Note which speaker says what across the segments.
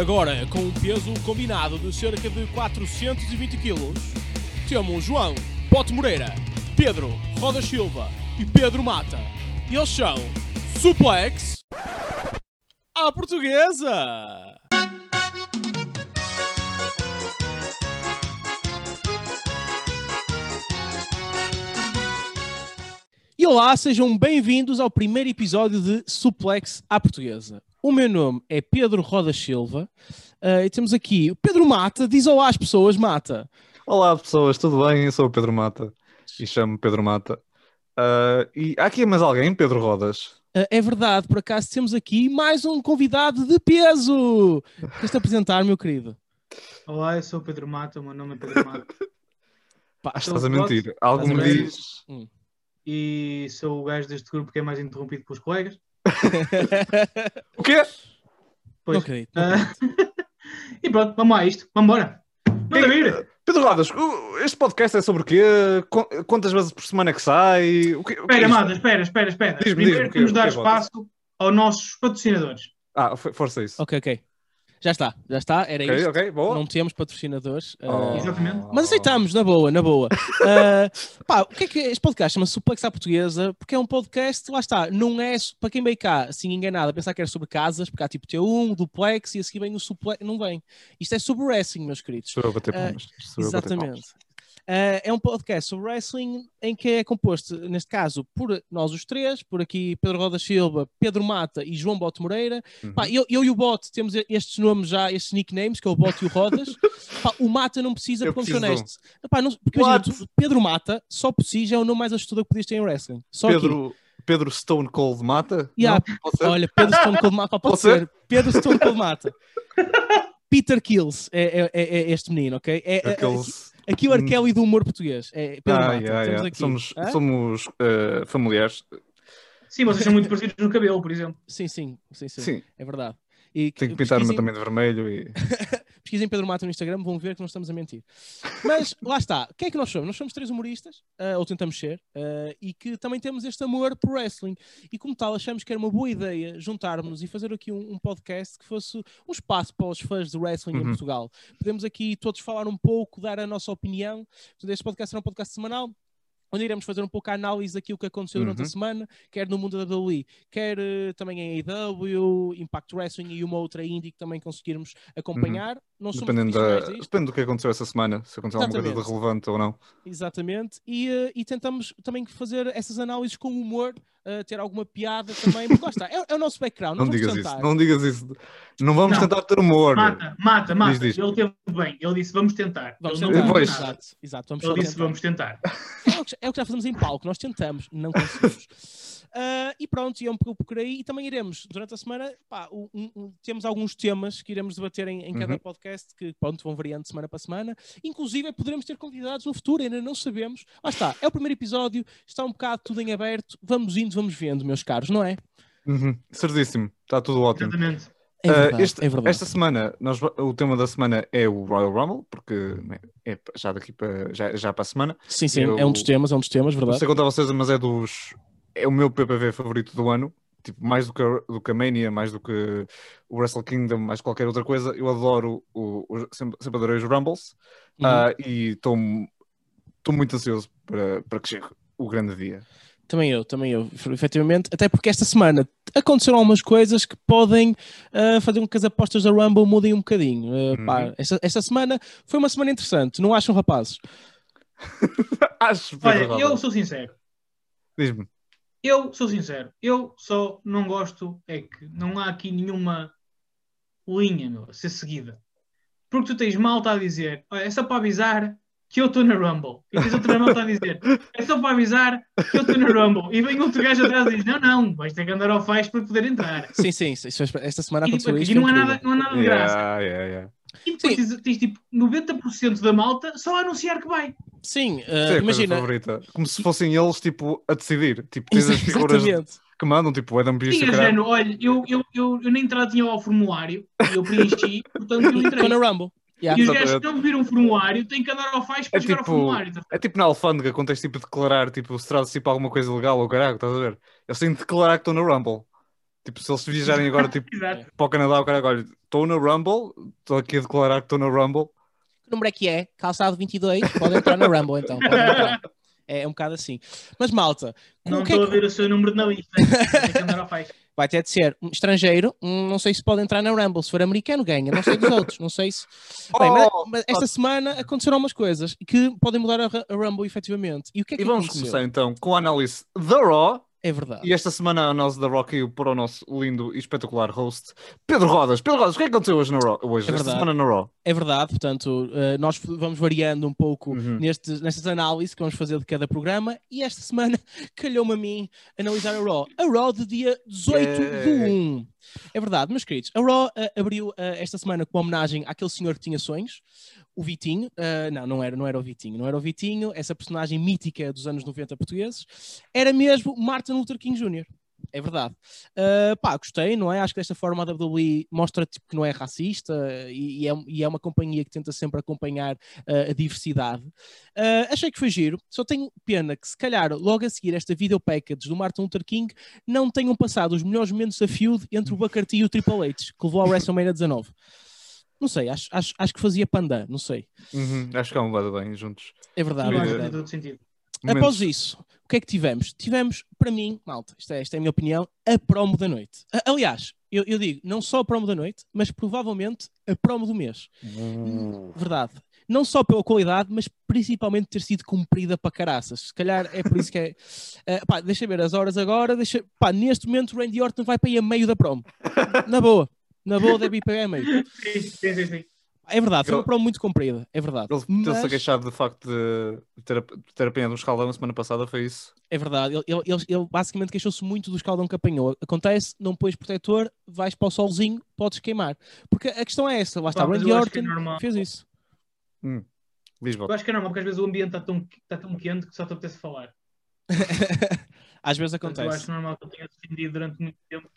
Speaker 1: agora, com um peso combinado de cerca de 420 kg, temos João Pote Moreira, Pedro Roda Silva e Pedro Mata. Eles são Suplex à Portuguesa! E olá, sejam bem-vindos ao primeiro episódio de Suplex à Portuguesa. O meu nome é Pedro Roda Silva uh, e temos aqui o Pedro Mata. Diz olá às pessoas, Mata.
Speaker 2: Olá pessoas, tudo bem? Eu sou o Pedro Mata e chamo-me Pedro Mata. Uh, e há aqui mais alguém, Pedro Rodas?
Speaker 1: Uh, é verdade, por acaso temos aqui mais um convidado de peso. Queres-te apresentar, meu querido?
Speaker 3: Olá, eu sou o Pedro Mata, o meu nome é Pedro Mata.
Speaker 2: Pá, estás a mentir. Algo me diz.
Speaker 3: E sou o gajo deste grupo que é mais interrompido pelos colegas.
Speaker 2: o quê?
Speaker 3: Pois. Não acredito. Não acredito. Uh... e pronto, vamos lá a isto. Vamos embora. Manda vir.
Speaker 2: Pedro Rodas, este podcast é sobre o quê? Quantas vezes por semana é que sai? O
Speaker 3: que, o espera, Amada, espera, espera, espera. Primeiro temos de dar espaço aos nossos patrocinadores.
Speaker 2: Ah, força isso.
Speaker 1: Ok, ok. Já está, já está, era okay, isto. Okay, boa. Não temos patrocinadores.
Speaker 3: Oh. Uh, Exatamente.
Speaker 1: Mas aceitamos, na boa, na boa. Uh, pá, o que é que é? Este podcast chama-se Suplex à Portuguesa, porque é um podcast, lá está, não é, para quem veio cá, assim enganado, a pensar que era sobre casas, porque há tipo T1, duplex e a seguir vem o suplex, não vem. Isto é sobre wrestling, meus queridos.
Speaker 2: Eu bater palmas. Uh,
Speaker 1: exatamente. Uh, é um podcast sobre wrestling em que é composto, neste caso, por nós os três, por aqui Pedro Roda Silva, Pedro Mata e João Bote Moreira. Uhum. Pá, eu, eu, e o Bote temos estes nomes já, estes nicknames, que é o Bote e o Rodas. Pá, o Mata não precisa, eu porque vamos ser honestos. Pá, não, porque imagina, Pedro Mata, só por si, já é o nome mais assustador que podias ter em wrestling. Só
Speaker 2: Pedro, aqui. Pedro Stone Cold Mata?
Speaker 1: Yeah. Olha, Pedro Stone Cold Mata, pode, pode ser? ser? Pedro Stone Cold Mata. Peter Kills é, é, é, é, este menino, ok? É, é Aqui o Arkelly do humor português. É Pedro ah, yeah, yeah. Aqui.
Speaker 2: Somos, somos uh, familiares.
Speaker 3: Sim, vocês são muito parecidos no cabelo, por exemplo.
Speaker 1: Sim, sim, sim, sim. sim. É verdade.
Speaker 2: E, Tenho que pintar-me também de vermelho e.
Speaker 1: Pesquisem Pedro Mato no Instagram, vão ver que não estamos a mentir. Mas lá está, quem é que nós somos? Nós somos três humoristas, uh, ou tentamos ser, uh, e que também temos este amor por wrestling. E como tal, achamos que era uma boa ideia juntarmos e fazer aqui um, um podcast que fosse um espaço para os fãs de wrestling uhum. em Portugal. Podemos aqui todos falar um pouco, dar a nossa opinião. Este podcast será um podcast semanal onde iremos fazer um pouco a análise daquilo que aconteceu durante uhum. a semana, quer no mundo da WWE, quer uh, também em AEW, Impact Wrestling e uma outra indie que também conseguirmos acompanhar. Uhum.
Speaker 2: Não Dependendo da... Depende do que aconteceu essa semana, se aconteceu Exatamente. alguma coisa de relevante ou não.
Speaker 1: Exatamente, e, uh, e tentamos também fazer essas análises com humor, uh, ter alguma piada também, porque lá está, é, é o nosso background.
Speaker 2: Não, não digas tentar. isso, não digas isso. Não vamos não. tentar ter humor.
Speaker 3: Mata, mata, mata. Diz, diz. Ele teve bem, ele disse vamos tentar.
Speaker 1: Vamos tentar. Depois. Exato, exato, vamos
Speaker 3: ele disse tentar. vamos tentar.
Speaker 1: É o, que, já fazemos em palco, nós tentamos, não conseguimos. Uh, e pronto, e é um pouco por aí. E também iremos, durante a semana, pá, um, um, temos alguns temas que iremos debater em, em cada uhum. podcast, que pronto, vão variando de semana para semana. Inclusive, poderemos ter convidados no futuro, ainda não sabemos. Lá está, é o primeiro episódio, está um bocado tudo em aberto. Vamos indo, vamos vendo, meus caros, não é?
Speaker 2: Uhum. Certíssimo, está tudo ótimo.
Speaker 3: Exatamente.
Speaker 1: É ah, verdade, uh, este, é
Speaker 2: esta semana nós, o tema da semana é o Royal Rumble, porque é já daqui para já, já para a semana.
Speaker 1: Sim, sim, Eu, é um dos temas, é um dos temas, verdade.
Speaker 2: Não sei contar a vocês, mas é dos é o meu PPV favorito do ano. Tipo, mais do que, a, do que a Mania, mais do que o Wrestle Kingdom, mais qualquer outra coisa. Eu adoro, o, o sempre, sempre adorei os Rumbles uhum. uh, e estou muito ansioso para, para que chegue o grande dia.
Speaker 1: Também eu, também eu, efetivamente, até porque esta semana aconteceram algumas coisas que podem uh, fazer com que as apostas da Rumble mudem um bocadinho. Uh, uhum. pá, esta, esta, semana foi uma semana interessante, não acham, rapazes?
Speaker 2: Acho.
Speaker 3: Olha, eu sou sincero.
Speaker 2: Diz-me.
Speaker 3: Eu sou sincero, eu só não gosto é que não há aqui nenhuma linha meu, a ser seguida. Porque tu tens malta a dizer, olha, é só para avisar que eu estou na Rumble. E tens outra malta a dizer, é só para avisar que eu estou na Rumble. E vem outro gajo atrás e diz, não, não, vais ter que andar ao faz para poder entrar.
Speaker 1: Sim, sim, esta semana aconteceu
Speaker 3: e,
Speaker 1: isso.
Speaker 3: E não há, nada, não há nada de graça.
Speaker 2: Yeah, yeah, yeah.
Speaker 3: E depois tens, tens, tipo 90% da malta só a anunciar que vai.
Speaker 1: Sim, uh, imagina.
Speaker 2: Como se fossem eles tipo, a decidir. Tipo, tens as figuras que mandam, tipo, Adam Pearce.
Speaker 3: Sim, género, olha, eu, eu, eu, eu nem entrada tinha ao formulário e eu preenchi, portanto eu entrei.
Speaker 1: Estou na Rumble.
Speaker 3: Yeah. E os gajos que não viram o formulário têm que andar ao faz para é chegar tipo, ao formulário. Tá?
Speaker 2: É tipo na alfândega, quando tens tipo de declarar tipo, se traz tipo, alguma coisa legal ou caralho, estás a ver? Eles têm de declarar que estão no Rumble. Tipo, se eles viajarem agora tipo, para o Canadá, o cara agora, estou na Rumble, estou aqui a declarar que estou na Rumble.
Speaker 1: Que número é que é? Calçado 22, pode entrar na Rumble então. É, é um bocado assim. Mas malta,
Speaker 3: Não
Speaker 1: é
Speaker 3: estou
Speaker 1: que-
Speaker 3: a ver o seu número na lista. Tem que andar ao faz.
Speaker 1: Vai ter de ser um estrangeiro, hum, não sei se pode entrar na Rumble, se for americano ganha, não sei dos outros, não sei se... Bem, mas,
Speaker 2: Oh,
Speaker 1: mas esta semana aconteceram umas coisas que podem mudar a, a Rumble efetivamente. E o que é que
Speaker 2: E vamos
Speaker 1: aconteceu?
Speaker 2: começar então com a análise da Raw.
Speaker 1: É verdade.
Speaker 2: E esta semana a análise da Raw caiu para o nosso lindo e espetacular host, Pedro Rodas. Pedro Rodas, o que é que aconteceu hoje na Raw? Hoje,
Speaker 1: É
Speaker 2: esta semana na Raw?
Speaker 1: É verdade, portanto, eh, nós vamos variando um pouco
Speaker 2: Uhum.
Speaker 1: nestes, nestas análises que vamos fazer de cada programa e esta semana calhou-me a mim analisar a Raw. A Raw de dia 18 de
Speaker 2: Yeah.
Speaker 1: 1. É verdade, meus queridos. A Raw eh, abriu eh, esta semana com uma homenagem àquele senhor que tinha sonhos, o Vitinho. Eh, não, não era, não era o Vitinho. Não era o Vitinho, essa personagem mítica dos anos 90 portugueses. Era mesmo Martin Luther King Jr. É verdade. Uh, pá, gostei, não é? Acho que desta forma a WWE mostra tipo, que não é racista e, e é, e é uma companhia que tenta sempre acompanhar uh, a diversidade. Uh, achei que foi giro, só tenho pena que se calhar logo a seguir esta video package do Martin Luther King não tenham passado os melhores momentos da feud entre o Booker T e o Triple H, que levou ao WrestleMania 19. Não sei, acho, acho, acho que fazia panda, não sei.
Speaker 2: Uhum, acho que é um lado bem juntos.
Speaker 1: É verdade, é verdade.
Speaker 3: tem todo sentido.
Speaker 1: Após isso, o que é que tivemos? Tivemos, para mim, malta, esta é, esta é a minha opinião, a promo da noite. A- Aliás, eu, eu digo, não só a promo da noite, mas provavelmente a promo do mês. Verdade. Não só pela qualidade, mas principalmente ter sido cumprida para caraças. Se calhar é por isso que é. Eh, pá, deixa ver as horas agora. Deixa, pá, neste momento o Randy Orton vai para aí a meio da promo. Na boa. Na boa deve ir para aí a meio.
Speaker 3: Sim, sim, sim. sim.
Speaker 1: É verdade, foi uma
Speaker 2: Eu-
Speaker 1: promo muito comprida. É verdade.
Speaker 2: Ele teve-se a
Speaker 1: Mas-
Speaker 2: queixar do facto de ter, ter apanhado um escaldão na semana passada, foi isso?
Speaker 1: É verdade, ele, ele, ele- basicamente queixou-se muito do escaldão que apanhou. Acontece, não pões protetor, vais para o solzinho, podes queimar. Porque a questão é essa, lá está,
Speaker 3: mas
Speaker 1: Randy
Speaker 3: eu é
Speaker 1: Orton
Speaker 3: normal.
Speaker 1: fez isso.
Speaker 2: Lisboa.
Speaker 3: Eu acho que é normal, porque às vezes o ambiente está tão, está tão quente que só te apetece falar.
Speaker 1: Às vezes
Speaker 3: Portanto, eu
Speaker 1: acontece.
Speaker 3: acho normal que ele tenha defendido durante muito tempo,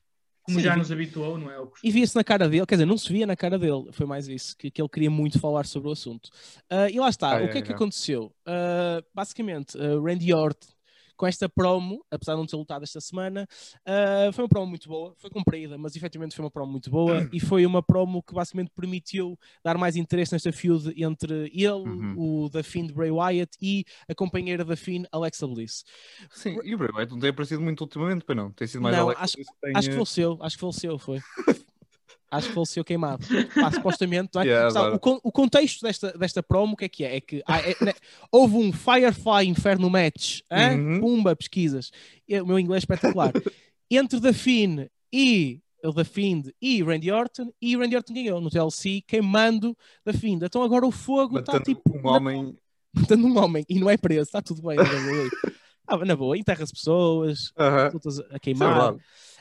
Speaker 3: como
Speaker 1: Sim,
Speaker 3: já nos habituou, não é? O
Speaker 1: E via-se na cara dele, quer dizer, não se via na cara dele, foi mais isso, que, que ele queria muito falar sobre o assunto. Ah, e lá está,
Speaker 2: Ah,
Speaker 1: o que é,
Speaker 2: é,
Speaker 1: que
Speaker 2: é.
Speaker 1: aconteceu? Ah, basicamente, ah, Randy Orton, com esta promo, apesar de não ter lutado esta semana, ah, foi uma promo muito boa, foi comprida, mas efetivamente foi uma promo muito boa e foi uma promo que basicamente permitiu dar mais interesse nesta feud entre ele,
Speaker 2: Uhum.
Speaker 1: o da Fiend Bray Wyatt e a companheira da Fiend, Alexa Bliss.
Speaker 2: Sim, e o Bray Wyatt não tem aparecido muito ultimamente, para não. Tem sido mais
Speaker 1: Não,
Speaker 2: Alex
Speaker 1: acho-
Speaker 2: Bliss tem,
Speaker 1: Acho que
Speaker 2: eh,
Speaker 1: faleceu, acho que faleceu, foi. Acho que faleceu queimado. Pá, supostamente, não é?
Speaker 2: Yeah,
Speaker 1: Está, o, o contexto desta, desta promo, o que é que é? É que há- é- né, houve um Firefly Inferno Match?
Speaker 2: Uhum.
Speaker 1: pumba, pesquisas. E O meu inglês é espetacular. Entre The Finn e The Fiend e Randy Orton, e Randy Orton ganhou no TLC, queimando The Fiend. Então agora o fogo está tipo.
Speaker 2: um
Speaker 1: na-
Speaker 2: homem.
Speaker 1: matando um homem e não é preso, está tudo bem. na. Ah, na boa, enterra-se pessoas,
Speaker 2: Aham.
Speaker 1: lutas a
Speaker 2: é
Speaker 1: queimar.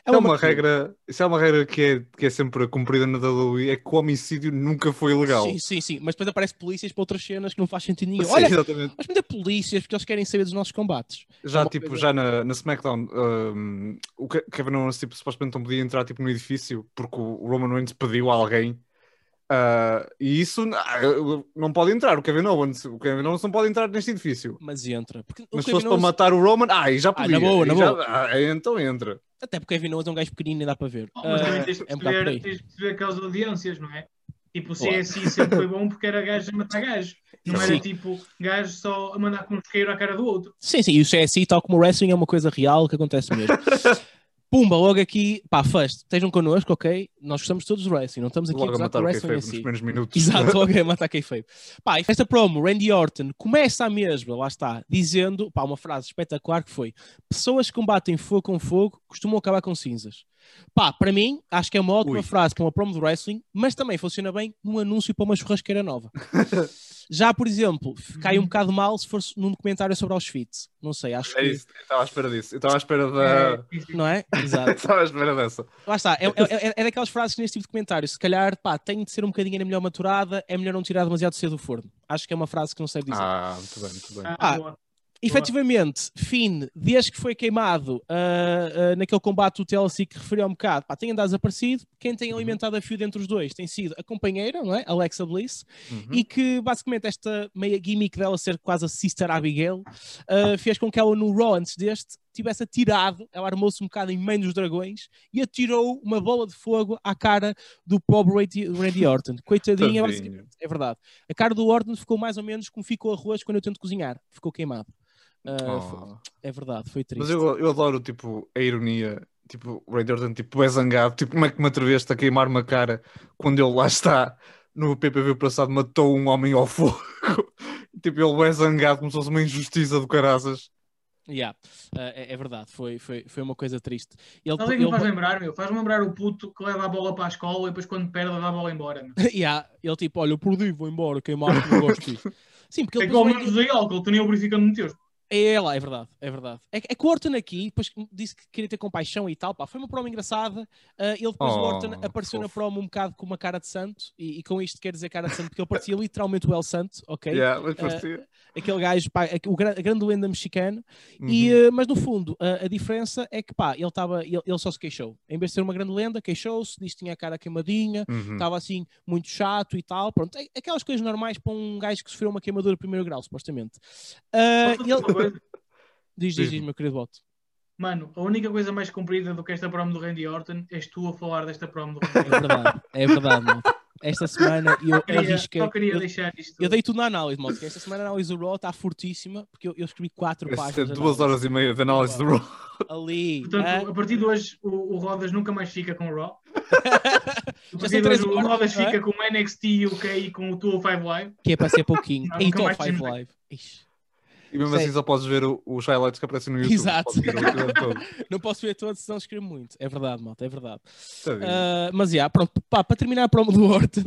Speaker 1: É
Speaker 2: Isso é uma regra, isso é uma regra que é, que é sempre cumprida na WWE, é que o homicídio nunca foi legal.
Speaker 1: Sim, sim, sim. Mas depois aparece polícias para outras cenas que não faz sentido nenhum.
Speaker 2: Sim,
Speaker 1: Olha,
Speaker 2: exatamente.
Speaker 1: vamos meter polícias porque eles querem saber dos nossos combates.
Speaker 2: Já,
Speaker 1: uma
Speaker 2: tipo,
Speaker 1: coisa-
Speaker 2: já na, na SmackDown, um, o Ke- Kevin Owens tipo, supostamente não podia entrar tipo, no edifício porque o Roman Reigns pediu a alguém. Ah, e isso ah, não pode entrar. O Kevin Owens, o Kevin Owens não pode entrar neste edifício.
Speaker 1: Mas entra. Porque
Speaker 2: Mas se fosse para
Speaker 1: Owens-
Speaker 2: matar o Roman, ah, aí já
Speaker 1: Ah,
Speaker 2: podia.
Speaker 1: na boa, na
Speaker 2: Aí já-
Speaker 1: boa.
Speaker 2: ah, então entra.
Speaker 1: Até porque Kevin Owens é um gajo pequenino e dá para ver.
Speaker 3: Oh, mas também
Speaker 1: Ah,
Speaker 3: tens de
Speaker 1: é um
Speaker 3: perceber,
Speaker 1: aí.
Speaker 3: tens de perceber aquelas audiências, não é? Tipo, o. CSI sempre foi bom porque era gajo a matar gajo. Não era
Speaker 1: Sim.
Speaker 3: tipo gajo só a mandar com um isqueiro à cara do outro.
Speaker 1: Sim, sim. E o CSI, tal como o wrestling, é uma coisa real que acontece mesmo. Pumba, logo aqui, pá, first, estejam connosco, ok? Nós gostamos todos do wrestling, não estamos aqui
Speaker 2: Logo a matar
Speaker 1: o wrestling
Speaker 2: kayfabe
Speaker 1: em
Speaker 2: nos
Speaker 1: si.
Speaker 2: primeiros minutos.
Speaker 1: Exato, logo a matar feio. Pá, e esta promo, Randy Orton, começa a mesma, lá está, dizendo, pá, uma frase espetacular que foi: Pessoas que combatem fogo com fogo costumam acabar com cinzas. Pá, para mim, acho que é uma ótima
Speaker 2: Ui.
Speaker 1: frase para uma promo de wrestling, mas também funciona bem num anúncio para uma churrasqueira nova. Já, por exemplo, cai um bocado mal se for num documentário sobre Auschwitz. Não sei, acho
Speaker 2: É
Speaker 1: que.
Speaker 2: isso, eu estava à espera disso. Eu estava à espera da.
Speaker 3: É.
Speaker 1: Não é?
Speaker 2: Eu
Speaker 1: Exato.
Speaker 2: estava à espera dessa.
Speaker 1: Lá está, é, é, é- é daquelas frases que neste tipo de comentário, se calhar, pá, tem de ser um bocadinho ainda melhor maturada, é melhor não tirar demasiado cedo do forno. Acho que é uma frase que não sei dizer.
Speaker 2: Ah, muito bem, muito bem.
Speaker 3: Ah.
Speaker 1: Efetivamente, Finn, desde que foi queimado ah, ah, naquele combate do TLC que referiu há um bocado, pá, tem andado desaparecido. Quem tem alimentado a feud entre os dois tem sido a companheira, não é? Alexa Bliss,
Speaker 2: Uhum.
Speaker 1: e que basicamente esta meia gimmick dela ser quase a Sister Abigail ah, fez com que ela no Raw antes deste tivesse atirado, ela armou-se um bocado em meio dos dragões e atirou uma bola de fogo à cara do pobre Randy- Orton. Coitadinha, basicamente, é verdade. A cara do Orton ficou mais ou menos como ficou arroz quando eu tento cozinhar, ficou queimado. Foi-
Speaker 2: Oh.
Speaker 1: é verdade, foi triste.
Speaker 2: Mas eu, eu adoro, tipo, a ironia. Tipo, o Randy Orton, tipo, é zangado. Tipo, como é que me atreveste a queimar-me a cara quando ele lá está, no PPV passado, matou um homem ao fogo? tipo, ele é zangado como se fosse uma injustiça do caraças.
Speaker 1: Yeah, ah, é, é verdade, foi, foi, foi uma coisa triste. Ele,
Speaker 3: Sabe o que é me
Speaker 1: ele-
Speaker 3: faz lembrar, meu? Faz-me lembrar o puto que leva a bola para a escola e depois quando perde leva a bola embora. Meu.
Speaker 1: Yeah, ele tipo, olha, eu perdi, vou embora, queimar, não gosto disso. Sim, porque
Speaker 3: É
Speaker 1: ele
Speaker 3: que ao
Speaker 1: depois-
Speaker 3: menos usei álcool, tu nem lubrificando no teu.
Speaker 1: É lá, é verdade, é verdade. É, que- é que o Orton aqui, depois disse que queria ter compaixão e tal, pá, foi uma promo engraçada. ah, ele depois, o
Speaker 2: Oh,
Speaker 1: Orton, apareceu na
Speaker 2: fofo.
Speaker 1: promo um bocado com uma cara de santo, e, e com isto quer dizer cara de santo, porque ele parecia literalmente o El Santo, ok?
Speaker 2: Yeah, mas
Speaker 1: Ah,
Speaker 2: parecia.
Speaker 1: Aquele gajo, pá, o, gra- a grande lenda mexicana.
Speaker 2: Uhum.
Speaker 1: E, eh, mas no fundo, a, diferença é que pá, ele, tava, ele, ele só se queixou. Em vez de ser uma grande lenda, queixou-se, disse que tinha a cara queimadinha,
Speaker 2: Uhum.
Speaker 1: estava assim muito chato e tal. Pronto, é- aquelas coisas normais para um gajo que sofreu uma queimadura de primeiro grau, supostamente. Ah, ele...
Speaker 3: coisa?
Speaker 1: Diz, diz, diz, meu querido Boto.
Speaker 3: Mano, a única coisa mais comprida do que esta promo do Randy Orton és tu a falar desta promo do
Speaker 1: É
Speaker 3: Randy Orton.
Speaker 1: verdade, é verdade, mano. Esta semana eu
Speaker 3: Queria-
Speaker 1: arrisquei.
Speaker 3: Só queria
Speaker 1: Eu,
Speaker 3: deixar isto.
Speaker 1: eu dei tudo na análise, moto. que Esta semana a análise do Raw está fortíssima, porque eu, eu escrevi quatro
Speaker 2: Parece
Speaker 1: páginas. de
Speaker 2: duas horas e meia de análise do Raw.
Speaker 1: Ali.
Speaker 3: Portanto, a partir de hoje o, o Rodas nunca mais fica com o Raw. A partir de hoje o Rodas
Speaker 1: é?
Speaker 3: fica com o NXT UK e com o 205 Live.
Speaker 1: que é para ser pouquinho.
Speaker 3: Não,
Speaker 1: e 5
Speaker 3: tive-
Speaker 1: Live. Ixi.
Speaker 2: E mesmo
Speaker 1: Sei.
Speaker 2: assim só podes ver o- os highlights que aparecem no YouTube.
Speaker 1: Exato. Não posso ver todos, senão escrevo muito. É verdade, malta, é verdade. Ah, mas, já, pronto, pá, para terminar a promo do Orton,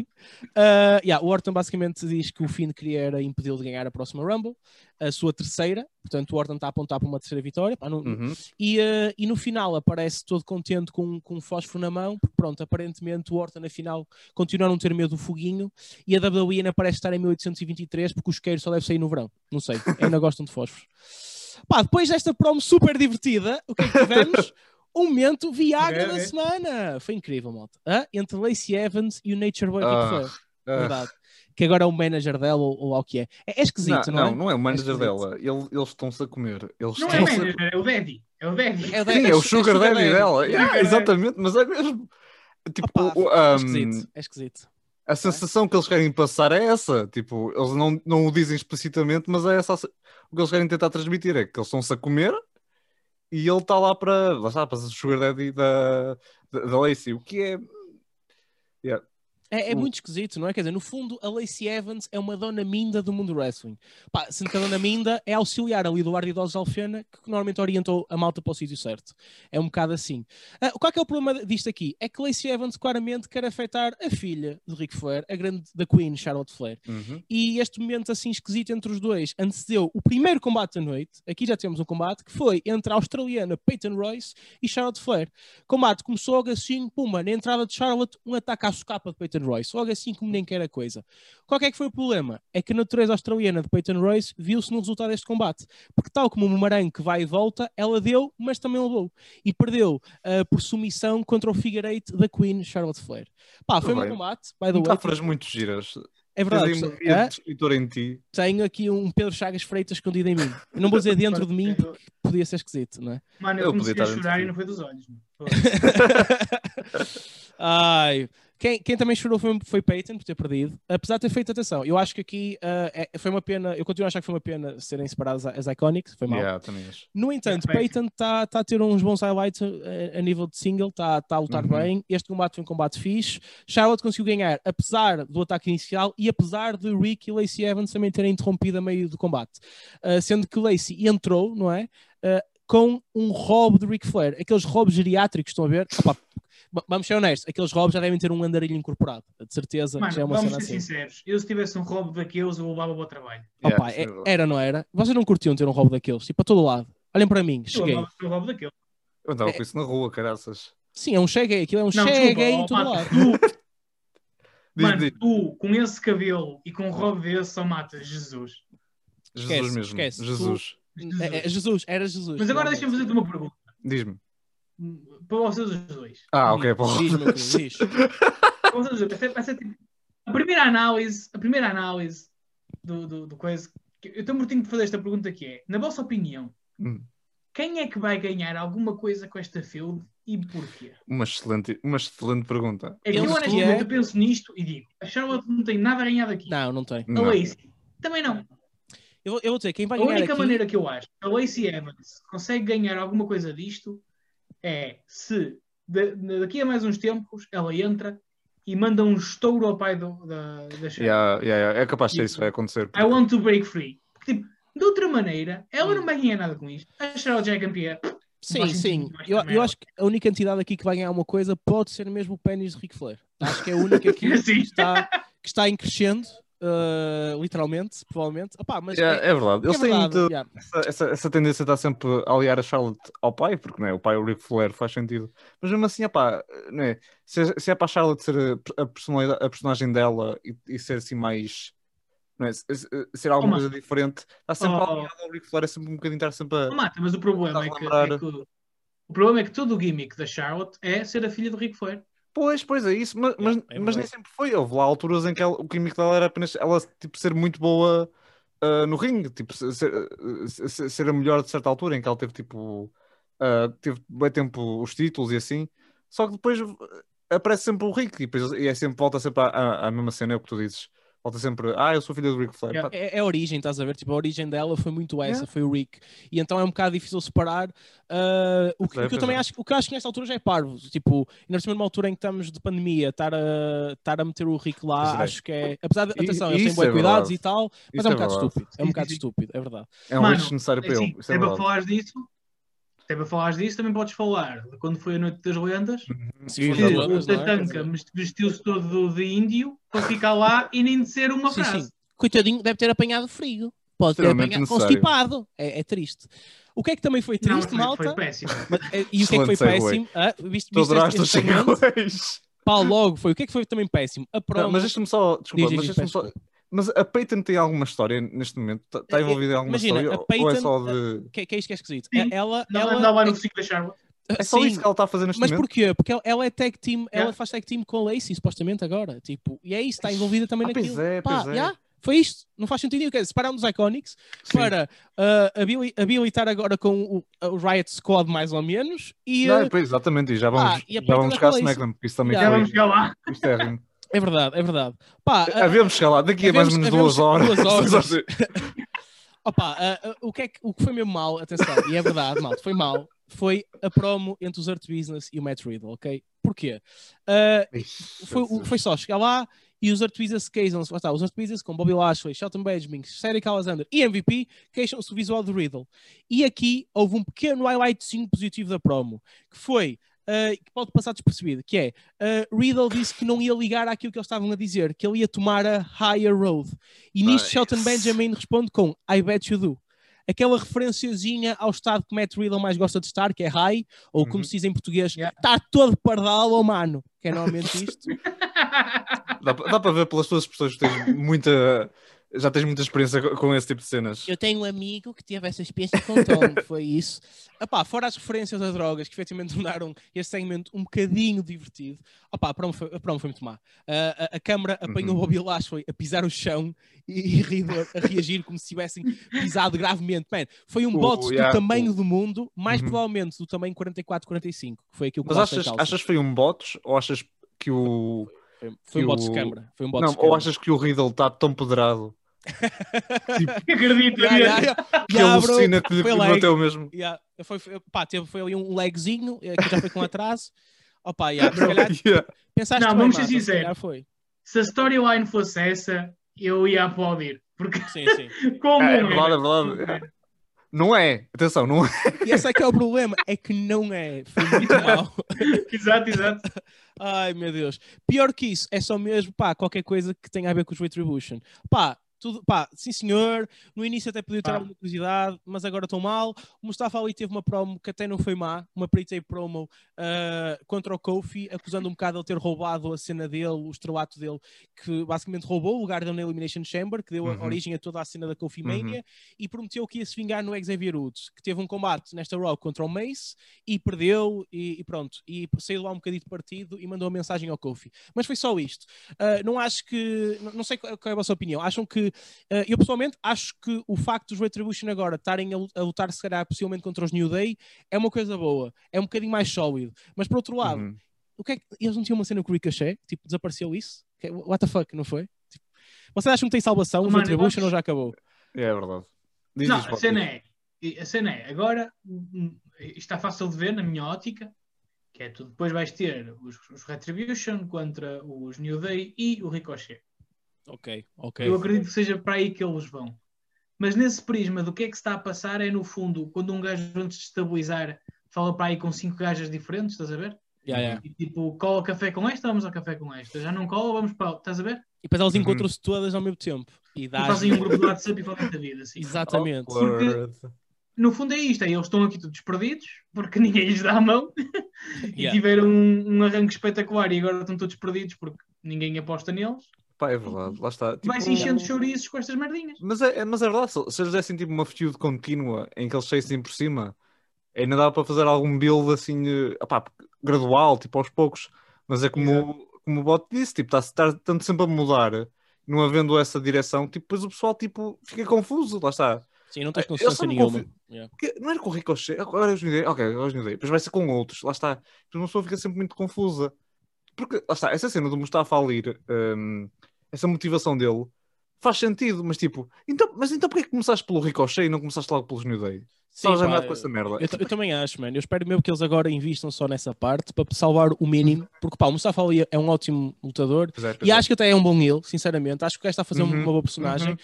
Speaker 1: ah, yeah, o Orton basicamente diz que o Finn queria impedi-lo de ganhar a próxima Rumble, a sua terceira, portanto o Orton está a apontar para uma terceira vitória, pá, não-
Speaker 2: Uhum.
Speaker 1: e, ah, e no final aparece todo contente com, com um fósforo na mão, porque pronto, aparentemente o Orton afinal continua a não ter medo do foguinho, e a WWE ainda parece estar em 1823, porque o isqueiro só deve sair no verão, não sei, ainda gostam de fósforos. Pá, depois desta promo super divertida, o que é que tivemos? Um momento Viagra
Speaker 3: É,
Speaker 1: da
Speaker 3: é.
Speaker 1: semana. Foi incrível, malta. Hã? Entre Lacey Evans e o Nature Boy Ric
Speaker 2: Ah,
Speaker 1: Flair.
Speaker 2: Ah,
Speaker 1: Verdade. Que agora é o manager dela ou, ou lá o que é. É, é esquisito, não,
Speaker 2: não,
Speaker 1: é?
Speaker 2: não é o manager
Speaker 1: esquisito.
Speaker 2: dela. Ele- eles estão-se a comer. Eles
Speaker 3: Não é
Speaker 2: a-
Speaker 3: manager, é o Daddy. É o Daddy.
Speaker 1: É o,
Speaker 2: Sim, é o Sugar Daddy dela.
Speaker 3: É.
Speaker 2: Yeah, exatamente, mas é mesmo. Tipo,
Speaker 1: Opa,
Speaker 2: o- o,
Speaker 1: é
Speaker 2: um,
Speaker 1: esquisito. É esquisito.
Speaker 2: a sensação que eles querem passar é essa. Tipo, eles não, não o dizem explicitamente, mas é essa a o que eles querem tentar transmitir: é que eles estão-se a comer e ele está lá para. Lá está, para o Sugar Daddy da, da, da Lacey. O que é.
Speaker 1: É, é
Speaker 2: O-
Speaker 1: muito esquisito, não é? Quer dizer, no fundo, a Lacey Evans é uma dona minda do mundo do wrestling. Pá, sendo que a dona minda é auxiliar ali do Ardidosos Alfena, que normalmente orientou a malta para o sítio certo. É um bocado assim. Ah, qual é, que é o problema disto aqui? É que Lacey Evans claramente quer afetar a filha de Ric Flair, a grande da Queen, Charlotte Flair.
Speaker 2: Uhum.
Speaker 1: E este momento assim esquisito entre os dois antecedeu o primeiro combate da noite. Aqui já temos um combate que foi entre a australiana Peyton Royce e Charlotte Flair. O combate começou logo assim, puma, na entrada de Charlotte, um ataque à socapa de Peyton Royce, logo assim como nem quer a coisa. Qual é que foi o problema? É que a natureza australiana de Peyton Royce viu-se no resultado deste combate. Porque tal como o bumerangue que vai e volta, ela deu, mas também levou. E perdeu ah, por submissão contra o figure eight da Queen Charlotte Flair. Pá, foi um combate, by the way.
Speaker 2: Metáforas muito giras.
Speaker 1: É verdade.
Speaker 2: escritor em ti.
Speaker 1: tenho aqui um Pedro Chagas Freitas escondido em mim. Eu não vou dizer dentro de mim porque podia ser esquisito, não é?
Speaker 3: Mano, eu,
Speaker 2: Eu
Speaker 3: comecei
Speaker 2: podia
Speaker 3: a chorar e não foi dos olhos.
Speaker 1: Ai. Quem, quem também chorou foi, foi Peyton por ter perdido, apesar de ter feito atenção. Eu acho que aqui ah, é- foi uma pena, eu continuo a achar que foi uma pena serem separadas as Iconics, foi mal.
Speaker 2: Yeah.
Speaker 1: No entanto,
Speaker 3: Yeah,
Speaker 1: Peyton está tá a ter uns bons highlights a, a nível de single, está tá a lutar
Speaker 2: Uhum.
Speaker 1: bem. Este combate foi um combate fixe. Charlotte conseguiu ganhar, apesar do ataque inicial e apesar de Rick e Lacey Evans também terem interrompido a meio do combate. Ah, sendo que Lacey entrou, não é? Ah, com um roubo de Ric Flair. Aqueles roubos geriátricos, estão a ver? Opa, vamos ser honestos, aqueles roubos já devem ter um andarilho incorporado. De certeza
Speaker 3: Mano,
Speaker 1: já é uma
Speaker 3: vamos
Speaker 1: cena
Speaker 3: ser
Speaker 1: assim.
Speaker 3: sinceros. Eu, se tivesse um roubo daqueles, eu levava para o trabalho.
Speaker 2: Yeah,
Speaker 1: Opa, é-
Speaker 2: é
Speaker 1: era, não era? Vocês não curtiam ter um roubo daqueles? Tipo, a todo lado. Olhem para mim,
Speaker 3: Eu
Speaker 1: cheguei.
Speaker 3: levava o roubo daqueles.
Speaker 2: Eu andava
Speaker 1: É-
Speaker 2: com isso na rua, caraças.
Speaker 1: Sim, é um cheguei, aquilo é um
Speaker 3: Não,
Speaker 1: cheguei em todo lado.
Speaker 3: tu, mano,
Speaker 2: diz.
Speaker 3: tu, com esse cabelo e com um roubo desse, só matas Jesus.
Speaker 2: Jesus
Speaker 1: esquece,
Speaker 2: mesmo.
Speaker 1: esquece.
Speaker 2: Jesus.
Speaker 3: Jesus.
Speaker 1: É, é Jesus, era Jesus.
Speaker 3: Mas agora
Speaker 1: realmente.
Speaker 3: deixa-me fazer-te uma pergunta.
Speaker 2: Diz-me.
Speaker 3: Para vocês os dois.
Speaker 2: Ah, ok.
Speaker 1: Diz, diz.
Speaker 3: Para vocês os dois. Vai ser- vai ser tipo- a primeira análise, a primeira análise do, do, do coisa. que- Eu estou mortinho de fazer esta pergunta que é, na vossa opinião,
Speaker 2: Hum.
Speaker 3: quem é que vai ganhar alguma coisa com esta field e porquê?
Speaker 2: Uma excelente, uma excelente pergunta.
Speaker 3: É que
Speaker 1: Eu
Speaker 3: honestamente
Speaker 1: é-
Speaker 3: penso nisto e digo, a Charlotte não tem nada a ganhar daqui.
Speaker 1: Não, não tem.
Speaker 3: A
Speaker 2: Não.
Speaker 3: Lacey também não.
Speaker 1: Eu, vou- eu vou dizer, quem vai
Speaker 3: A
Speaker 1: ganhar
Speaker 3: única
Speaker 1: aqui...
Speaker 3: maneira que eu acho que a Lacey Evans consegue ganhar alguma coisa disto é se da- daqui a mais uns tempos ela entra e manda um estouro ao pai do, da, da.
Speaker 2: Yeah, yeah, yeah. É capaz de ser isso vai acontecer.
Speaker 3: I want to break free. Porque, tipo, de outra maneira, ela não vai ganhar nada com isto. A Charlotte já é campeã.
Speaker 1: Sim, sim. Eu, eu acho que a única entidade aqui que vai ganhar uma coisa pode ser mesmo o pênis de Ric Flair. Acho que é a única aqui que
Speaker 3: Sim.
Speaker 1: está, que está em crescendo, uh, literalmente, provavelmente. Opá, mas
Speaker 2: Yeah,
Speaker 1: é,
Speaker 2: é verdade. Eles
Speaker 1: é
Speaker 2: têm
Speaker 1: verdade,
Speaker 2: muito
Speaker 1: yeah.
Speaker 2: essa, essa, essa tendência está sempre a aliar a Charlotte ao pai, porque não é? o pai é o Ric Flair, faz sentido. Mas mesmo assim, opá, não é? Se, é- se é para a Charlotte ser a, a personalidade- a personagem dela e, e ser assim mais. Não é? Se- se- Ser alguma
Speaker 3: Oh,
Speaker 2: coisa diferente, está sempre
Speaker 3: Oh.
Speaker 2: aliado ao Ric Flair, é sempre um bocadinho estar sempre a.
Speaker 3: Não mata, mas o problema é que,
Speaker 2: lembrar?
Speaker 3: é que o- o problema é que todo o gimmick da Charlotte é ser a filha do Ric Flair.
Speaker 2: Pois, pois é isso, mas, mas,
Speaker 1: é
Speaker 2: mas nem sempre foi. Houve lá alturas em que ela- o químico dela era apenas ela tipo, ser muito boa ah, no ringue, tipo, ser, ser- ser- a melhor de certa altura, em que ela teve tipo ah, teve bem tempo os títulos e assim. Só que depois ah, aparece sempre o Rick e, depois, e é sempre, volta sempre à, à- à mesma cena, é o que tu dizes. Volta sempre, ah, eu sou filha do Ric Flair.
Speaker 1: É, é a origem, estás a ver? Tipo, a origem dela foi muito essa,
Speaker 2: Yeah.
Speaker 1: foi o Rick. E então é um bocado difícil separar. uh, o, que,
Speaker 2: é,
Speaker 1: o que eu
Speaker 2: pois
Speaker 1: também
Speaker 2: é.
Speaker 1: acho, o que eu acho que nesta altura já é parvo. Tipo, ainda por numa altura em que estamos de pandemia, estar a, estar a meter o Rick lá,
Speaker 2: é.
Speaker 1: acho que é. Apesar de,
Speaker 2: E-
Speaker 1: atenção, eles têm bons
Speaker 2: é
Speaker 1: cuidados
Speaker 2: verdade.
Speaker 1: e tal, mas
Speaker 2: Isso
Speaker 1: é um
Speaker 2: é
Speaker 1: bocado estúpido. É um bocado estúpido, é verdade.
Speaker 2: É um
Speaker 3: Mano,
Speaker 2: necessário para
Speaker 3: Assim,
Speaker 2: ele. É
Speaker 3: para falares disso, até para falares disso, também podes falar de quando foi a Noite das Lendas,
Speaker 1: Se for
Speaker 3: que
Speaker 1: das
Speaker 2: Exato.
Speaker 1: lendas,
Speaker 3: o
Speaker 1: não é?
Speaker 3: Tatanka vestiu-se todo de índio para ficar lá e nem dizer uma
Speaker 1: Sim,
Speaker 3: frase.
Speaker 1: sim. Coitadinho, deve ter apanhado frio. Pode ter apanhado
Speaker 2: necessário.
Speaker 1: constipado. É, é triste. O que é que também foi
Speaker 3: Não,
Speaker 1: triste,
Speaker 3: foi,
Speaker 1: malta?
Speaker 3: foi péssimo.
Speaker 1: Mas, eh, e o que é que foi péssimo? Ah, viste,
Speaker 2: Tu
Speaker 1: viste este,
Speaker 2: os
Speaker 1: este segmento? logo foi. O que é que foi também péssimo? A
Speaker 2: Não,
Speaker 1: promo.
Speaker 2: mas deixa-me só, desculpa,
Speaker 1: Diz,
Speaker 2: mas deixa-me só. Mas a Peyton tem alguma história neste momento? Está
Speaker 1: Eh,
Speaker 2: envolvida em alguma
Speaker 1: imagina,
Speaker 2: história?
Speaker 1: a
Speaker 2: ou- ou é
Speaker 1: Peyton-
Speaker 2: só de.
Speaker 1: que, que é isto que é esquisito?
Speaker 3: Sim.
Speaker 1: Ela,
Speaker 3: Não
Speaker 1: ela, é-
Speaker 3: no ciclo da Charlotte.
Speaker 2: É só
Speaker 1: sim,
Speaker 2: isso que ela está a fazer neste
Speaker 1: Mas
Speaker 2: momento?
Speaker 1: porquê? Porque ela- ela é tag team, ela
Speaker 3: Yeah.
Speaker 1: faz tag team com a Lacey, supostamente agora. Tipo, e é isso, está envolvida também
Speaker 2: Ah, pois
Speaker 1: naquilo.
Speaker 2: é,
Speaker 1: Pá,
Speaker 2: pois é.
Speaker 1: yeah, foi isto. Não faz sentido nenhum. Quer dizer, separaram dos Iconics
Speaker 2: Sim.
Speaker 1: para ah, habili- habilitar agora com o, o Riot Squad, mais ou menos. E
Speaker 2: Não,
Speaker 1: ah,
Speaker 2: pois, exatamente, e já vamos,
Speaker 1: Ah, e
Speaker 2: já
Speaker 1: Peyton
Speaker 2: vamos chegar a. SmackDown, porque isso também
Speaker 1: Yeah.
Speaker 3: Já
Speaker 2: foi.
Speaker 3: vamos chegar lá.
Speaker 2: Isto é.
Speaker 1: É verdade, é verdade. Pá, ah,
Speaker 2: Havemos chegar lá, daqui a mais ou menos duas horas.
Speaker 1: duas horas. Opa, ah, ah, o, que é que, o que foi mesmo mal, atenção, e é verdade, mal, foi mal, foi a promo entre os Art Business e o Matt Riddle, ok? Porquê? Ah, foi, o- foi só chegar lá e os Art Business queixam-se, lá está, os Art Business com Bobby Lashley, Shelton Benjamin, Cedric Alexander e MVP queixam-se do visual do Riddle. E aqui houve um pequeno highlightzinho positivo da promo, que foi, ah, que pode passar despercebido, que é, ah, Riddle disse que não ia ligar àquilo que eles estavam a dizer, que ele ia tomar a higher road. E nisto
Speaker 2: Nice.
Speaker 1: Shelton Benjamin responde com I bet you do. Aquela referenciazinha ao estado que Matt Riddle mais gosta de estar, que é high, ou como
Speaker 2: Uhum.
Speaker 1: se diz em português,
Speaker 3: Yeah.
Speaker 1: está todo pardal, oh mano, que é normalmente isto.
Speaker 2: Dá, dá para ver pelas tuas expressões que tens muita. Já tens muita experiência co- com esse tipo de cenas.
Speaker 1: Eu tenho um amigo que teve essa experiência com Tom, foi isso. Epá, fora as referências a drogas, que efetivamente tornaram este segmento um bocadinho divertido. Opá, a promo foi, a promo foi muito má. Ah, a, a câmara apanhou
Speaker 2: Uhum.
Speaker 1: o Bobby Lashley a pisar o chão e, e Riddle a reagir como se tivessem pisado gravemente. Man, foi um
Speaker 2: O-
Speaker 1: bote
Speaker 2: yeah,
Speaker 1: do tamanho
Speaker 2: o-
Speaker 1: do mundo, mais
Speaker 2: Uhum.
Speaker 1: provavelmente do tamanho 44-45, que foi aquilo que
Speaker 2: Mas achas, achas que foi um bot ou achas que o.
Speaker 1: Foi, foi um bote de câmara. Foi um
Speaker 2: Não, ou achas que o Riddle está tão poderado
Speaker 3: Acredito,
Speaker 1: Yeah, yeah, yeah.
Speaker 2: que
Speaker 1: Yeah,
Speaker 2: alucina que lhe bateu mesmo?
Speaker 1: Yeah, foi, foi, pá, teve, foi ali um lagzinho, eh, que já foi com atraso. Opa, yeah, se calhar
Speaker 2: Yeah.
Speaker 1: pensaste
Speaker 3: Não,
Speaker 1: bem,
Speaker 3: vamos ser
Speaker 1: se
Speaker 3: sinceros. Se a storyline fosse essa, eu ia aplaudir. Porque
Speaker 1: Sim, sim.
Speaker 3: como
Speaker 2: É, é verdade, é verdade. Não é, atenção, não é.
Speaker 1: E esse é que é o problema, é que não é. Foi muito mal.
Speaker 3: Exato, exato.
Speaker 1: Ai, meu Deus. Pior que isso, é só mesmo, pá, qualquer coisa que tenha a ver com os Retribution. Pá, tudo, pá, sim senhor, no início até podia ter
Speaker 3: Pá.
Speaker 1: alguma curiosidade, mas agora estou mal. O Mustafa Ali teve uma promo que até não foi má, uma pre-tape promo ah, contra o Kofi, acusando um bocado ele ter roubado a cena dele, o estrelato dele, que basicamente roubou o lugar dele na Elimination Chamber, que deu
Speaker 2: Uhum.
Speaker 1: origem a toda a cena da Kofi Mania, e prometeu que ia se vingar no Xavier Woods, que teve um combate nesta Raw contra o Mace, e perdeu, e, e pronto, e saiu lá um bocadinho de partido e mandou uma mensagem ao Kofi. Mas foi só isto. Ah, não acho que, não, sei qual é a vossa opinião, acham que que uh, eu pessoalmente acho que o facto dos Retribution agora estarem a, lutar, se calhar, possivelmente contra os New Day é uma coisa boa, é um bocadinho mais sólido. Mas por outro lado,
Speaker 2: Uhum.
Speaker 1: o que é que eles não tinham uma cena com o Ricochet? Tipo, desapareceu isso? Que- What the fuck, não foi? Tipo, vocês acham que tem salvação? Os
Speaker 3: Mano, eu
Speaker 1: Retribution ou já acabou?
Speaker 2: É, é verdade. Diz,
Speaker 3: Não, a cena é, a cena é, agora hum, isto está fácil de ver na minha ótica, que é tu depois vais ter os, os Retribution contra os New Day e o Ricochet.
Speaker 1: Ok, ok.
Speaker 3: Eu acredito que seja para aí que eles vão. Mas nesse prisma do que é que se está a passar é no fundo, quando um gajo antes de estabilizar fala para aí com cinco gajas diferentes, estás a ver?
Speaker 1: Yeah, yeah.
Speaker 3: E tipo, cola café com esta, vamos ao café com esta. Já não cola, vamos para. Estás a ver?
Speaker 1: E depois elas
Speaker 2: Uhum.
Speaker 1: encontram-se todas ao mesmo tempo. E
Speaker 3: E fazem um grupo de WhatsApp e falam da vida. Assim.
Speaker 1: Exatamente.
Speaker 2: Awkward.
Speaker 3: No fundo é isto, é, eles estão aqui todos perdidos, porque ninguém lhes dá a mão, e
Speaker 1: Yeah.
Speaker 3: tiveram um, um arranque espetacular e agora estão todos perdidos porque ninguém aposta neles.
Speaker 2: Pá, é verdade, lá está. Tipo,
Speaker 3: Vai-se enchendo chouriços com estas merdinhas.
Speaker 2: Mas é, é- mas é verdade, se eles dessem tipo uma feud contínua em que eles saíssem por cima, ainda dá para fazer algum build assim, opá, gradual, tipo aos poucos. Mas é como, como o bot disse, tipo, está está tanto sempre a mudar, não havendo essa direção, tipo, depois o pessoal tipo, fica confuso, lá está.
Speaker 1: Sim, não tens
Speaker 2: me
Speaker 1: nenhuma.
Speaker 2: confundo.
Speaker 1: Yeah.
Speaker 2: Não era com o Ricochet, agora eu me ok, agora eu me depois vai ser com outros, lá está. Então uma pessoa fica sempre muito confusa. Porque, lá está, essa cena do Mustafa Ali, hum, essa motivação dele, faz sentido, mas tipo, então, mas então porquê que começaste pelo Ricochet e não começaste logo pelos New Day?
Speaker 1: Sim,
Speaker 2: Estás
Speaker 1: pá,
Speaker 2: com essa merda.
Speaker 1: Eu, ta- eu também acho, mano. Eu espero mesmo que eles agora invistam só nessa parte para salvar o mínimo, porque pá, o Mustafa Ali é um ótimo lutador
Speaker 2: Pois é, pois
Speaker 1: e
Speaker 2: é.
Speaker 1: acho que até é um bom heel, sinceramente. Acho que o gajo está a fazer
Speaker 2: Uhum,
Speaker 1: uma boa personagem.
Speaker 3: uhum.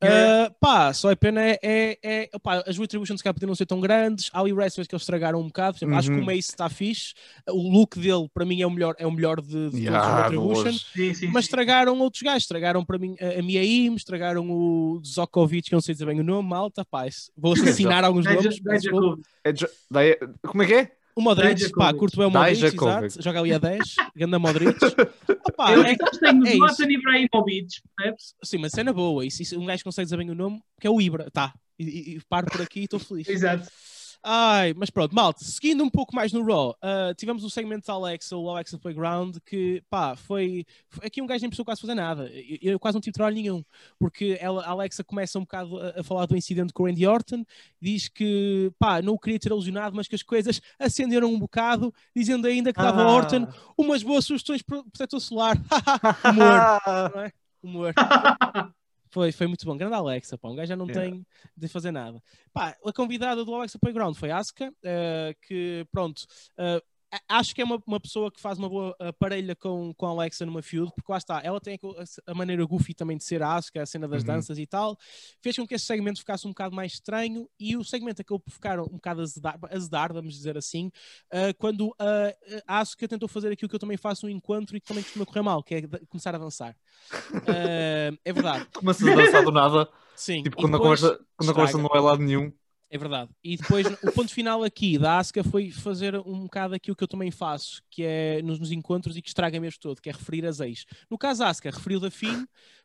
Speaker 1: Ah, pá, só é pena é, é, é- opá, as Retributions cá podiam não ser tão grandes. Há ali wrestlers que eles estragaram um bocado. Exemplo, Acho que o
Speaker 2: Uhum.
Speaker 1: Mace está fixe. O look dele, para mim, é o melhor, é o melhor de, de
Speaker 2: Yeah,
Speaker 1: todos os
Speaker 2: de
Speaker 1: Retribution.
Speaker 2: longe.
Speaker 3: Sim, sim,
Speaker 1: Mas estragaram outros gajos, estragaram para mim a, a Mia Im, estragaram o Djokovic, que eu não sei dizer bem o nome, malta, pá, vou assassinar alguns nomes.
Speaker 2: É daí- Como é que é?
Speaker 1: O Modric, pá, curto bem o Modric, exato, joga ali a 10, ganda Modric. Opa,
Speaker 3: Eu
Speaker 1: é,
Speaker 3: tenho
Speaker 1: é
Speaker 3: o Zlatan. Ibrahimovic, percebes?
Speaker 1: sim, mas cena boa, isso, isso, um gajo consegue dizer bem o nome, que é o Ibra, tá, e, e- e paro por aqui e estou feliz.
Speaker 3: Exato.
Speaker 1: Ai, mas pronto, malta, seguindo um pouco mais no Raw, ah, tivemos o segmento da Alexa, o Alexa Playground, que pá, foi. foi- Aqui um gajo nem precisou quase fazer nada. Eu, eu quase não tive trabalho nenhum, porque ela, a Alexa começa um bocado a, a falar do incidente com o Randy Orton, diz que pá, não o queria ter ilusionado, mas que as coisas acenderam um bocado, dizendo ainda que dava a Orton umas boas sugestões para o protetor solar. Humor, não é? Humor. Foi, foi muito bom. Grande Alexa, pá. Um gajo já não
Speaker 2: Yeah.
Speaker 1: tem de fazer nada. Pá, a convidada do Alexa Playground foi a Asuka, eh, que pronto. a- acho que é uma, uma pessoa que faz uma boa eh, parelha com, com a Alexa numa feud, porque lá está, ela tem a, a maneira goofy também de ser a Asuka, a cena das
Speaker 2: Uhum.
Speaker 1: danças e tal, fez com que esse segmento ficasse um bocado mais estranho e o segmento acabou por ficar um bocado azedar, azedar vamos dizer assim, eh, quando a, a Asuka tentou fazer aquilo que eu também faço no encontro e que também costuma correr mal, que é começar a dançar. Eh, é verdade,
Speaker 2: Começas a dançar do nada,
Speaker 1: sim.
Speaker 2: tipo quando,
Speaker 1: depois-
Speaker 2: a conversa, quando a conversa não vai a lado nenhum.
Speaker 1: É verdade. E depois o ponto final aqui da Asuka foi fazer um bocado aquilo que eu também faço, que é nos, nos encontros e que estraga mesmo todo, que é referir as ex. No caso, a Asuka referiu da Finn,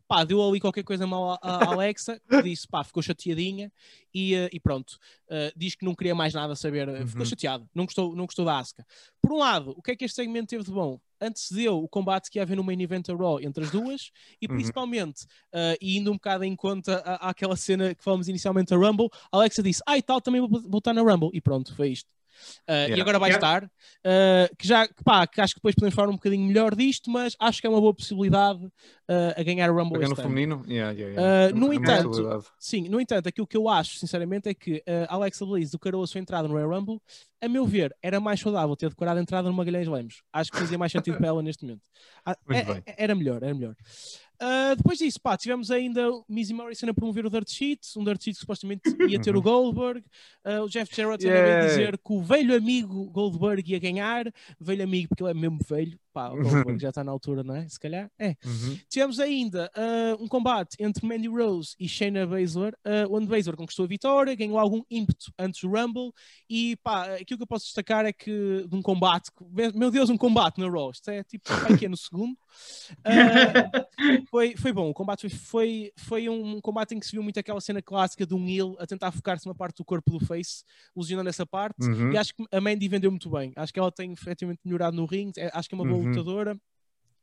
Speaker 1: pá, deu ali qualquer coisa mal à Alexa, disse, pá, ficou chateadinha e, eh, e pronto. Eh, diz que não queria mais nada saber, eh, ficou
Speaker 2: Uhum.
Speaker 1: chateado, não gostou, não gostou da Asuka. Por um lado, o que é que este segmento teve de bom? Antecedeu o combate que ia haver no main event a Raw entre as duas e
Speaker 2: Uhum.
Speaker 1: principalmente, eh, e indo um bocado em conta à- àquela cena que falamos inicialmente a Rumble, a Alexa disse, ai tal, também vou estar na Rumble. E pronto, foi isto. Uh, E
Speaker 2: Yeah.
Speaker 1: agora vai
Speaker 3: Yeah.
Speaker 1: estar. uh, que já, que pá, que acho que depois podemos falar um bocadinho melhor disto, mas acho que é uma boa possibilidade uh, a ganhar a Rumble este ano.
Speaker 2: feminino, yeah, yeah,
Speaker 1: Uh,
Speaker 2: yeah.
Speaker 1: no
Speaker 2: É
Speaker 1: entanto. Sim, no entanto, aquilo que eu acho, sinceramente, é que uh, Alexa Bliss declarou a sua entrada no Royal Rumble. A meu ver, era mais saudável ter declarado a entrada no Magalhães Lemos. Acho que fazia mais sentido para ela neste momento.
Speaker 2: Muito
Speaker 1: é-
Speaker 2: bem.
Speaker 1: era melhor, era melhor. Uh, depois disso, pá, tivemos ainda o Mizzy Morrison a promover o Dirt Sheet, um Dirt Sheet que supostamente ia ter o
Speaker 2: Uhum.
Speaker 1: Goldberg. Uh, o Jeff Jarrett
Speaker 2: Yeah.
Speaker 1: dizer que o velho amigo Goldberg ia ganhar. Velho amigo, porque ele é mesmo velho. Pá, o Goldberg já está na altura, não é? Se calhar, é.
Speaker 2: Uhum.
Speaker 1: Tivemos ainda uh, um combate entre Mandy Rose e Shayna Baszler, uh, onde Baszler conquistou a vitória, ganhou algum ímpeto antes do Rumble e pá, aquilo que eu posso destacar é que de um combate, meu Deus, um combate na Raw, isto é tipo, que é no segundo, Uh, foi, foi bom, o combate foi, foi, foi um combate em que se viu muito aquela cena clássica de um heel a tentar focar-se numa parte do corpo do face, lesionando essa parte,
Speaker 2: Uhum.
Speaker 1: e acho que a Mandy vendeu muito bem, acho que ela tem efetivamente melhorado no ringue, é- acho que é uma boa
Speaker 2: Uhum.
Speaker 1: Lutadora.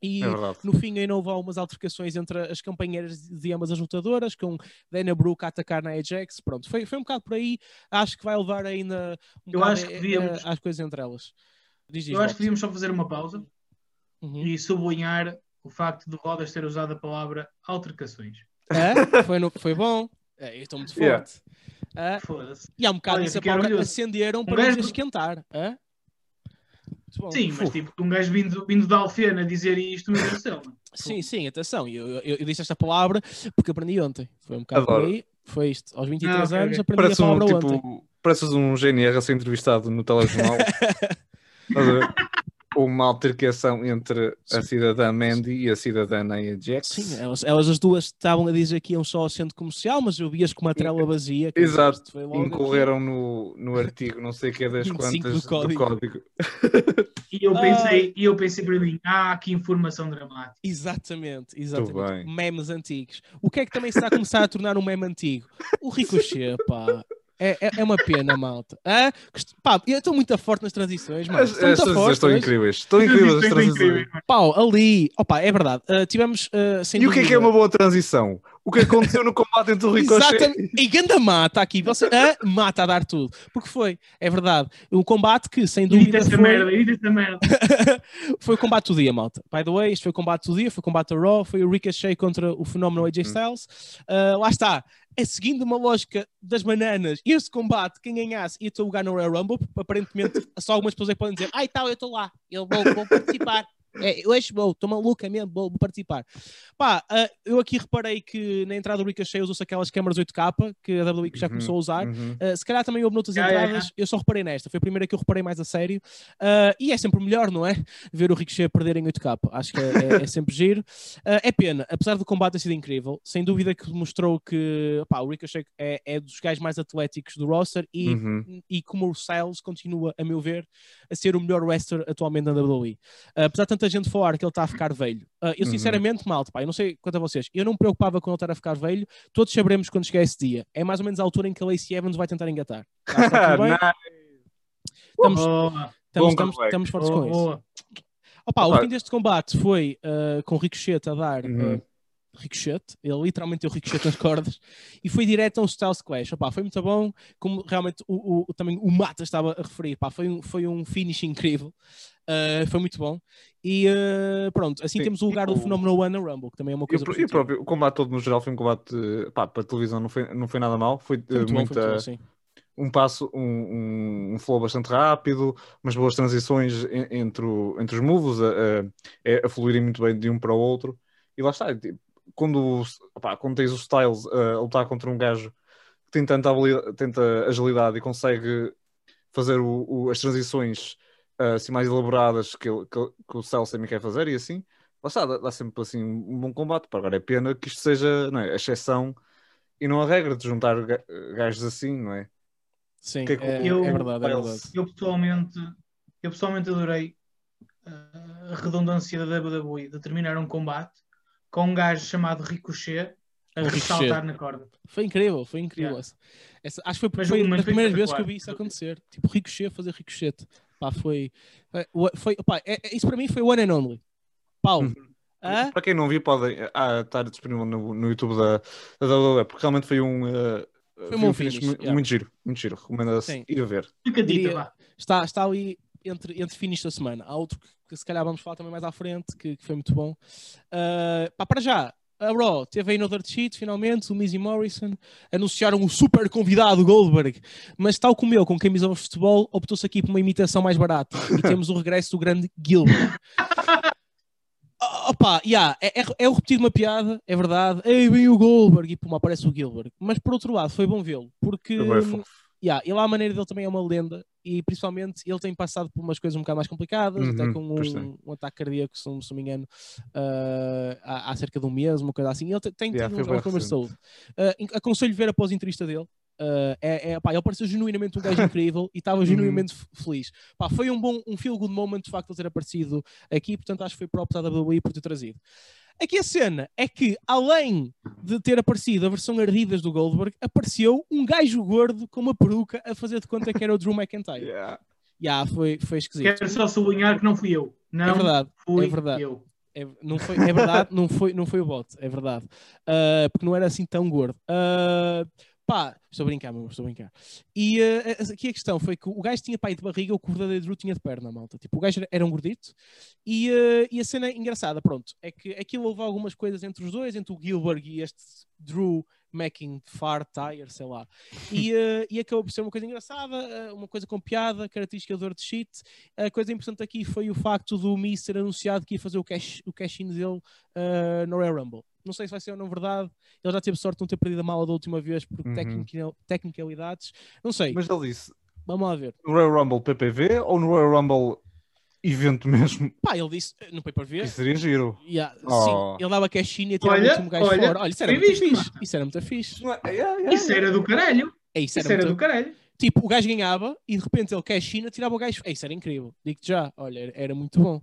Speaker 1: E
Speaker 2: É
Speaker 1: no fim ainda houve algumas altercações entre as companheiras de ambas as lutadoras, com Dana Brooke a atacar na Ajax. Pronto, foi, foi um bocado por aí. Acho que vai levar ainda um
Speaker 3: Eu
Speaker 1: bocado
Speaker 3: acho que devíamos-
Speaker 1: as coisas entre elas. Diz, diz,
Speaker 3: Eu acho que devíamos só fazer uma pausa
Speaker 1: Uhum.
Speaker 3: e sublinhar o facto de Rodas ter usado a palavra altercações.
Speaker 1: Hã? foi, no- foi bom. É, eu estou muito
Speaker 2: Yeah.
Speaker 1: forte.
Speaker 3: Foda-se.
Speaker 1: E há um bocado
Speaker 3: Olha,
Speaker 1: pauta
Speaker 3: orgulhoso.
Speaker 1: acenderam
Speaker 3: Um
Speaker 1: para nos esquentar.
Speaker 3: Sim, mas tipo, um gajo vindo, vindo da Alfena dizer isto, meu Deus do céu. mano.
Speaker 1: Sim, sim, atenção. Eu, eu, eu disse esta palavra porque aprendi ontem. Foi um bocado
Speaker 2: Adoro.
Speaker 1: por aí. Foi isto. Aos 23
Speaker 3: Ah,
Speaker 1: anos aprendi
Speaker 2: Parece
Speaker 1: a
Speaker 2: um,
Speaker 1: palavra ontem.
Speaker 2: tipo, pareces um GNR a ser entrevistado no telejornal. Estás a ver? Uma altercação entre a cidadã Mandy e a cidadã Nia Jax.
Speaker 1: Sim, elas, elas as duas estavam a dizer que iam só ao centro comercial, mas eu vi-as com uma trela vazia. que
Speaker 2: Exato.
Speaker 1: aqui.
Speaker 2: Incorreram no, no artigo, não sei o que é das
Speaker 1: 25
Speaker 2: quantas
Speaker 1: do
Speaker 2: do
Speaker 1: código.
Speaker 2: código.
Speaker 3: E eu pensei, e eu pensei para mim, ah, que informação dramática.
Speaker 1: Exatamente, exatamente. Memes antigos. O que é que também se está a começar a tornar um meme antigo? O Ricochet, pá. É, é, é uma pena, malta. Gost- Pá, eu estou muito forte nas transições, mano.
Speaker 2: As,
Speaker 1: Estou
Speaker 2: as
Speaker 1: muito
Speaker 2: estão incríveis. Estão incríveis as
Speaker 3: é
Speaker 2: transições.
Speaker 1: Pau, ali. Opa, é verdade. Uh, tivemos uh, sem
Speaker 2: E o que é que é
Speaker 1: dúvida-
Speaker 2: uma boa transição? O que aconteceu no combate entre o Ricochet
Speaker 1: Exatamente. E ganda mata aqui. Você ah, mata a dar tudo. Porque foi, é verdade. Um combate que, sem dúvida,
Speaker 3: essa
Speaker 1: foi,
Speaker 3: merda, edita essa merda.
Speaker 1: foi o combate do dia, malta. By the way, isto foi o combate do dia, foi o combate da Raw, foi o Ricochet contra o fenómeno AJ Styles. Ah, lá está. É seguindo uma lógica das bananas, este combate, quem ganhasse ia ter lugar no Royal Rumble, porque aparentemente só algumas pessoas é que podem dizer, ai tal, eu estou lá, eu vou, vou participar. É, hoje vou, estou maluca mesmo, vou, participar. Pá, ah, eu aqui reparei que na entrada do Ricochet usou-se aquelas câmaras 8K que a WWE já
Speaker 2: Uhum,
Speaker 1: começou a usar.
Speaker 2: uhum.
Speaker 1: Uh, se calhar também houve noutras entradas, eu só reparei nesta, foi a primeira que eu reparei mais a sério. Uh, e é sempre melhor, não é? Ver o Ricochet perder em 8K. Acho que é, é- é sempre giro. Uh, é pena, apesar do combate ter sido incrível, sem dúvida que mostrou que pá, o Ricochet é, é dos gajos mais atléticos do roster e,
Speaker 2: Uhum.
Speaker 1: e como o Styles continua, a meu ver, a ser o melhor wrestler atualmente na WWE. Uh, apesar de tanta gente falar que ele está a ficar velho, uh, eu
Speaker 2: Uhum.
Speaker 1: sinceramente, malta, pá, eu não sei quanto a vocês, eu não me preocupava com ele estar a ficar velho, todos saberemos quando chegar esse dia. É mais ou menos a altura em que a Lacey Evans vai tentar engatar. Tudo bem. Estamos, estamos, estamos, estamos fortes
Speaker 3: boa,
Speaker 1: com isso. Opa, o
Speaker 2: Opa.
Speaker 1: fim deste combate foi uh, com o Ricochet a dar
Speaker 2: Uhum.
Speaker 1: uh, Ricochet, ele literalmente deu Ricochet nas cordas e foi direto a um Styles Clash. Opa, foi muito bom, como realmente o, o- também o Mata estava a referir. Pá, foi, um, foi um finish incrível, Uh, foi muito bom. E uh, pronto, assim
Speaker 2: Sim,
Speaker 1: temos o lugar
Speaker 2: e
Speaker 1: do
Speaker 2: o-
Speaker 1: fenómeno One Rumble, que também é uma
Speaker 2: E
Speaker 1: coisa
Speaker 2: e o
Speaker 1: positiva.
Speaker 2: próprio o combate todo no geral foi um combate pá, para a televisão não foi, não foi nada mal. Foi,
Speaker 1: Foi
Speaker 2: eh,
Speaker 1: muito bom,
Speaker 2: muita,
Speaker 1: foi muito bom,
Speaker 2: um passo, um, um, flow bastante rápido, umas boas transições en- entre, o- entre os moves a, a, a fluírem muito bem de um para o outro. E lá está, tipo, quando, opá, quando tens o Styles a lutar contra um gajo que tem tanta, habilidade, tanta agilidade e consegue fazer o- o- as transições assim mais elaboradas que, que, que o Styles também quer fazer e assim, lá está, dá, dá sempre assim um bom combate. Para agora é pena que isto seja não é, a exceção e não a regra de juntar ga- gajos assim, não é?
Speaker 1: Sim,
Speaker 2: que é que
Speaker 1: é,
Speaker 3: eu-
Speaker 1: é verdade, é verdade.
Speaker 3: Eu pessoalmente, eu pessoalmente adorei uh, a redundância da WWE de terminar um combate com um gajo chamado Ricochet a ressaltar na corda.
Speaker 1: Foi incrível, foi incrível.
Speaker 3: Yeah.
Speaker 1: Essa, essa- acho que foi,
Speaker 3: Mas
Speaker 1: foi
Speaker 3: o- mas
Speaker 1: das primeiras vezes que eu vi isso acontecer. Tipo, Ricochet fazer Ricochete. Pá, foi. Foi, foi opá, é- é- isso para mim foi one and only. Pau.
Speaker 2: Uhum.
Speaker 1: Hã?
Speaker 2: Para quem não viu, pode ah, estar disponível no, no YouTube da, da WWE, porque realmente foi um, eh,
Speaker 1: Foi um bom
Speaker 2: finish
Speaker 1: finish,
Speaker 2: muito,
Speaker 1: yeah.
Speaker 2: muito giro, muito giro. Recomendo-se
Speaker 1: Sim.
Speaker 2: ir a ver.
Speaker 3: Fica dita.
Speaker 1: Está, está ali entre, entre finis da semana. Há outro que, que se calhar vamos falar também mais à frente, que, que foi muito bom. Ah, pá, para já, a Raw teve aí no Dirt Sheet, finalmente, o Miz e Morrison anunciaram um super convidado, Goldberg, mas tal como eu, com camisa de futebol, optou-se aqui por uma imitação mais barata e temos o regresso do grande Gilbert. Opa, yeah, é, é, é o repetir uma piada, é verdade. Ei, vem o Goldberg e pum, aparece o Gilbert. Mas por outro lado, foi bom vê-lo, porque
Speaker 2: fofo.
Speaker 1: Yeah, ele, à maneira dele, também é uma lenda e principalmente ele tem passado por umas coisas um bocado mais complicadas, até
Speaker 2: Uhum,
Speaker 1: com
Speaker 2: pois tem.
Speaker 1: um, um ataque cardíaco, se não, se não me engano, ah, há, há cerca de um mês, uma coisa assim. Ele tem, tem
Speaker 2: Yeah,
Speaker 1: tido
Speaker 2: bem
Speaker 1: problemas de saúde. En- aconselho ver após a entrevista dele. Ah, é, é, pá, ele pareceu genuinamente um gajo incrível e
Speaker 2: Uhum.
Speaker 1: estava genuinamente f- feliz. Pá, foi um bom, um feel good moment de facto ele ter aparecido aqui, portanto acho que foi próprio da WWE por ter trazido. Aqui a cena é que, além de ter aparecido a versão ardidas do Goldberg, apareceu um gajo gordo com uma peruca a fazer de conta que era o Drew McIntyre.
Speaker 2: Yeah.
Speaker 1: Yeah, foi, foi esquisito.
Speaker 3: Quero só sublinhar que não fui eu. Não
Speaker 1: É verdade,
Speaker 3: fui
Speaker 1: é verdade.
Speaker 3: eu.
Speaker 1: É, não foi, é verdade, não foi, não foi o bot, é verdade. Uh, porque não era assim tão gordo. Uh, pá, estou a brincar, meu, estou a brincar. E uh, aqui a questão foi que o gajo tinha pai de barriga, o verdadeiro Drew tinha de perna, malta. Tipo, o gajo era, era um gordito. E, uh, e a cena engraçada, pronto, é que aquilo houve algumas coisas entre os dois, entre o Gilbert e este Drew making far tire, sei lá. E, uh, e acabou por ser uma coisa engraçada, uma coisa com piada, característica do de shit. A coisa importante aqui foi o facto do Miz ser anunciado que ia fazer o cash-in o cash dele no Royal Rumble. Não sei se vai ser ou não verdade. Ele já teve sorte de não ter perdido a mala da última vez por uhum. tecnicalidades. Não sei.
Speaker 2: Mas ele disse.
Speaker 1: Vamos lá ver.
Speaker 2: No Royal Rumble PPV ou no Royal Rumble evento mesmo?
Speaker 1: Pá, ele disse no pay-per-view.
Speaker 2: Isso seria giro.
Speaker 1: Yeah, oh. Sim, ele dava caixinha e tirava o último gajo olha, fora. Olha, isso era muito visto, fixe. Isso era muito fixe.
Speaker 3: Yeah, yeah, isso era do caralho.
Speaker 1: É, isso,
Speaker 3: isso era, muito... do caralho.
Speaker 1: Tipo, o gajo ganhava e de repente ele caixinha tirava o gajo. É, isso era incrível. Digo-te já. Olha, era, era muito bom.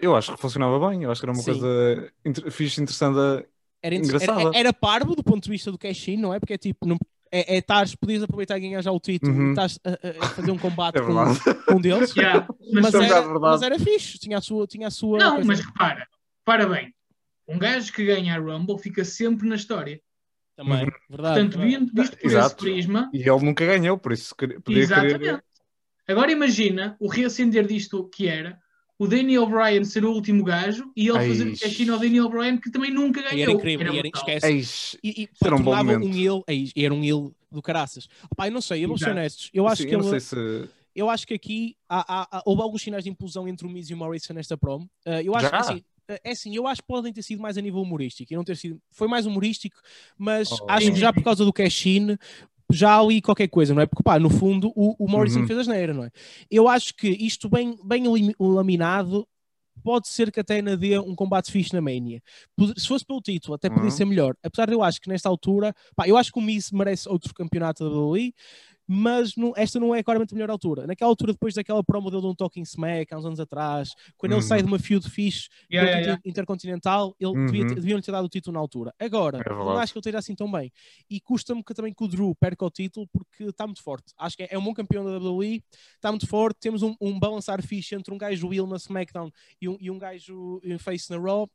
Speaker 2: Eu acho que funcionava bem. Eu acho que era uma sim. coisa inter... fixe, interessante
Speaker 1: era, era, era, parvo do ponto de vista do cash-in, não é? Porque é tipo, não, é, é tares, podias aproveitar e ganhar já o título
Speaker 2: uhum.
Speaker 1: e estás a, a, fazer um combate é com, com um deles.
Speaker 3: Yeah,
Speaker 1: mas, mas, era, mas, era, fixe, tinha a sua. Tinha a sua
Speaker 3: não, coisa. mas repara, para bem, um gajo que ganha a Rumble fica sempre na história.
Speaker 1: Também, uhum. verdade.
Speaker 3: Portanto,
Speaker 1: verdade.
Speaker 3: visto por Exato. esse prisma.
Speaker 2: E ele nunca ganhou, por isso podia
Speaker 3: Exatamente.
Speaker 2: Querer...
Speaker 3: Agora imagina o reacender disto que era o Daniel Bryan ser o último gajo e ele Eish. fazer o cash ao Daniel Bryan que também nunca ganhou.
Speaker 1: E era incrível, era, e era, esquece. E, e era um bom momento. um ele, era um ele do caraças. Eu não sei, eu vou ser honesto. Eu acho Sim, que
Speaker 2: eu
Speaker 1: ele,
Speaker 2: se...
Speaker 1: eu acho que aqui há, há, há, houve alguns sinais de implosão entre o Miz e o Morrison nesta prom. Uh, eu acho Já? que assim, eh, é assim, eu acho que podem ter sido mais a nível humorístico e não ter sido, foi mais humorístico, mas oh. acho que já por causa do cash-in já ali qualquer coisa, não é? Porque, pá, no fundo, o, o Morrison uhum. fez a geneira, não é? Eu acho que isto bem, bem laminado pode ser que até ainda dê um combate fixe na Mania. Se fosse pelo título, até poderia uhum. ser melhor. Apesar de eu acho que nesta altura, pá, eu acho que o Miz merece outro campeonato da WWE, mas não, esta não é claramente a melhor altura. Naquela altura, depois daquela promo dele de um Talking Smack, há uns anos atrás, quando uhum. ele sai de uma feud fixe
Speaker 3: yeah, yeah, yeah.
Speaker 1: intercontinental, ele
Speaker 2: uhum.
Speaker 1: devia, deviam ter dado o título na altura. Agora, é não acho que ele esteja assim tão bem. E custa-me que também que o Drew perca o título porque está muito forte. Acho que é, é um bom campeão da WWE, está muito forte. Temos um, um balançar fixe entre um gajo Will na SmackDown e um, e um gajo Face na Raw.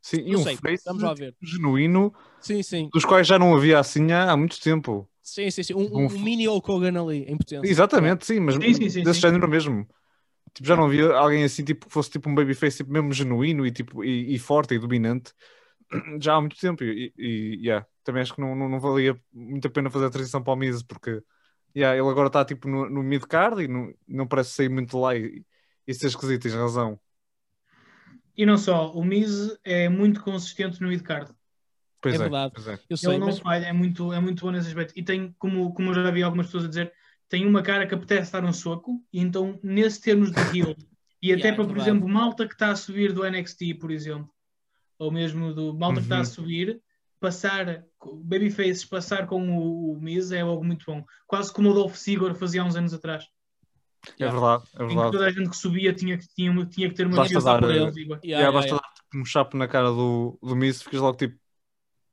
Speaker 2: Sim, e um
Speaker 1: sei,
Speaker 2: face
Speaker 1: vamos lá ver.
Speaker 2: genuíno,
Speaker 1: sim, sim.
Speaker 2: dos quais já não havia assim há, há muito tempo.
Speaker 1: Sim, sim, sim. Um, um, um mini Hulk Hogan ali, em potência.
Speaker 2: Exatamente, sim, mas
Speaker 3: sim, sim, sim,
Speaker 2: desse género mesmo. Tipo, já não havia alguém assim, tipo, que fosse tipo um babyface tipo, mesmo genuíno e, tipo, e, e forte e dominante já há muito tempo. E, e yeah, também acho que não, não, não, valia muito a pena fazer a transição para o Miz, porque yeah, ele agora está tipo no, no mid-card e não, não parece sair muito lá e, e ser esquisito, tens razão.
Speaker 3: E não só, o Miz é muito consistente no mid-card.
Speaker 2: Pois
Speaker 1: é,
Speaker 2: é
Speaker 1: verdade.
Speaker 2: É.
Speaker 1: Eu sei,
Speaker 3: ele não
Speaker 1: mas...
Speaker 3: falha, é muito, é muito bom nesse aspecto. E tem, como, como eu já vi algumas pessoas a dizer, tem uma cara que apetece dar um soco, e então, nesse termos de heal, e até yeah, para, é por exemplo, malta que está a subir do NXT, por exemplo, ou mesmo do malta uhum. que está a uhum. subir, passar, Babyface passar com o, o Miz é algo muito bom. Quase como o Dolph Ziggler fazia há uns anos atrás.
Speaker 2: É verdade, é verdade.
Speaker 3: toda a gente que subia tinha, tinha, tinha que ter uma basta dar, por ele.
Speaker 2: Yeah, yeah, basta yeah. dar tipo, um chapo na cara do, do Miz, ficas logo tipo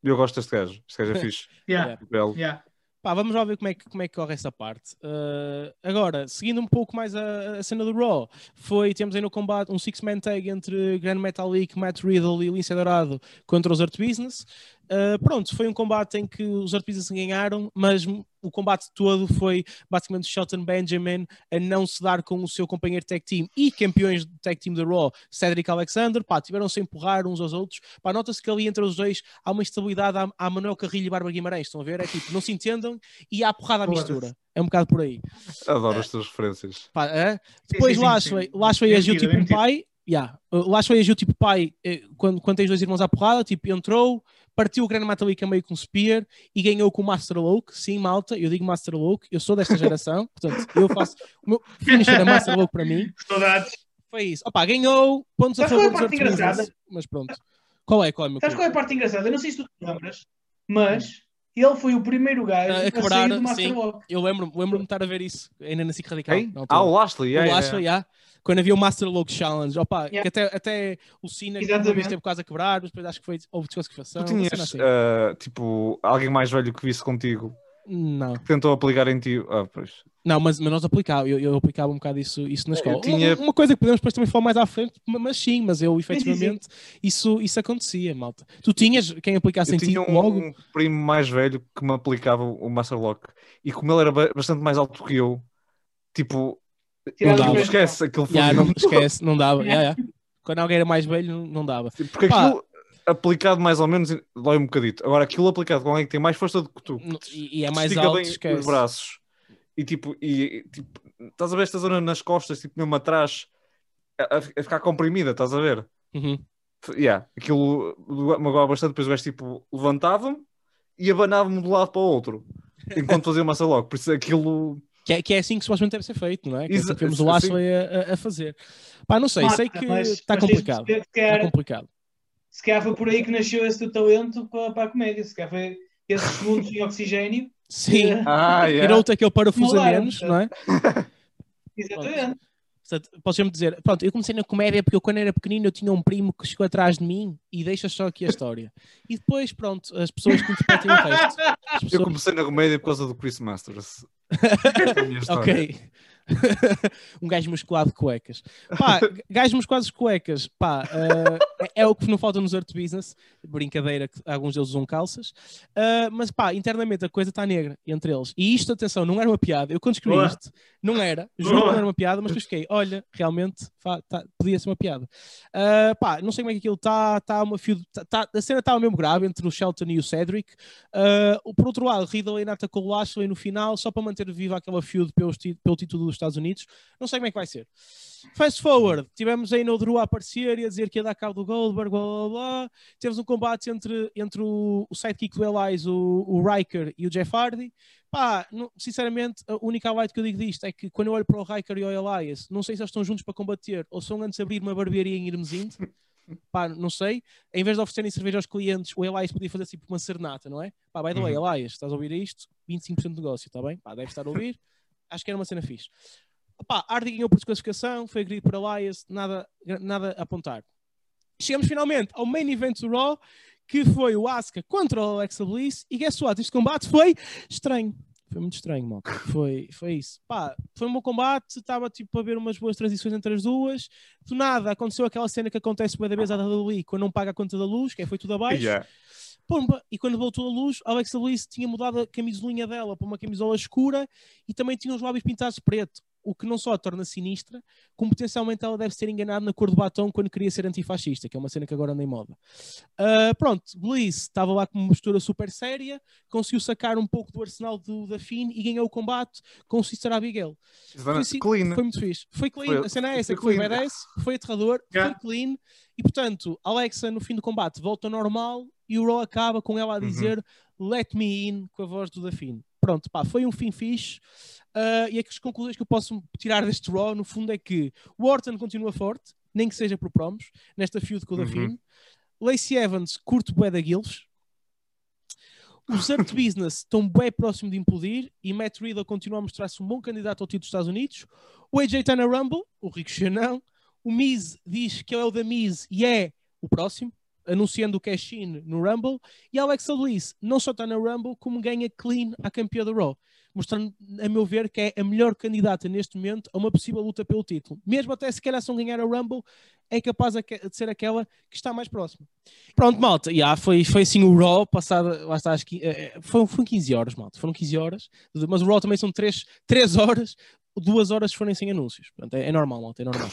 Speaker 2: eu gosto deste gajo. Este gajo é fixe.
Speaker 3: yeah.
Speaker 2: Belo.
Speaker 3: Yeah.
Speaker 1: Pá, vamos lá ver como é que, como é que corre essa parte. Uh, agora, seguindo um pouco mais a, a, cena do Raw, foi, temos aí no combate um six-man tag entre Grand Metalik, Matt Riddle e Lince Dourado contra os Art Business. Uh, pronto, foi um combate em que os Art Business ganharam, mas o combate todo foi basicamente Shelton Benjamin a não se dar com o seu companheiro tag team e campeões de tag team da Raw, Cedric Alexander, pá, tiveram-se a empurrar uns aos outros, pá, nota-se que ali entre os dois há uma estabilidade, há, há Manuel Carrilho e Bárbara Guimarães, estão a ver? É tipo, não se entendam e há porrada à mistura. É um bocado por aí.
Speaker 2: Adoro as tuas referências.
Speaker 1: Pá, é? Depois Lashley, Lashley agiu tipo um pai, yeah. Lashley agiu tipo pai eh, quando, quando tens dois irmãos à porrada, tipo, entrou, partiu o Grande Matalica meio com o Spear e ganhou com o Master Loke. Sim, malta, eu digo Master Loke, eu sou desta geração, portanto, eu faço. O meu finisher é Master Loke para mim.
Speaker 3: Saudades.
Speaker 1: Foi isso. Opa, ganhou pontos
Speaker 3: a favor dos outros
Speaker 1: mas pronto. Qual é, qual é, meu
Speaker 3: Sabes qual é a parte engraçada? Eu não sei se tu te lembras, mas ele foi o primeiro gajo a, a quebrar, do Master sim. Loke.
Speaker 1: Eu lembro-me lembro de estar a ver isso ainda na SIC Radical.
Speaker 2: Ah, o Lashley, yeah,
Speaker 1: o Lashley,
Speaker 2: yeah.
Speaker 1: yeah quando havia o Master Logo Challenge, opa, yeah. que até, até o Cena que uma vez teve quase a quebrar, mas depois acho que foi, houve desclassificação.
Speaker 2: Tu tinhas, assim. uh, tipo, alguém mais velho que visse contigo
Speaker 1: Não.
Speaker 2: Tentou aplicar em ti. Ah, pois.
Speaker 1: Não, mas, mas nós aplicava, eu, eu aplicava um bocado isso, isso na escola.
Speaker 2: tinha-
Speaker 1: Uma, uma coisa que podemos depois também falar mais à frente, ma- mas sim, mas eu efetivamente isso, isso acontecia, malta. Tu tinhas quem aplicasse
Speaker 2: Eu
Speaker 1: em ti
Speaker 2: tinha um,
Speaker 1: logo?
Speaker 2: primo mais velho que me aplicava o Master Lock e como ele era ba- bastante mais alto que eu, tipo,
Speaker 1: Não
Speaker 2: não
Speaker 1: dava.
Speaker 2: esquece aquilo foi
Speaker 1: Já, não esquece, não dava. já, já. Quando alguém era mais velho, não, dava.
Speaker 2: porque
Speaker 1: Pá.
Speaker 2: aquilo aplicado mais ou menos dói um bocadito. Agora, aquilo aplicado com alguém que tem mais força do que tu,
Speaker 1: E, e é mais alto,
Speaker 2: bem
Speaker 1: esquece.
Speaker 2: os braços e tipo, e, e, tipo, estás a ver esta zona nas costas, tipo mesmo atrás, a, a- ficar comprimida, estás a ver?
Speaker 1: Uhum.
Speaker 2: Yeah, aquilo magoava bastante, depois o gajo tipo levantava-me e abanava-me de um lado para o outro enquanto fazia o massa logo. Por isso aquilo.
Speaker 1: Que, é, que é assim que supostamente deve ser feito, não é? Que é assim
Speaker 2: Exa-
Speaker 1: que vemos o. Ashley a, a- fazer. Pá, não sei, sei que
Speaker 3: mas-
Speaker 1: está
Speaker 3: mas
Speaker 1: complicado.
Speaker 3: que
Speaker 1: Está
Speaker 3: calhar,
Speaker 1: complicado.
Speaker 3: se calhar foi por aí que nasceu esse teu talento para, para a comédia. Se calhar foi esses segundos em oxigênio.
Speaker 1: Sim.
Speaker 2: Ah, yeah.
Speaker 1: Tirou-te aquele parafuso a
Speaker 3: Molaram,
Speaker 1: menos, não é?
Speaker 3: Exatamente.
Speaker 1: Portanto, podes sempre dizer, pronto, eu comecei na comédia porque eu quando era pequenino eu tinha um primo que chegou atrás de mim e deixa só aqui a história. E depois, pronto, as pessoas que interpretem o resto. As
Speaker 2: Eu
Speaker 1: pessoas...
Speaker 2: comecei na comédia por causa do Chris Masters. Essa
Speaker 1: um gajo musculado de cuecas. Pá, gajo musculado de cuecas, pá, eh, é, o que não falta nos art business. Brincadeira que alguns deles usam calças. Eh, mas pá, internamente a coisa está negra entre eles. E isto, atenção, não era uma piada. Eu quando escrevi isto, não era. Juro que não era uma piada, mas depois fiquei, olha, realmente tá- podia ser uma piada. Eh, pá, não sei como é que aquilo está. Tá uma fio, tá, tá- a cena estava mesmo grave entre o Shelton e o Cedric. Uh, por outro lado, Ridley atacou o Lashley no final, só para manter viva aquela feud pelos ti- pelo título dos Estados Unidos. Não sei como é que vai ser. Fast forward, tivemos aí no Drew a aparecer e a dizer que ia dar cabo do Goldberg, blá blá blá. Tivemos um combate entre, entre o, o sidekick do Elias, o, o Riker e o Jeff Hardy. Pá, não- sinceramente, a única highlight que eu digo disto é que quando eu olho para o Riker e o Elias, não sei se eles estão juntos para combater ou são antes de abrir uma barbearia em Irmesinde. Pá, não sei. Em vez de oferecerem cerveja aos clientes, o Elias podia fazer tipo uma serenata, não é? Pá, by the way, Elias, estás a ouvir isto? 25% de negócio, está bem? Pá, deve estar a ouvir. Acho que era uma cena fixe. Pá, Hardy ganhou por desclassificação, foi agredido por Elias, nada, nada a apontar. Chegamos finalmente ao main event do Raw, que foi o Asuka contra o Alexa Bliss, e guess what? Este combate foi estranho. Foi muito estranho, malta. Foi, foi isso. Pá, foi um bom combate, estava tipo a ver umas boas transições entre as duas. Do nada, aconteceu aquela cena que acontece da vez à WWE quando não paga a conta da luz, que é foi tudo abaixo.
Speaker 2: Yeah.
Speaker 1: Pumba! E quando voltou a luz, a Alexa Bliss tinha mudado a camisolinha dela para uma camisola escura e também tinha os lábios pintados de preto, o que não só a torna sinistra, como potencialmente ela deve ser enganada na cor do batom quando queria ser antifascista, que é uma cena que agora anda em moda. Ah, pronto, Bliss estava lá com uma postura super séria, conseguiu sacar um pouco do arsenal do, da Finn e ganhou o combate com o Sister Abigail. Foi, assim-
Speaker 2: Clean.
Speaker 1: foi muito fixe. Foi clean.
Speaker 2: Foi-
Speaker 1: a cena é essa,
Speaker 2: foi
Speaker 1: que foi badass, foi aterrador,
Speaker 3: Yeah.
Speaker 1: foi clean. E portanto, Alexa no fim do combate volta ao normal e o Raw acaba com ela a
Speaker 2: Uhum.
Speaker 1: dizer Let me in com a voz do Dafine. Pronto, pá, foi um fim fixe. Ah, e as conclusões que eu posso tirar deste Raw, no fundo, é que o Orton continua forte, nem que seja por promos, nesta feud com o
Speaker 2: Uhum.
Speaker 1: Dafine. Lacey Evans curte bué da. Os Art Business estão bem próximo de implodir e Matt Riddle continua a mostrar-se um bom candidato ao título dos Estados Unidos. O AJ está na Rumble, o Ricochet não. O Miz diz que ele é o da Miz e é o próximo, anunciando o cash-in no Rumble. E Alexa Bliss não só está na Rumble, como ganha clean a campeã da Raw. Mostrando, a meu ver, que é a melhor candidata neste momento a uma possível luta pelo título. Mesmo até se calhar se não ganhar a Rumble, é capaz de ser aquela que está mais próxima. Pronto, malta, yeah, foi, foi assim o Raw, passado, lá está, acho que, eh, foram, foram 15 horas, malta, foram 15 horas, mas o Raw também são 3, 3 horas, 2 horas forem sem anúncios. Portanto, é, é normal, malta, é normal.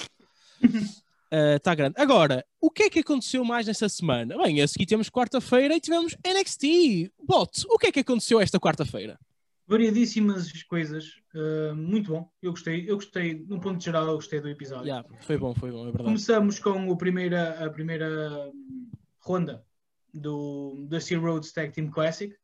Speaker 1: Está grande. Agora, o que é que aconteceu mais nesta semana? Bem, a seguir temos quarta-feira e tivemos NXT. Bot, o que é que aconteceu esta quarta-feira?
Speaker 3: Variadíssimas coisas. uh, muito bom. Eu gostei. Eu gostei, no ponto geral, eu gostei do episódio.
Speaker 1: Yeah, foi bom, foi bom, é verdade.
Speaker 3: Começamos com o primeira, a primeira ronda do Dusty Rhodes Tag Team Classic.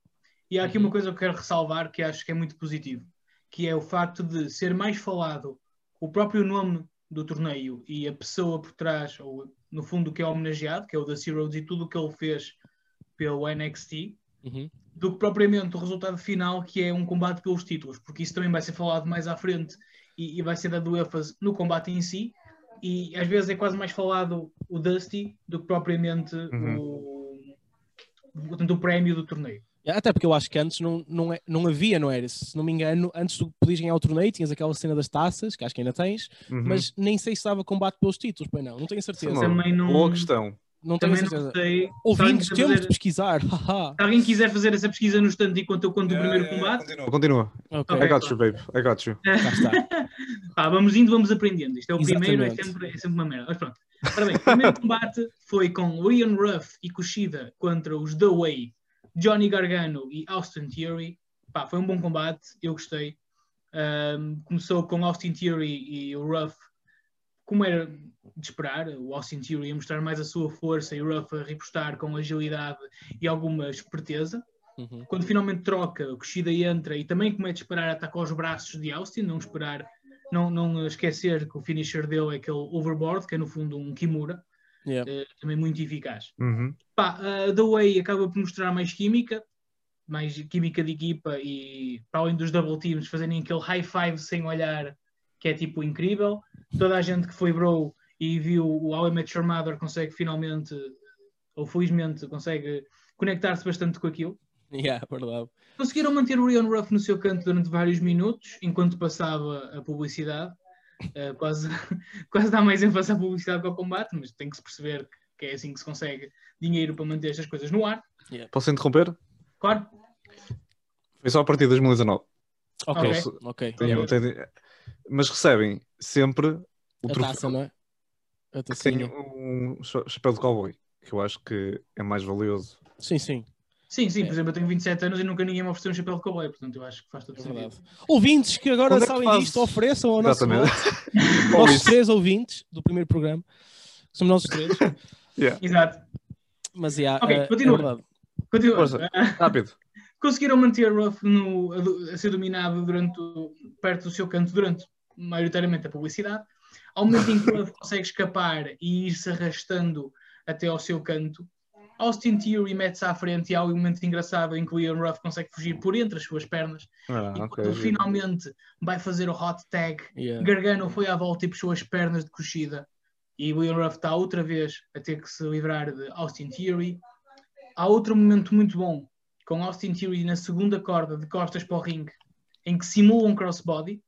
Speaker 3: E há aqui
Speaker 1: Uhum.
Speaker 3: uma coisa que eu quero ressalvar que acho que é muito positivo, que é o facto de ser mais falado o próprio nome do torneio e a pessoa por trás, ou no fundo que é homenageado, que é o Dusty Rhodes e tudo o que ele fez pelo NXT,
Speaker 1: Uhum.
Speaker 3: do que propriamente o resultado final, que é um combate pelos títulos, porque isso também vai ser falado mais à frente e, e vai ser dado ênfase no combate em si. E às vezes é quase mais falado o Dusty do que propriamente o, portanto, o prémio do torneio.
Speaker 1: Até porque eu acho que antes não, não, é- não havia, não era? Se não me engano, antes tu podias ganhar o torneio, tinhas aquela cena das taças, que acho que ainda tens,
Speaker 2: Uhum.
Speaker 1: mas nem sei se dava combate pelos títulos, pois não, não tenho
Speaker 2: é
Speaker 1: certeza.
Speaker 2: uma
Speaker 3: Também não-
Speaker 2: Boa questão.
Speaker 1: Não tenho
Speaker 3: Também
Speaker 1: certeza.
Speaker 3: não sei.
Speaker 1: Ouvintes,
Speaker 3: Se alguém
Speaker 1: temos
Speaker 3: quiser
Speaker 1: de pesquisar.
Speaker 3: Se alguém quiser fazer essa pesquisa no stand enquanto eu conto o primeiro combate,
Speaker 2: Continua, continua.
Speaker 1: Ok,
Speaker 2: I got you, babe. I got you.
Speaker 1: cá está.
Speaker 3: pá, vamos indo, vamos aprendendo. Isto é o primeiro, é
Speaker 1: Exatamente.
Speaker 3: sempre, é sempre uma merda. Mas pronto. Ora bem, o primeiro combate foi com Leon Ruff e Kushida contra os The Way, Johnny Gargano e Austin Theory. Pá, foi um bom combate, eu gostei. Ahm, começou com Austin Theory e o Ruff, como era de esperar, o Austin Theory a mostrar mais a sua força e o Ruff a repostar com agilidade e alguma esperteza.
Speaker 1: Uhum.
Speaker 3: Quando finalmente troca, o Kushida entra e também, como é de esperar, ataca os braços de Austin, não esperar, não, não esquecer que o finisher dele é aquele overboard, que é no fundo um Kimura,
Speaker 1: Yeah.
Speaker 3: eh, também muito eficaz.
Speaker 2: Uhum.
Speaker 3: Pá, a The Way acaba por mostrar mais química, mais química de equipa e para além dos double teams fazerem aquele high five sem olhar, que é tipo incrível. Toda a gente que foi bro e viu o How I Met Your Mother consegue finalmente, ou felizmente, consegue conectar-se bastante com aquilo.
Speaker 1: Yeah, verdade.
Speaker 3: Conseguiram manter o Rion Ruff no seu canto durante vários minutos, enquanto passava a publicidade. Uh, quase, quase dá mais ênfase à publicidade que ao combate, mas tem que se perceber que é assim que se consegue dinheiro para manter estas coisas no ar.
Speaker 2: Posso interromper?
Speaker 3: Claro,
Speaker 2: Foi só a partir de 2019.
Speaker 1: Ok,
Speaker 3: Ok.
Speaker 1: ok.
Speaker 2: Tem-
Speaker 1: Yeah.
Speaker 2: tem- Mas recebem sempre o
Speaker 1: A
Speaker 2: troféu.
Speaker 1: taça, não é? A
Speaker 2: Tem
Speaker 1: tacinha.
Speaker 2: um cha- chapéu de cowboy, que eu acho que é mais valioso.
Speaker 1: Sim, sim,
Speaker 3: sim, sim,
Speaker 1: É.
Speaker 3: por exemplo, eu tenho 27 anos e nunca ninguém me ofereceu um chapéu de cowboy, portanto eu acho que faz todo
Speaker 1: é
Speaker 3: sentido.
Speaker 1: verdade. Ouvintes que agora
Speaker 2: Quando é que
Speaker 1: sabem
Speaker 2: fazes-
Speaker 1: disto, ofereçam ao nosso
Speaker 2: Exatamente.
Speaker 1: voto.
Speaker 2: Ou
Speaker 1: nossos três ouvintes do primeiro programa. Somos nós os três.
Speaker 2: Yeah.
Speaker 3: Exato.
Speaker 1: Mas yeah,
Speaker 3: Ok,
Speaker 1: eh,
Speaker 3: continua.
Speaker 1: é verdade.
Speaker 3: Continua.
Speaker 2: Força. Rápido.
Speaker 3: Conseguiram manter Ruff no, a, a ser dominado durante perto do seu canto durante maioritariamente a publicidade. Ao momento em que Ruff consegue escapar e ir-se arrastando até ao seu canto, Austin Theory mete-se à frente e há um momento engraçado em que o Ian Ruff consegue fugir por entre as suas pernas
Speaker 2: Ah,
Speaker 3: e quando finalmente vai fazer o hot tag
Speaker 1: Yeah.
Speaker 3: Gargano foi à volta e puxou as pernas de Kushida. E o Will Ruff está outra vez a ter que se livrar de Austin Theory. Há outro momento muito bom, com Austin Theory na segunda corda, de costas para o ringue, em que simula um crossbody.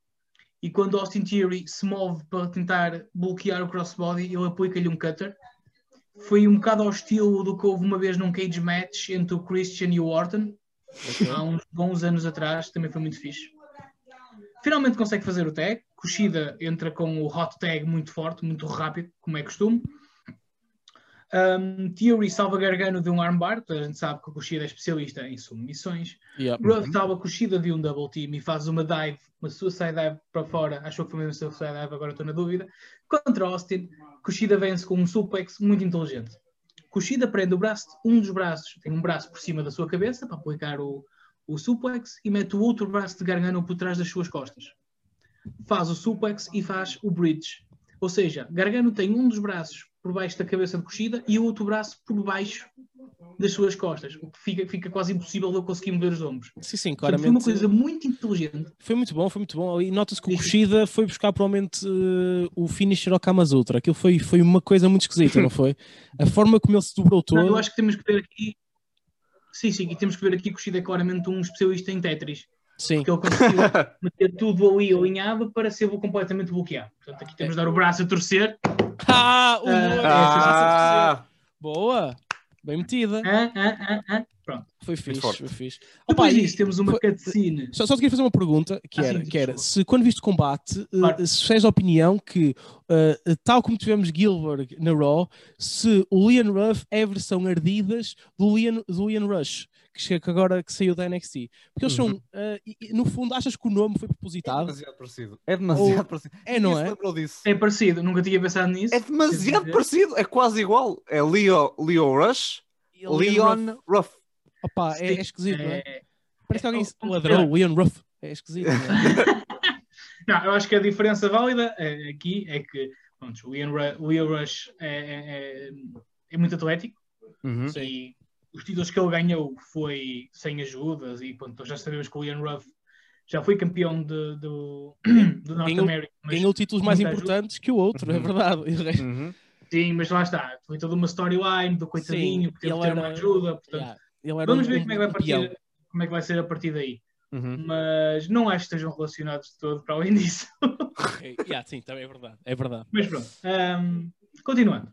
Speaker 3: E quando Austin Theory se move para tentar bloquear o crossbody, ele aplica-lhe um cutter. Foi um bocado ao estilo do que houve uma vez num cage match entre o Christian e o Orton,
Speaker 1: Ok.
Speaker 3: há uns bons anos atrás, também foi muito fixe. Finalmente consegue fazer o tag. Kushida entra com o hot tag muito forte, muito rápido, como é costume. Um, Theory salva Gargano de um armbar, toda a gente sabe que o Kushida é especialista em submissões.
Speaker 1: Yeah.
Speaker 3: Ruff salva Kushida de um double team e faz uma dive, uma suicide dive para fora. Achou que foi mesmo suicide dive, agora estou na dúvida. Contra Austin, Kushida vence com um suplex muito inteligente. Kushida prende o braço, um dos braços, tem um braço por cima da sua cabeça para aplicar o, o suplex e mete o outro braço de Gargano por trás das suas costas. Faz o suplex e faz o bridge. Ou seja, Gargano tem um dos braços por baixo da cabeça de Kushida e o outro braço por baixo das suas costas, o que fica, fica quase impossível de eu conseguir mover os ombros.
Speaker 1: Sim, sim, claramente.
Speaker 3: foi uma coisa muito inteligente.
Speaker 1: Foi muito bom, foi muito bom. E nota-se que o. Kushida foi buscar provavelmente eh, o finisher ao Kamazutra. Aquilo foi, foi uma coisa muito esquisita, não foi? A forma como ele se dobrou todo.
Speaker 3: Não, eu acho que temos que ver aqui. Sim, sim, e temos que ver aqui que o Kushida é claramente um especialista em Tetris,
Speaker 1: Sim,
Speaker 3: porque ele conseguiu meter tudo ali alinhado para ser completamente bloqueado. Portanto, aqui temos de dar o braço a torcer.
Speaker 1: Ah, o
Speaker 3: Ah,
Speaker 1: Boa, bem metida.
Speaker 3: Ah, ah, ah, ah. Pronto.
Speaker 1: Foi fixe,
Speaker 2: forte.
Speaker 1: foi fixe.
Speaker 3: Depois
Speaker 1: Opa, e-
Speaker 3: disso, temos uma
Speaker 1: foi-
Speaker 3: cutscene.
Speaker 1: Só, só te queria fazer uma pergunta, que
Speaker 3: Ah,
Speaker 1: era,
Speaker 3: sim,
Speaker 1: que era se quando viste combate, eh,
Speaker 3: Claro.
Speaker 1: se fez a opinião que, eh, tal como tivemos Gilbert na Raw, se o Leon Ruff é a versão ardidas do Leon, do Leon Rush, que, que agora que saiu da NXT. Porque eles
Speaker 2: Uhum.
Speaker 1: são, eh, e- e, no fundo, achas que o nome foi
Speaker 2: É
Speaker 1: propositado?
Speaker 2: demasiado parecido. É demasiado
Speaker 1: Ou-
Speaker 2: parecido.
Speaker 1: É, não
Speaker 2: se
Speaker 1: é?
Speaker 2: disso.
Speaker 3: É parecido, nunca tinha pensado nisso.
Speaker 2: É demasiado
Speaker 3: dizer,
Speaker 2: parecido. É quase igual. É Leo, Leo Rush,
Speaker 1: E o
Speaker 2: Leon
Speaker 1: Ruff,
Speaker 2: Ruff.
Speaker 1: Opa, é, é esquisito, não é?
Speaker 3: É-
Speaker 1: Parece que alguém
Speaker 3: é- é-
Speaker 1: ladrou, Leon Ruff. É esquisito, não é?
Speaker 3: Não, eu acho que a diferença válida eh, aqui é que pronto, o Ian Ru- o Ian Rush é, é- é- é muito atlético
Speaker 2: Uhum.
Speaker 3: e os títulos que ele ganhou foi sem ajudas e pronto, já sabemos que o Ian Ruff já foi campeão de- do, do North
Speaker 1: Ganhou-
Speaker 3: America. Mas,
Speaker 1: Ganhou títulos mais importantes que o outro, é
Speaker 2: Uhum.
Speaker 1: verdade. E o resto-
Speaker 2: Uhum.
Speaker 3: sim, mas lá está, foi toda uma storyline do coitadinho,
Speaker 1: Sim,
Speaker 3: que teve que ter
Speaker 1: era-
Speaker 3: uma ajuda. Portanto,
Speaker 1: Yeah, ele era
Speaker 3: vamos
Speaker 1: um-
Speaker 3: ver como é que vai
Speaker 1: um
Speaker 3: partir como é que vai ser a partir daí.
Speaker 2: Uhum.
Speaker 3: Mas não acho que estejam relacionados de todo para além disso.
Speaker 1: Ok, yeah, sim, também é verdade. É verdade.
Speaker 3: Mas pronto, ahm, continuando.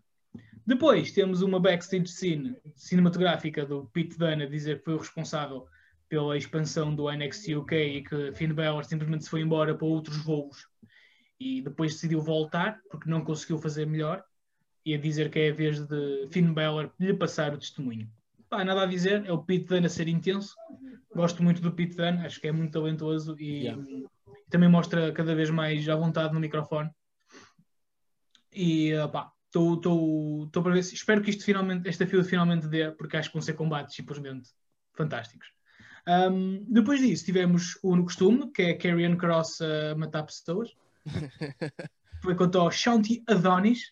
Speaker 3: Depois temos uma backstage scene cinematográfica do Pete Dunne a dizer que foi o responsável pela expansão do NXT UK e que Finn Balor simplesmente se foi embora para outros voos e depois decidiu voltar porque não conseguiu fazer melhor e a dizer que é a vez de Finn Balor lhe passar o testemunho. Pá, nada a dizer, é o Pete Dunne a ser intenso. Gosto muito do Pete Dunne, acho que é muito talentoso e
Speaker 1: Yeah.
Speaker 3: também mostra cada vez mais à vontade no microfone. E ah, pá, estou para ver se espero que isto finalmente, esta fila finalmente dê, porque acho que vão ser combates simplesmente fantásticos. Ahm, depois disso, tivemos o no costume, que é Carrion Cross a matar pessoas. Foi contra o Shanti Adonis,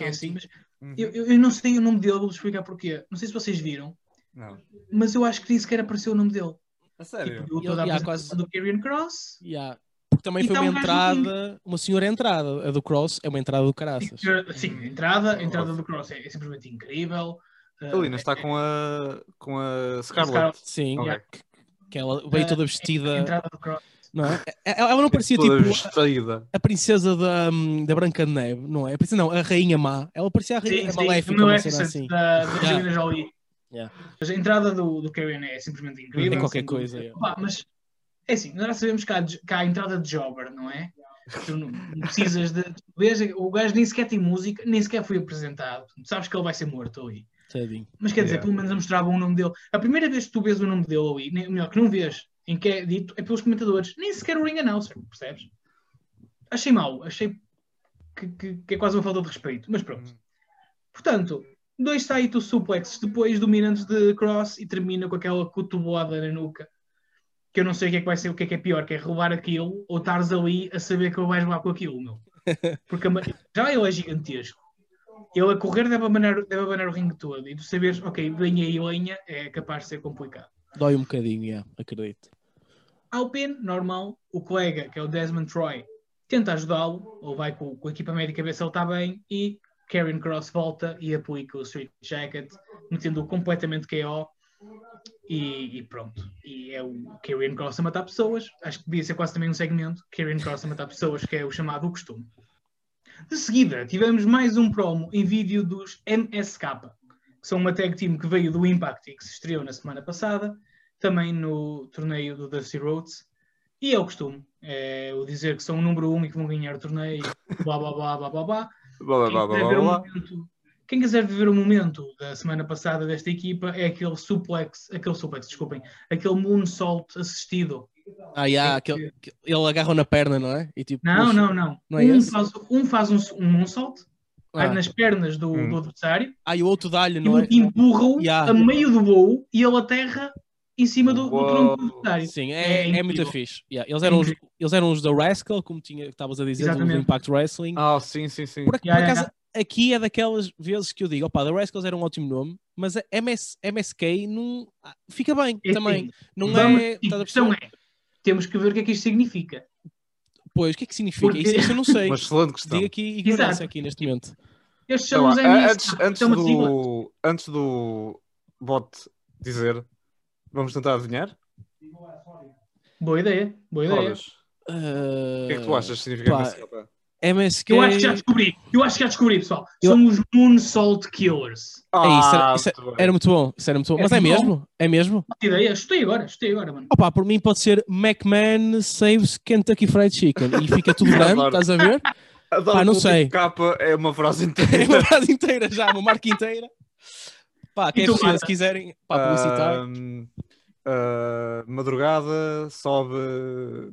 Speaker 3: assim, mas
Speaker 2: Uhum.
Speaker 3: eu, eu, eu não sei o nome dele, vou explicar porquê. Não sei se vocês viram,
Speaker 2: Não.
Speaker 3: mas eu acho que nem sequer apareceu o nome dele.
Speaker 2: A sério?
Speaker 3: Tipo,
Speaker 1: Ele-
Speaker 3: a
Speaker 1: yeah, quase-
Speaker 3: do Carrion Cross.
Speaker 1: Yeah. Porque também
Speaker 3: E
Speaker 1: foi
Speaker 3: tá
Speaker 1: uma
Speaker 3: um
Speaker 1: entrada, uma senhora entrada. A do Cross é uma entrada do caraças.
Speaker 3: Sim, a entrada, a entrada do Cross é, é simplesmente incrível.
Speaker 2: A Lina
Speaker 3: Ah,
Speaker 2: está com a, com a Scarlett.
Speaker 1: Sim,
Speaker 2: Ok.
Speaker 1: que, que ela veio toda
Speaker 3: a
Speaker 1: vestida,
Speaker 3: entrada do Cross.
Speaker 1: Não é? Ela ela não parecia
Speaker 2: Toda
Speaker 1: tipo a princesa da, da Branca de Neve, não é? A princesa não, a rainha má. Ela parecia a rainha
Speaker 3: Sim,
Speaker 1: maléfica, cena
Speaker 3: Maleficent
Speaker 1: assim.
Speaker 3: da, da
Speaker 1: Yeah.
Speaker 3: Angelina Jolie.
Speaker 1: Yeah.
Speaker 3: Mas a entrada do, do Carrion é simplesmente incrível.
Speaker 1: Tem qualquer
Speaker 3: dúvida.
Speaker 1: coisa.
Speaker 3: Pá, mas é assim, nós já sabemos que há, que há a entrada de Jobber, não é? Tu não, não precisas de. Veja, o gajo nem sequer tem música, nem sequer foi apresentado. Sabes que ele vai ser morto ali.
Speaker 1: Tadinho.
Speaker 3: Mas quer dizer,
Speaker 2: Yeah.
Speaker 3: pelo menos mostravam o nome dele. A primeira vez que tu vês o nome dele ali, nem, melhor, que não vês, em que é dito, é pelos comentadores. Nem sequer o ring announcer, percebes? Achei mau, achei que, que- que é quase uma falta de respeito. Mas pronto.
Speaker 2: Hum.
Speaker 3: Portanto, dois Saito suplexes depois dominantes de Cross e termina com aquela cotovelada na nuca. Que eu não sei o que é que vai ser, o que é que é pior, que é roubar aquilo ou estares ali a saber que ele vais levar com aquilo, meu. Porque já ele é gigantesco. Ele a correr deve abanar, deve abanar o ringue todo. E tu saberes, ok, vem aí lenha, é capaz de ser complicado.
Speaker 1: Dói um bocadinho, yeah, acredito.
Speaker 3: Alpine, normal, o colega, que é o Desmond Troy, tenta ajudá-lo, ou vai com, com a equipa médica ver se ele está bem, e Karen Cross volta e aplica o Street Jacket, metendo-o completamente KO, e, e pronto. E é o Karen Cross a matar pessoas, acho que devia ser quase também um segmento, Karen Cross a matar pessoas, que é o chamado costume. De seguida, tivemos mais um promo em vídeo dos MSK, que são uma tag team que veio do Impact e que se estreou na semana passada, também no torneio do Dusty Rhodes. E é o costume, é o dizer que são o número um e que vão ganhar o torneio, blá blá blá blá blá blá.
Speaker 2: Blá, blá,
Speaker 3: Quem
Speaker 2: blá,
Speaker 3: quiser,
Speaker 2: blá, blá.
Speaker 3: momento, quem quiser viver o momento da semana passada desta equipa é aquele suplex, aquele suplex, desculpem, aquele moonsault assistido.
Speaker 1: Ah, yeah, aquele, que- ele agarra na perna, não é? E tipo,
Speaker 3: Não, não, não.
Speaker 1: Não é
Speaker 3: um, faz, um faz um, um moonsault
Speaker 1: Ah,
Speaker 3: nas pernas do,
Speaker 2: Hum.
Speaker 3: do adversário
Speaker 1: ah, e o outro dá-lhe,
Speaker 3: e
Speaker 1: não
Speaker 3: o
Speaker 1: é?
Speaker 3: empurra-o
Speaker 1: Yeah.
Speaker 3: a meio do voo e ele aterra em cima do, do tronco do adversário.
Speaker 1: Sim,
Speaker 3: É
Speaker 1: é, é, muito fixe. Yeah, eles, eram os, eles eram os da Rascal, como tinha- estavas a dizer, do. Impact Wrestling.
Speaker 2: Ah, sim, sim, sim.
Speaker 1: Por,
Speaker 3: Yeah,
Speaker 1: por
Speaker 3: yeah,
Speaker 1: acaso, aqui é daquelas vezes que eu digo, opa, The Rascals era um ótimo nome, mas a MS, MSK não ah, fica bem
Speaker 3: É
Speaker 1: também.
Speaker 3: assim,
Speaker 1: Não
Speaker 3: vamos-
Speaker 1: é.
Speaker 3: a questão é, temos que ver o que é que isto significa.
Speaker 1: Pois, o que é que significa?
Speaker 3: Porque-
Speaker 1: Isso, isso eu não sei.
Speaker 2: Uma excelente questão.
Speaker 1: Diga aqui ignorância
Speaker 3: Exato.
Speaker 1: aqui neste momento.
Speaker 3: Estes são os
Speaker 2: antes, antes,
Speaker 3: é
Speaker 2: do, antes do bot dizer, vamos tentar adivinhar?
Speaker 3: Boa ideia, boa ideia.
Speaker 2: Todas. O que é que tu
Speaker 1: Ah,
Speaker 2: achas que significa
Speaker 1: pá,
Speaker 2: MSK?
Speaker 1: MSK.
Speaker 3: Eu acho que já descobri, eu acho que já descobri, pessoal.
Speaker 1: Eu-
Speaker 3: São os Moonsault Killers.
Speaker 1: É isso, era-
Speaker 2: Ah,
Speaker 1: isso
Speaker 2: muito.
Speaker 1: Era muito bom, isso era muito bom.
Speaker 3: É
Speaker 1: Mas é
Speaker 3: bom.
Speaker 1: mesmo? É mesmo?
Speaker 3: Que ideia, chutei agora, chutei agora, mano.
Speaker 1: Opa, por mim pode ser McMahon saves Kentucky Fried Chicken e fica tudo grande,
Speaker 2: Adoro.
Speaker 1: estás a ver?
Speaker 2: Adoro
Speaker 1: Pá, não sei.
Speaker 2: Capa é uma frase
Speaker 1: É
Speaker 2: inteira.
Speaker 1: uma frase inteira já, uma marca inteira. Pá, quem
Speaker 3: tu,
Speaker 1: se, quiserem pá, publicitar.
Speaker 2: Ahm, ah, madrugada sobe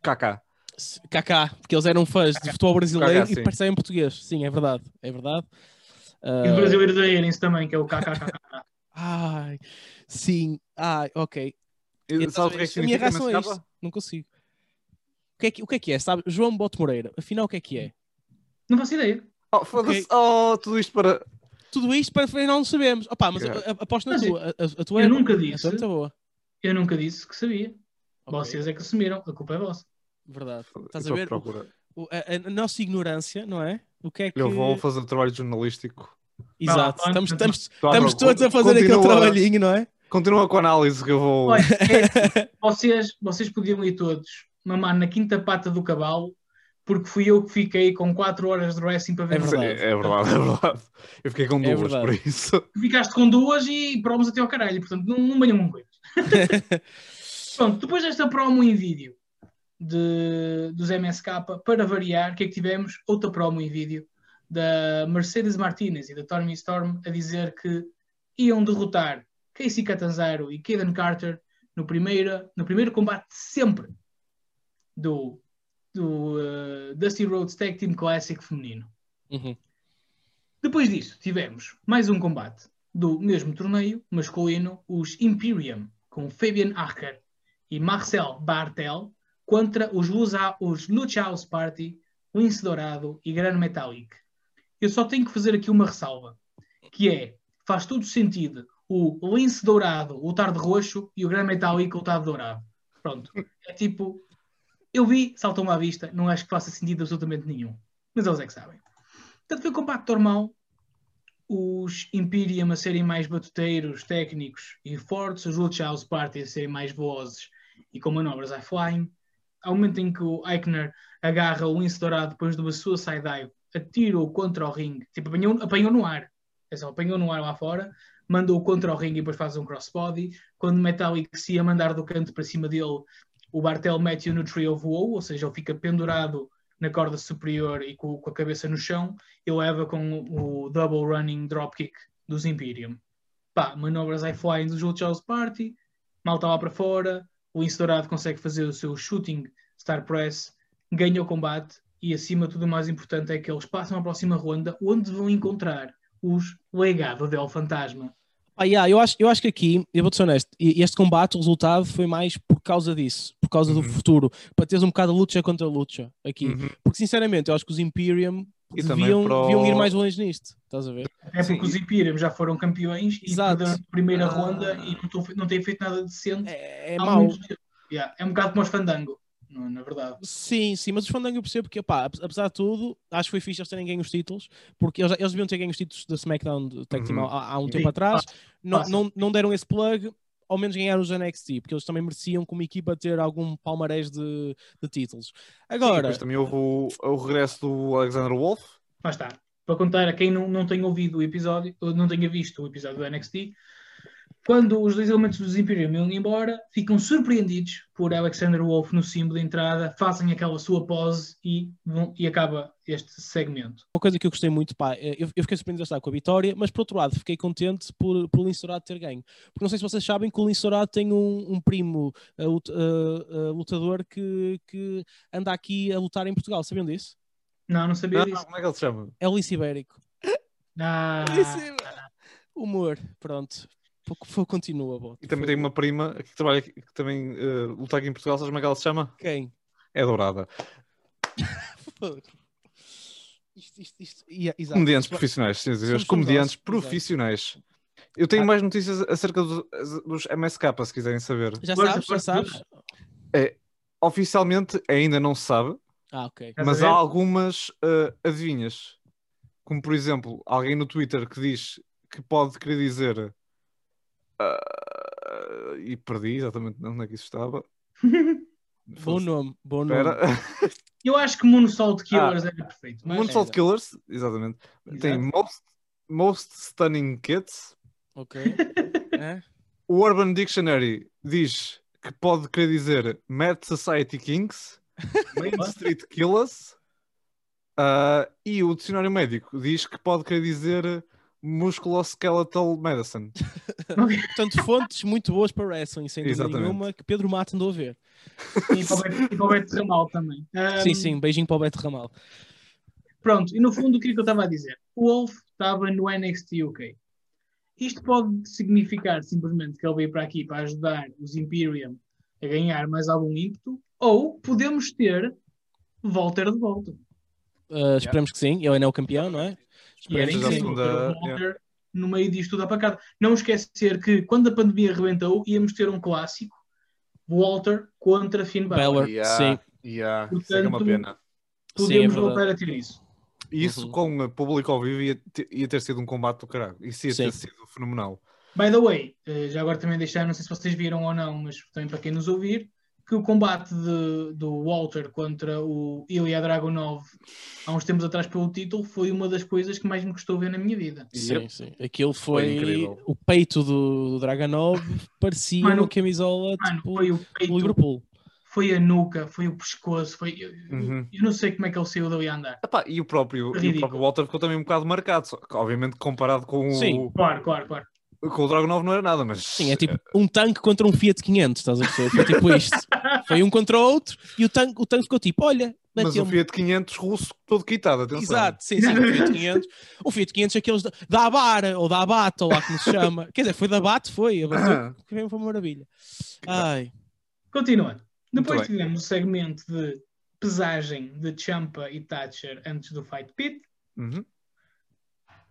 Speaker 2: KK.
Speaker 1: Kaká, porque eles eram fãs de futebol brasileiro
Speaker 2: Kaká,
Speaker 1: e percebem português. Sim, é verdade, é verdade.
Speaker 3: E
Speaker 1: Ah,
Speaker 3: os brasileiros aderem-se também, que é o KKK.
Speaker 1: ai, sim, ai, ok.
Speaker 2: E
Speaker 1: Então,
Speaker 2: Sabes o que é que
Speaker 1: a minha reação é isto. Não consigo. O que é que, o que, é, que é? Sabe? João Bote Moreira, afinal o que é que é?
Speaker 3: Não faço ideia.
Speaker 2: Oh, foda-se.
Speaker 1: Ok.
Speaker 2: Oh, tudo isto para.
Speaker 1: Tudo isto para afinal não sabemos. Opa, mas
Speaker 2: Yeah.
Speaker 1: aposto na
Speaker 3: Mas
Speaker 1: tua. A, a- tua
Speaker 3: eu
Speaker 1: é
Speaker 3: nunca
Speaker 1: boa.
Speaker 3: disse.
Speaker 1: A tua é muito boa.
Speaker 3: Eu nunca disse que sabia.
Speaker 1: Ok,
Speaker 3: Vocês é que assumiram, a culpa é vossa.
Speaker 1: Verdade. Estás a ver?
Speaker 2: procura.
Speaker 1: O- a, a nossa ignorância, não é? O que é que.
Speaker 2: Eu vou fazer o trabalho jornalístico.
Speaker 1: Exato.
Speaker 3: Lá,
Speaker 1: Estamos, estamos, estamos todos a fazer aquele
Speaker 2: Continua.
Speaker 1: trabalhinho, não é?
Speaker 2: Continua com a análise que eu vou.
Speaker 3: Olha, é, vocês, vocês podiam ir todos mamar na quinta pata do cavalo, porque fui eu que fiquei com 4 horas de wrestling para ver.
Speaker 1: É
Speaker 3: o
Speaker 1: verdade.
Speaker 2: É, é verdade, é verdade. Eu fiquei com
Speaker 1: É
Speaker 2: duas por
Speaker 1: verdade.
Speaker 2: isso.
Speaker 3: Ficaste com duas e promos até ao caralho, portanto não, não venham com coisas. Pronto, depois desta promo em vídeo de, dos MSK, para variar, o que é que tivemos? Outra promo em vídeo da Mercedes Martinez e da Tommy Storm a dizer que iam derrotar Casey Catanzaro e Kaden Carter no primeiro, no primeiro combate de sempre do, do eh, Dusty Rhodes Tag Team Classic feminino.
Speaker 1: Uhum.
Speaker 3: Depois disso, tivemos mais um combate do mesmo torneio masculino, os Imperium, com Fabian Acher e Marcel Bartel, contra os, Lusa, os Lucha House Party, Lince Dourado e Gran Metallic. Eu só tenho que fazer aqui uma ressalva, que é, faz todo sentido o Lince Dourado lutar de roxo e o Gran Metallic lutar de dourado. Pronto. É tipo, eu vi, saltou-me à vista, não acho que faça sentido absolutamente nenhum. Mas eles é que sabem. Portanto, foi um combate normal. Os Imperium a serem mais batuteiros, técnicos e fortes. Os House Party a serem mais velozes e com manobras high flying. Ao momento em que o Eichner agarra o Lince Dourado depois de uma suicide dive, atira-o contra o ringue. Tipo, apanhou, apanhou no ar. É só, apanhou no ar lá fora, mandou-o contra o ringue e depois faz um crossbody. Quando o Metallic se ia mandar do canto para cima dele, o Bartel mete-o no trio voou, ou seja, ele fica pendurado na corda superior e com, com a cabeça no chão, e leva com o double running dropkick dos Imperium. Pá, manobras high flying dos Lucha House Party, malta lá para fora, o Ince Dourado consegue fazer o seu shooting star press, ganha o combate e acima de tudo o mais importante é que eles passam à próxima ronda onde vão encontrar os Legado del Fantasma.
Speaker 1: Ah, yeah, eu, acho, eu acho que aqui, eu vou-te ser honesto, e- este combate, o resultado foi mais por causa disso, por causa do
Speaker 2: Uhum.
Speaker 1: futuro, para teres um bocado a luta contra luta aqui.
Speaker 2: Uhum.
Speaker 1: Porque sinceramente, eu acho que os Imperium
Speaker 2: E
Speaker 1: deviam,
Speaker 2: para o-
Speaker 1: deviam ir mais longe nisto, estás a ver?
Speaker 3: Até
Speaker 2: Sim,
Speaker 3: porque os
Speaker 2: e-
Speaker 3: Imperium já foram campeões e
Speaker 1: Exato.
Speaker 3: perderam a primeira
Speaker 2: Ah.
Speaker 3: ronda e não, tão- não têm feito nada decente
Speaker 1: É, é mau.
Speaker 3: Yeah, É um bocado como os Fandango, na verdade.
Speaker 1: Sim, sim, mas os Fandango eu percebo que, pá, ape- apesar de tudo, acho que foi fixe eles terem ganho os títulos, porque eles, eles deviam ter ganho os títulos da SmackDown de Tag Team
Speaker 2: Uhum.
Speaker 1: há, há um
Speaker 3: Sim,
Speaker 1: tempo atrás, não, não, não deram esse plug, ao menos ganharam os NXT, porque eles também mereciam como equipa ter algum palmarés de, de títulos.
Speaker 2: Sim,
Speaker 1: Agora,
Speaker 2: depois também houve o, o regresso do Alexander Wolf.
Speaker 3: Lá está. Para contar a quem não, não tenha ouvido o episódio, ou não tenha visto o episódio do NXT, quando os dois elementos dos Imperium iam embora, ficam surpreendidos por Alexander Wolf no símbolo de entrada, fazem aquela sua pose e, vão- e acaba este segmento.
Speaker 1: uma coisa que eu gostei muito, pá, é- eu, eu fiquei surpreendido com a vitória, mas por outro lado, fiquei contente por, por o Lince Dourado ter ganho. Porque não sei se vocês sabem que o Lince Dourado tem um, um primo uh, uh, uh, lutador que, que anda aqui a lutar em Portugal, sabiam disso?
Speaker 3: Não, não sabia
Speaker 2: Não,
Speaker 3: disso.
Speaker 2: como é que ele se chama?
Speaker 1: É o Lince Ibérico.
Speaker 3: Ah,
Speaker 1: Humor, pronto. Continua, bot.
Speaker 2: E também tem uma prima que trabalha aqui- que também eh, luta aqui em Portugal, sabes como é que ela se chama?
Speaker 1: Quem?
Speaker 2: É Dourada.
Speaker 1: Isto, isto, isto. yeah, exato.
Speaker 2: Comediantes profissionais, sim,
Speaker 1: somos
Speaker 2: comediantes profissionais. Eu tenho
Speaker 1: Ah.
Speaker 2: mais notícias acerca do- dos MSK, se quiserem saber.
Speaker 1: Já sabes? Já sabes?
Speaker 2: Oficialmente ainda não se sabe,
Speaker 1: Ah, ok.
Speaker 2: Mas há algumas eh, adivinhas. Como por exemplo, alguém no Twitter que diz que pode querer dizer. Ah, e perdi exatamente onde é que isso estava.
Speaker 1: Bom nome, bom nome.
Speaker 3: Eu acho que Moonsault Killers era perfeito. Mas...
Speaker 2: Moonsault. Killers, exatamente. Tem
Speaker 3: Exato.
Speaker 2: most, most Stunning Kids.
Speaker 1: Ok. É?
Speaker 2: O Urban Dictionary diz que pode querer dizer Mad Society Kings, Main Street Killers. ah, e o dicionário médico diz que pode querer dizer Musculoskeletal Medicine.
Speaker 1: Portanto, fontes muito boas para wrestling, sem dúvida
Speaker 2: Exatamente.
Speaker 1: nenhuma, que Pedro Mato andou a ver.
Speaker 3: E para o Beto- Ramal também. Um,
Speaker 1: Sim, sim, beijinho para o Beto Ramal.
Speaker 3: Pronto, e no fundo o que é que eu estava a dizer? O Wolf estava no NXT UK. Isto pode significar simplesmente que ele veio para aqui para ajudar os Imperium a ganhar mais algum ímpeto, ou podemos ter Walter de volta.
Speaker 1: Uh, esperamos que sim, ele ainda é o campeão, não é?
Speaker 3: E era incrível ter o Walter no meio disto tudo apacado. Não esquecer que quando a pandemia arrebentou, íamos ter um clássico, Walter contra Finn Balor.
Speaker 1: Balor, sim.
Speaker 2: yeah,
Speaker 3: isso é é uma
Speaker 2: pena.
Speaker 1: Sim, é
Speaker 3: voltar a ter isso.
Speaker 2: Isso
Speaker 1: Uhum.
Speaker 2: com o público ao vivo ia ter, ia ter sido um combate do caralho. Isso ia ter
Speaker 1: Sim.
Speaker 2: sido fenomenal.
Speaker 3: By the way, eh, já agora também deixar, não sei se vocês viram ou não, mas também para quem nos ouvir, que o combate de- do Walter contra o Ilya Dragunov há uns tempos atrás pelo título foi uma das coisas que mais me custou ver na minha vida.
Speaker 1: Sim,
Speaker 2: Yep.
Speaker 1: sim. Aquilo foi,
Speaker 2: incrível.
Speaker 1: o peito do, do Draganov parecia
Speaker 3: Mano,
Speaker 1: uma camisola
Speaker 3: Mano,
Speaker 1: tipo
Speaker 3: foi o
Speaker 1: do
Speaker 3: peito,
Speaker 1: Liverpool.
Speaker 3: foi a nuca, foi o pescoço, foi. Eu, eu-
Speaker 2: Uhum.
Speaker 3: eu não sei como é que ele saiu dali a andar.
Speaker 2: Epá, e, o próprio, e o próprio Walter ficou também um bocado marcado, só obviamente comparado com
Speaker 1: Sim.
Speaker 2: o,
Speaker 3: Claro, claro, claro.
Speaker 2: Com o Dragonov não era nada, mas
Speaker 1: Sim, é tipo um tanque contra um Fiat 500, estás a perceber? Foi tipo isto. Foi um contra o outro e o tanque, o tanque ficou tipo, olha,
Speaker 2: mas o. Fiat 500 russo todo quitado, atenção.
Speaker 1: Exato, sim, sim, o Fiat 500. O Fiat 500 é aqueles da, da Abara ou da Abate, ou lá como se chama. Quer dizer, foi da Abate, foi. Abateu, foi foi uma maravilha. Ai,
Speaker 3: Continuando. Depois tivemos o segmento de pesagem de Champa e Thatcher antes do Fight Pit.
Speaker 2: Uhum.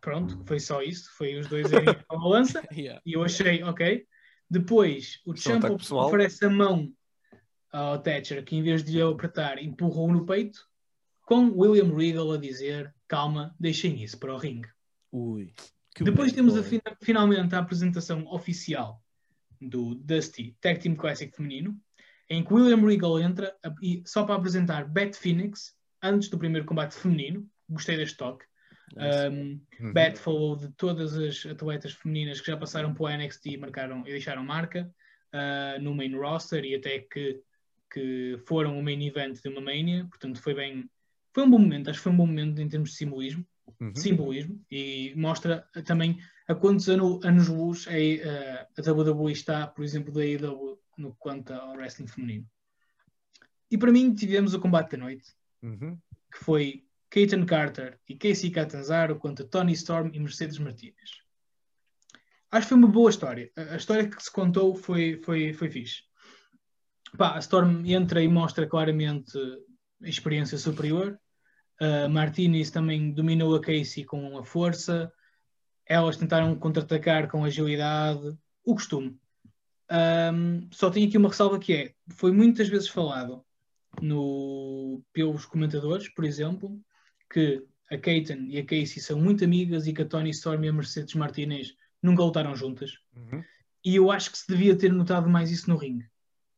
Speaker 3: Pronto, foi só isso. Foi os dois irem à balança.
Speaker 1: yeah.
Speaker 3: E eu achei, ok. Depois, o
Speaker 2: é
Speaker 3: Champa
Speaker 2: pessoal.
Speaker 3: oferece a mão ao Thatcher, que em vez de lhe apertar, empurrou no peito, com William Regal a dizer: calma, deixem isso para o ringue.
Speaker 1: Ui.
Speaker 3: Depois temos a finalmente a apresentação oficial do Dusty Tag Team Classic feminino, em que William Regal entra a- e, só para apresentar Beth Phoenix antes do primeiro combate feminino. Gostei deste toque. Um,
Speaker 2: Uhum.
Speaker 3: Beth falou de todas as atletas femininas que já passaram para o NXT e marcaram e deixaram marca uh, no main roster e até que, que foram o main event de uma Mania. Portanto, foi bem. Foi um bom momento, acho que foi um bom momento em termos de simbolismo
Speaker 2: Uhum.
Speaker 3: simbolismo e mostra também a quantos ano- anos luz é, eh, a WWE está, por exemplo, da AEW no quanto ao wrestling feminino. E para mim tivemos o combate da noite,
Speaker 2: Uhum.
Speaker 3: que foi Keaton Carter e Casey Catanzaro contra Tony Storm e Mercedes Martinez. Acho que foi uma boa história. A, história que se contou foi, foi, foi fixe. Pá, a Storm entra e mostra claramente a experiência superior. A Martinez também dominou a Casey com a força. Elas tentaram contra-atacar com agilidade. O costume. Ahm, só tenho aqui uma ressalva que é, foi muitas vezes falado no, pelos comentadores, por exemplo, que a Keaton e a Casey são muito amigas e que a Tony Storm e a Mercedes Martinez nunca lutaram juntas.
Speaker 2: Uhum.
Speaker 3: E eu acho que se devia ter notado mais isso no ringue.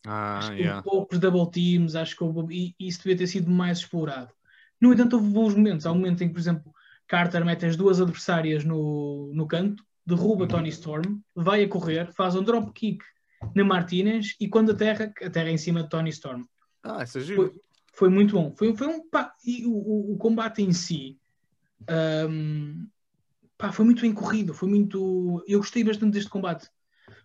Speaker 2: Ah,
Speaker 3: Acho que
Speaker 2: yeah.
Speaker 3: houve poucos double teams, acho que houve, e, e isso devia ter sido mais explorado. No entanto, houve bons momentos. Há um momento em que, por exemplo, Carter mete as duas adversárias no, no canto, derruba
Speaker 2: Uhum.
Speaker 3: Tony Storm, vai a correr, faz um drop kick na Martinez e quando aterra, aterra em cima de Tony Storm.
Speaker 2: Ah, isso é giro.
Speaker 3: Foi muito bom. Foi, foi um pá, e o, o- o combate em si hum, pá, foi muito bem corrido. Foi muito. Eu gostei bastante deste combate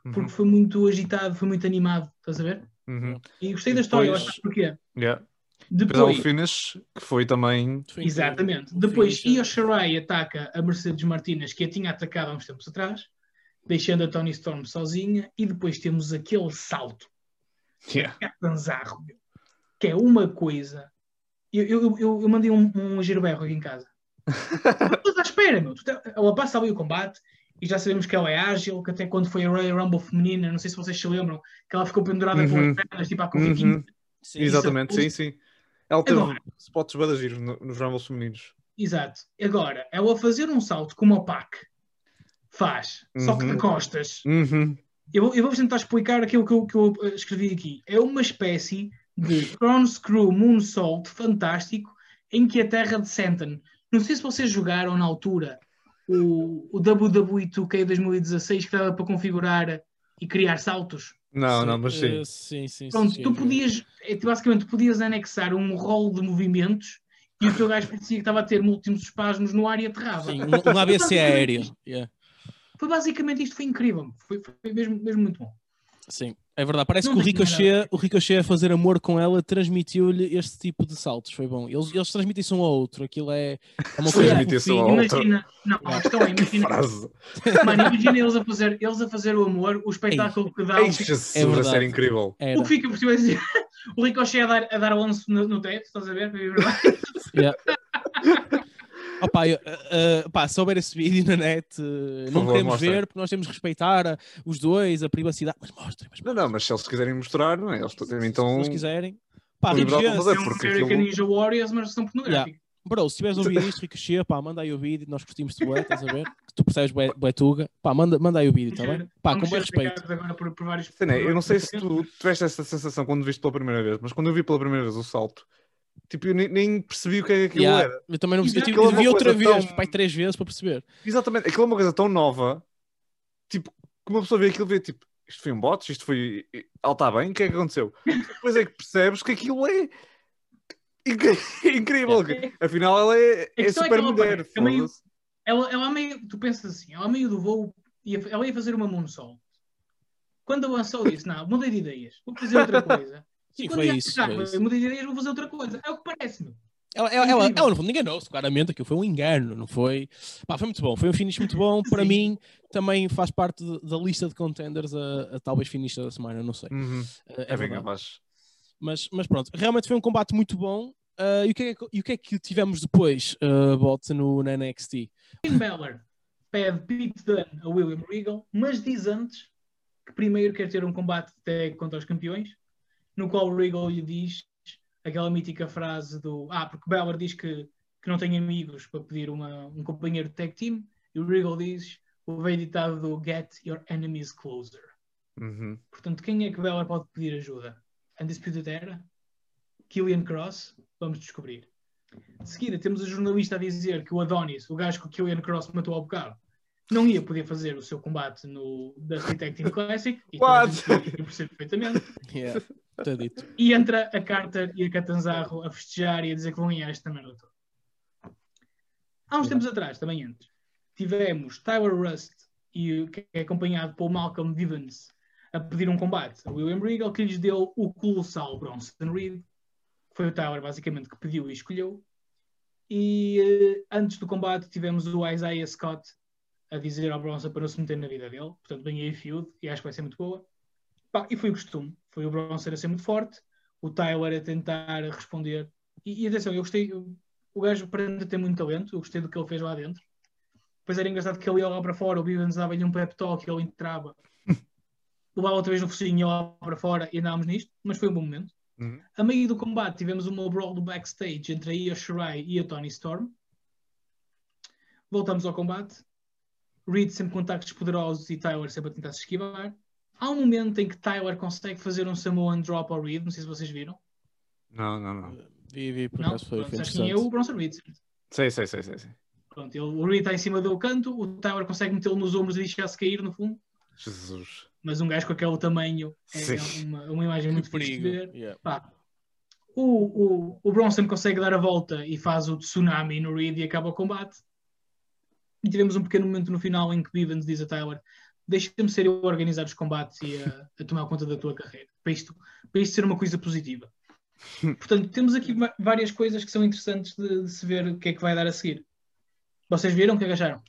Speaker 3: porque
Speaker 2: Uhum.
Speaker 3: foi muito agitado, foi muito animado. Estás a ver?
Speaker 2: Uhum.
Speaker 3: E gostei da história, eu
Speaker 2: Depois-
Speaker 3: acho porquê.
Speaker 2: Yeah. Depois há o finish, que foi também.
Speaker 3: Exatamente. Depois. Io Shirai ataca a Mercedes Martinez, que a tinha atacado há uns tempos atrás, deixando a Tony Storm sozinha. E depois temos aquele salto
Speaker 2: Yeah.
Speaker 3: Catanzarro, meu, que é uma coisa. Eu, eu, eu, eu mandei um, um gerberro aqui em casa. Estou à espera, meu. Tá- Ela passa ali o combate e já sabemos que ela é ágil, que até quando foi a Royal Rumble feminina, não sei se vocês se lembram, que ela ficou pendurada
Speaker 2: Uhum.
Speaker 3: pelas pernas, tipo a corriquinha.
Speaker 2: Uhum.
Speaker 1: Sim.
Speaker 2: Exatamente, sim, sim. Ela teve
Speaker 3: Agora-
Speaker 2: spots bada giros no- nos Rumbles femininos.
Speaker 3: Exato. Agora, ela fazer um salto como o Pac faz, só que de
Speaker 2: Uhum.
Speaker 3: costas.
Speaker 2: Uhum.
Speaker 3: Eu, vou- eu vou tentar explicar aquilo que eu, que eu, eh, escrevi aqui. É uma espécie de Crown Screw Moonsault fantástico em que a terra de Senton. Não sei se vocês jogaram na altura o, o WWE 2K 2016 que dava para configurar e criar saltos.
Speaker 2: Não,
Speaker 1: Sim,
Speaker 2: não, mas sim.
Speaker 1: eh, sim, sim,
Speaker 3: Pronto,
Speaker 1: sim,
Speaker 3: tu
Speaker 1: sim.
Speaker 3: podias, é, tu basicamente, tu podias anexar um rol de movimentos e o teu gajo parecia que estava a ter múltiplos espasmos no ar e aterrava.
Speaker 1: Sim, um, um ABC aéreo. Yeah.
Speaker 3: Foi basicamente isto, foi incrível. Foi, foi mesmo, mesmo muito bom.
Speaker 1: Sim, é verdade. Parece
Speaker 3: Não
Speaker 1: que o Ricochet, o Ricochet a fazer amor com ela transmitiu-lhe este tipo de saltos. Foi bom. Eles, eles transmitem-se um ao outro. Aquilo é, é uma coisa
Speaker 2: Transmitem-se um ao outro.
Speaker 3: Imagina, não, a questão é, imagina,
Speaker 2: Frase.
Speaker 3: mano, imagina eles a, fazer, eles a fazer o amor, o espetáculo que dá.
Speaker 2: Ei, Jesus,
Speaker 1: É verdade.
Speaker 2: série incrível.
Speaker 1: Era.
Speaker 3: O que fica por cima é dizer, o Ricochet a dar, a dar lance no, no teto, estás a ver? É verdade.
Speaker 1: Yeah. Opa, eu, uh, pá, se houver esse vídeo na net, uh, não
Speaker 2: favor,
Speaker 1: queremos
Speaker 2: mostrem.
Speaker 1: ver porque nós temos que respeitar uh, os dois, a privacidade. Mas mostrem, mas
Speaker 2: Não, não, mas se eles quiserem mostrar, não é? Eles também
Speaker 1: se
Speaker 2: estão.
Speaker 1: eles quiserem. Pá, Ricochet,
Speaker 2: fazer,
Speaker 3: É
Speaker 2: porque
Speaker 3: American
Speaker 2: aquilo-
Speaker 3: Ninja Warriors, mas versão pornográfica.
Speaker 1: Bro, se tiveres ouvido isto, Ricochet, pá, manda aí o vídeo, nós curtimos de bué, estás a ver? Que tu percebes bué, bué tuga. Pá, manda, manda aí o vídeo, tá bem? Pá, com
Speaker 3: Vamos
Speaker 1: bom
Speaker 3: ser
Speaker 1: respeito.
Speaker 3: por, por vários,
Speaker 2: Sei nem, eu não sei se tu tiveste essa sensação quando viste pela primeira vez, mas quando eu vi pela primeira vez o salto, tipo, eu nem, nem percebi o que é que aquilo
Speaker 1: Yeah,
Speaker 2: era.
Speaker 1: eu também não percebi. Eu vi
Speaker 2: é uma
Speaker 1: outra vez,
Speaker 2: tão-
Speaker 1: pai, três vezes para perceber.
Speaker 2: Exatamente, aquilo é uma coisa tão nova, tipo, que uma pessoa vê aquilo e vê, tipo, isto foi um bot, isto foi. Ela está bem, o que é que aconteceu? Depois é que percebes que aquilo é. incrível.
Speaker 3: É.
Speaker 2: Afinal, ela é, é
Speaker 3: é
Speaker 2: super
Speaker 3: que ela
Speaker 2: mulher.
Speaker 3: parece- é meio-. Ela, ela a meio, tu pensas assim, ela a meio do voo, ia, ela ia fazer uma moonsault. Quando avançou, disse: Não, mudei de ideias, vou fazer outra coisa.
Speaker 1: Sim,
Speaker 3: E quando
Speaker 1: foi
Speaker 3: ia
Speaker 1: isso,
Speaker 3: aterrar,
Speaker 1: foi isso.
Speaker 3: Mudei de ideias, vou fazer outra coisa. É o que parece, meu.
Speaker 1: Ela, ela, ela,
Speaker 3: Incrível.
Speaker 1: ela, no fundo, enganou-se, claramente. Aquilo foi um engano, não foi? Pá, foi muito bom. Foi um finish muito bom. Para
Speaker 3: Sim.
Speaker 1: mim, também faz parte de- da lista de contenders a, a talvez finish da semana, não sei.
Speaker 2: Uhum.
Speaker 1: É,
Speaker 2: É bem capaz.
Speaker 1: Mas, mas pronto, realmente foi um combate muito bom. Ah, e, o que é que, e o que é que tivemos depois, uh, Bot, no, na NXT?
Speaker 3: Finn Balor pede Pete Dunne a William Regal, mas diz antes que primeiro quer ter um combate de tag contra os campeões, no qual o Regal lhe diz aquela mítica frase do Ah, porque Balor diz que, que não tem amigos para pedir uma, um companheiro de tag team, e o Regal diz o bem ditado do Get your enemies closer.
Speaker 2: Uhum.
Speaker 3: Portanto, quem é que Balor pode pedir ajuda? Undisputed Era? Killian Cross? Vamos descobrir. De seguida, temos a jornalista a dizer que o Adonis, o gajo que o Killian Cross matou ao bocado, não ia poder fazer o seu combate no Dusty Tag Team Classic. E
Speaker 2: What?
Speaker 3: eu percebo perfeitamente.
Speaker 1: Yeah, tá dito.
Speaker 3: E entra a Carter e a Catanzarro a festejar e a dizer que vão ganhar esta merda toda. Há uns tempos atrás, também antes, tivemos Tyler Rust, e, que é acompanhado por Malcolm Vivens, a pedir um combate a William Regal, que lhes deu o colossal Bronson Reed. Foi o Tyler, basicamente, que pediu e escolheu. E eh, antes do combate tivemos o Isaiah Scott a dizer ao Bronson para não se meter na vida dele. Portanto, bem aí feud, e acho que vai ser muito boa. Pá, e foi o costume. Foi o Bronson a ser muito forte, o Tyler a tentar responder. E, e atenção, eu gostei. eu- o gajo parece ter muito talento, eu gostei do que ele fez lá dentro. Depois era engraçado que ele ia lá para fora, o Bivens dava-lhe um pep talk, ele entrava, levava outra vez no focinho, ia lá para fora e andávamos nisto, mas foi um bom momento.
Speaker 2: Uhum.
Speaker 3: A meio do combate tivemos uma brawl do backstage entre a Io Shirai e a Tony Storm. Voltamos ao combate. Reed sempre com ataques poderosos e Tyler sempre a tentar se esquivar. Há um momento em que Tyler consegue fazer um Samoan drop ao Reed, não sei se vocês viram.
Speaker 2: Não, não, não.
Speaker 1: Vi, vi, por acaso foi, foi
Speaker 3: sabes quem é
Speaker 1: interessante.
Speaker 3: o Bronson Reed. certo?
Speaker 2: Sei, sei, sei, sei. sei.
Speaker 3: Pronto, ele, o Reed está em cima do canto, o Tyler consegue metê-lo nos ombros e deixar-se cair no fundo.
Speaker 2: Jesus.
Speaker 3: Mas um gajo com aquele tamanho é uma, uma imagem muito
Speaker 1: Que
Speaker 3: fixe de ver.
Speaker 1: Yeah.
Speaker 3: Pá, o, o, o Bronson consegue dar a volta e faz o tsunami no Reed e acaba o combate. E tivemos um pequeno momento no final em que Bivens diz a Tyler: Deixa-me ser eu a organizar os combates e a, a tomar conta da tua carreira, para isto, para isto ser uma coisa positiva. Portanto, temos aqui várias coisas que são interessantes de, de se ver o que é que vai dar a seguir. Vocês viram o que é que acharam?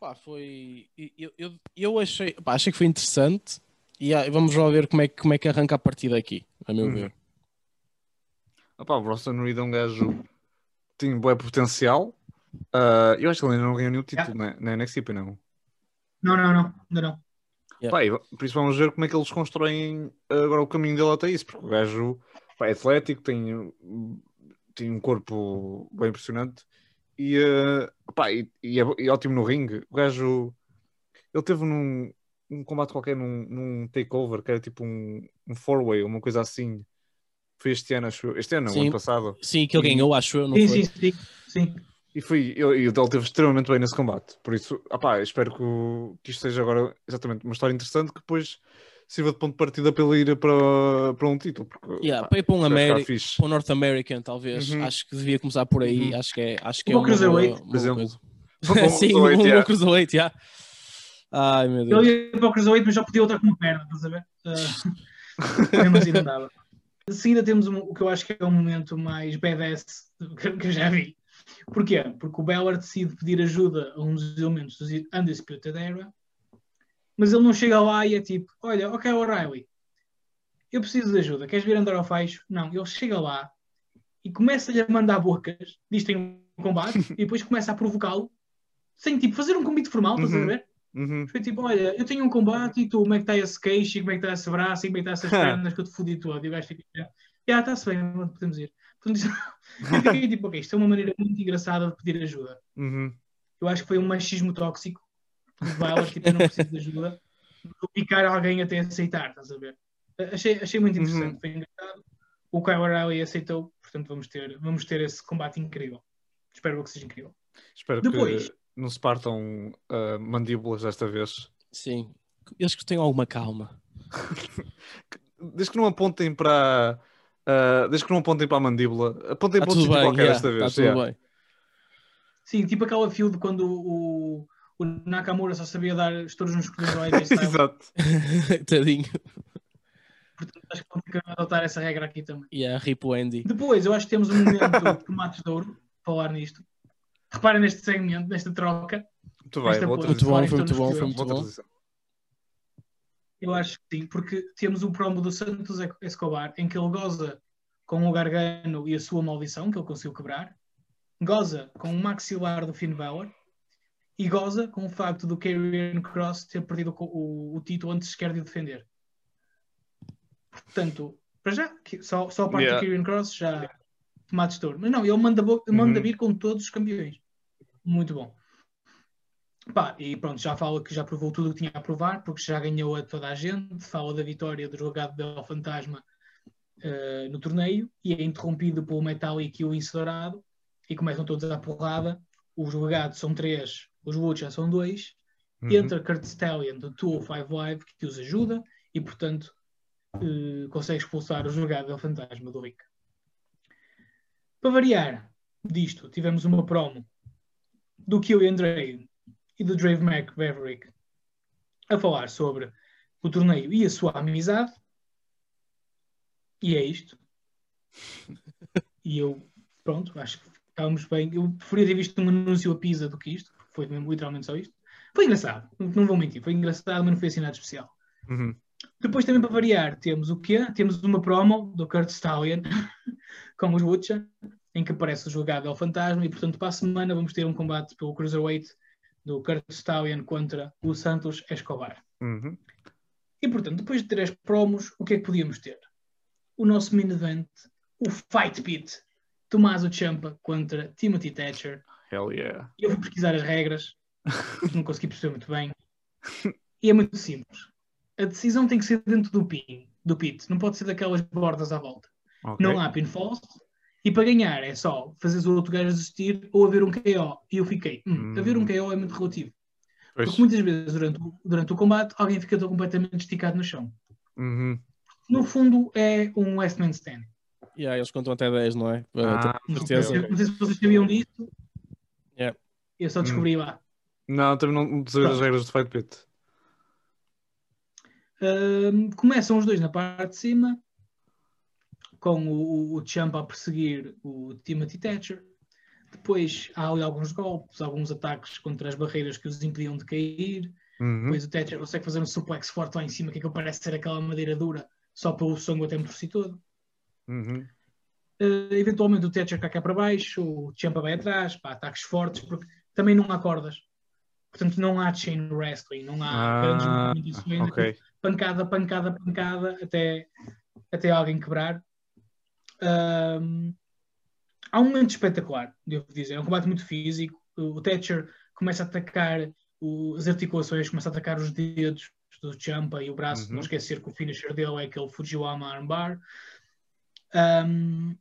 Speaker 1: Pá, foi. Eu, eu, eu achei, pá, achei que foi interessante. E ah, vamos lá ver como é, que- como é que arranca a partida aqui, a meu
Speaker 2: Uhum.
Speaker 1: ver.
Speaker 2: Opa, o Bronson Reed é um gajo que tem bom potencial. Ah, eu acho que ele ainda não ganhou nenhum título na, na NXT, não.
Speaker 3: Não, não, não, ainda não.
Speaker 1: Yeah.
Speaker 2: Pá, e por isso vamos ver como é que eles constroem agora o caminho dele até isso, porque o gajo pá, é atlético, tem, tem um corpo bem impressionante e, eh, pá, e, e é, e é ótimo no ringue. O gajo ele teve num um combate qualquer num, num takeover que era tipo um, um four-way, uma coisa assim. Foi este ano, acho eu. Este ano,
Speaker 1: Sim.
Speaker 2: ano passado.
Speaker 1: Sim, que ele ganhou, acho eu, não
Speaker 3: Sim,
Speaker 1: foi?
Speaker 3: sim, sim, sim.
Speaker 2: E, foi, eu, e o Del teve extremamente bem nesse combate. Por isso, opá, espero que, o- que isto seja agora exatamente uma história interessante que depois sirva de ponto de partida para ele ir para, para um título. Porque,
Speaker 1: Yeah, para ir para um para o North American, talvez.
Speaker 2: Uhum.
Speaker 1: Acho que devia começar por aí.
Speaker 2: Uhum.
Speaker 1: Acho que é, acho que é
Speaker 3: Para o
Speaker 1: uma
Speaker 3: Cruiserweight,
Speaker 1: uma
Speaker 2: por exemplo.
Speaker 1: coisa. Sim, um,
Speaker 2: oito,
Speaker 1: um
Speaker 2: yeah.
Speaker 1: Cruiserweight, já. Ai, meu Deus.
Speaker 3: Ele ia para o Cruiserweight, mas já podia outra com uma perna, estás a ver? Mesmo assim não dava. De seguida temos um- o que eu acho que é o momento mais badass que eu já vi. Porquê? Porque o Balor decide pedir ajuda a um dos elementos dos Undisputed Era, mas ele não chega lá e é tipo, olha, ok O'Reilly, eu preciso de ajuda, queres vir andar ao faixo? Não, ele chega lá e começa-lhe a mandar bocas, diz que tem um combate, e depois começa a provocá-lo, sem tipo fazer um convite formal, estás a
Speaker 2: Uhum.
Speaker 3: ver?
Speaker 2: Uhum.
Speaker 3: Foi tipo, olha, eu tenho um combate e tu, como é que está esse queixo, e como é que está esse braço, e como é que está essas pernas que eu te fodi todo. E o gajo fica, já, está-se bem, podemos ir. Portanto, eu fiquei tipo, ok, isto é uma maneira muito engraçada de pedir ajuda.
Speaker 2: Uhum.
Speaker 3: Eu acho que foi um machismo tóxico do Valor, tipo, eu não preciso de ajuda. Vou picar alguém até aceitar, estás a ver? Achei, achei muito interessante,
Speaker 2: Uhum.
Speaker 3: foi engraçado. O Kyle O'Reilly aceitou, portanto vamos ter, vamos ter esse combate incrível. Espero que seja incrível.
Speaker 2: Espero
Speaker 3: Depois-
Speaker 2: que não se partam ah, mandíbulas desta vez.
Speaker 1: Sim. Eles que tenham alguma calma.
Speaker 2: Desde que não apontem para. Ah, desde que não apontem para a mandíbula, apontem
Speaker 1: Está
Speaker 2: para outro sítio
Speaker 1: bem,
Speaker 2: qualquer
Speaker 1: yeah,
Speaker 2: desta vez.
Speaker 1: tudo
Speaker 2: yeah.
Speaker 1: bem.
Speaker 3: Sim, tipo aquela feud quando o, o Nakamura só sabia dar estouros nos cotovelos ao AJ Styles.
Speaker 2: Exato.
Speaker 1: Tadinho.
Speaker 3: Portanto, acho que vamos ter que adotar essa regra aqui também.
Speaker 1: E a Rip o Andy.
Speaker 3: Depois, eu acho que temos um momento de tomates de ouro, falar nisto. Reparem neste segmento, nesta troca.
Speaker 2: Muito bem, boa.
Speaker 1: Muito bom, foi muito bom, foi muito bom.
Speaker 3: Eu acho que sim, porque temos o promo do Santos Escobar em que ele goza com o Gargano e a sua maldição, que ele conseguiu quebrar, goza com o maxilar do Finn Balor e goza com o facto do Karrion Cross ter perdido o, o- o título antes sequer de o defender. Portanto, para já, só, só a parte
Speaker 2: Yeah.
Speaker 3: do Karrion Cross já tomate de touro. Mas não, ele manda, manda
Speaker 2: Uhum.
Speaker 3: vir com todos os campeões. Muito bom. Pá, e pronto, já fala que já provou tudo o que tinha a provar, porque já ganhou a toda a gente. Fala da vitória do jogado del Fantasma eh, no torneio e é interrompido pelo Metallic e o Ince Dourado e começam todos a porrada. Os jogados são três, os Lucha são dois.
Speaker 2: Uhum.
Speaker 3: Entra Kurt Stallion do 205 Live que os ajuda e, portanto, eh, consegue expulsar o jogado del Fantasma do Rick. Para variar disto, tivemos uma promo do Kill Andrade e do Drave McVerick a falar sobre o torneio e a sua amizade. E é isto. E eu, pronto, acho que estávamos bem. Eu preferia ter visto um anúncio a pizza do que isto, foi mesmo literalmente só isto. Foi engraçado, não vou mentir, foi engraçado, mas não foi assim nada especial.
Speaker 2: Uhum.
Speaker 3: Depois também para variar, temos o quê? Temos uma promo do Kurt Stallion com os Butcher, em que aparece o jogado ao fantasma e portanto para a semana vamos ter um combate pelo Cruiserweight do Kurt Stallion contra o Santos Escobar.
Speaker 2: Uhum.
Speaker 3: E portanto, depois de três promos, o que é que podíamos ter? O nosso main event, o Fight Pit, Tommaso Ciampa contra Timothy Thatcher.
Speaker 2: Hell yeah.
Speaker 3: Eu fui pesquisar as regras, não consegui perceber muito bem. E é muito simples. A decisão tem que ser dentro do pin, do pit, não pode ser daquelas bordas à volta.
Speaker 2: Ok.
Speaker 3: Não há pinfalls. E para ganhar é só fazer o outro gajo desistir ou haver um KO. E eu fiquei, hum,
Speaker 2: Hum.
Speaker 3: haver um KO é muito relativo.
Speaker 2: Pois.
Speaker 3: Porque muitas vezes durante, o- durante o combate alguém fica completamente esticado no chão.
Speaker 2: Uhum.
Speaker 3: No fundo é um Last Man Stand.
Speaker 1: E aí eles contam até 10, não é?
Speaker 2: Ah,
Speaker 3: Não sei,
Speaker 1: certeza.
Speaker 3: não sei se vocês sabiam disso.
Speaker 1: Yeah.
Speaker 3: Eu só descobri lá.
Speaker 2: Não, também não saber as regras do Fight Pit.
Speaker 3: Ahm, começam os dois na parte de cima, com o, o, o Ciampa a perseguir o Timothy Thatcher. Depois há ali alguns golpes, alguns ataques contra as barreiras que os impediam de cair.
Speaker 2: Uhum.
Speaker 3: Depois o Thatcher consegue fazer um suplex forte lá em cima, que aquilo parece ser aquela madeira dura, só pelo sangue até por si todo.
Speaker 2: Uhum.
Speaker 3: Uh, eventualmente o Thatcher cai cá para baixo, o Ciampa vai atrás, pá, ataques fortes, porque também não há cordas. Portanto, não há chain wrestling, não há grandes
Speaker 2: Ah,
Speaker 3: movimentações,
Speaker 2: ok.
Speaker 3: pancada, pancada, pancada, até, até alguém quebrar. Um, há um momento espetacular, devo dizer. É um combate muito físico. O Thatcher começa a atacar o- as articulações, começa a atacar os dedos do Champa e o braço.
Speaker 2: Uhum.
Speaker 3: Não esquecer que o finisher dele é aquele Fujiwama armbar. Um,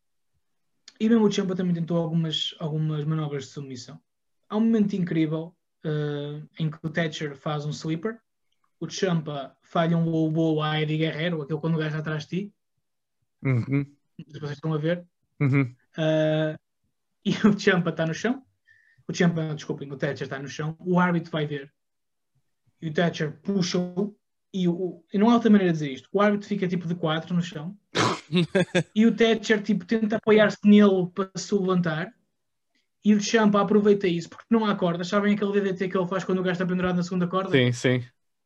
Speaker 3: e mesmo o Champa também tentou algumas, algumas manobras de submissão. Há um momento incrível uh, em que o Thatcher faz um sleeper, o Champa falha um low blow a Eddie Guerrero, aquele quando o gajo atrás de ti,
Speaker 2: Uhum.
Speaker 3: Vocês estão a ver,
Speaker 2: Uhum.
Speaker 3: Uh, e o Champa está no chão. O Champa, desculpem, o Thatcher está no chão. O árbitro vai ver. E o Thatcher puxa-o. E o, e não há outra maneira de dizer isto. O árbitro fica tipo de quatro no chão. e o Thatcher tipo, tenta apoiar-se nele para se levantar. E o Champa aproveita isso porque não há cordas. Sabem aquele DDT que ele faz quando o gajo está pendurado na segunda corda?
Speaker 2: Sim, sim.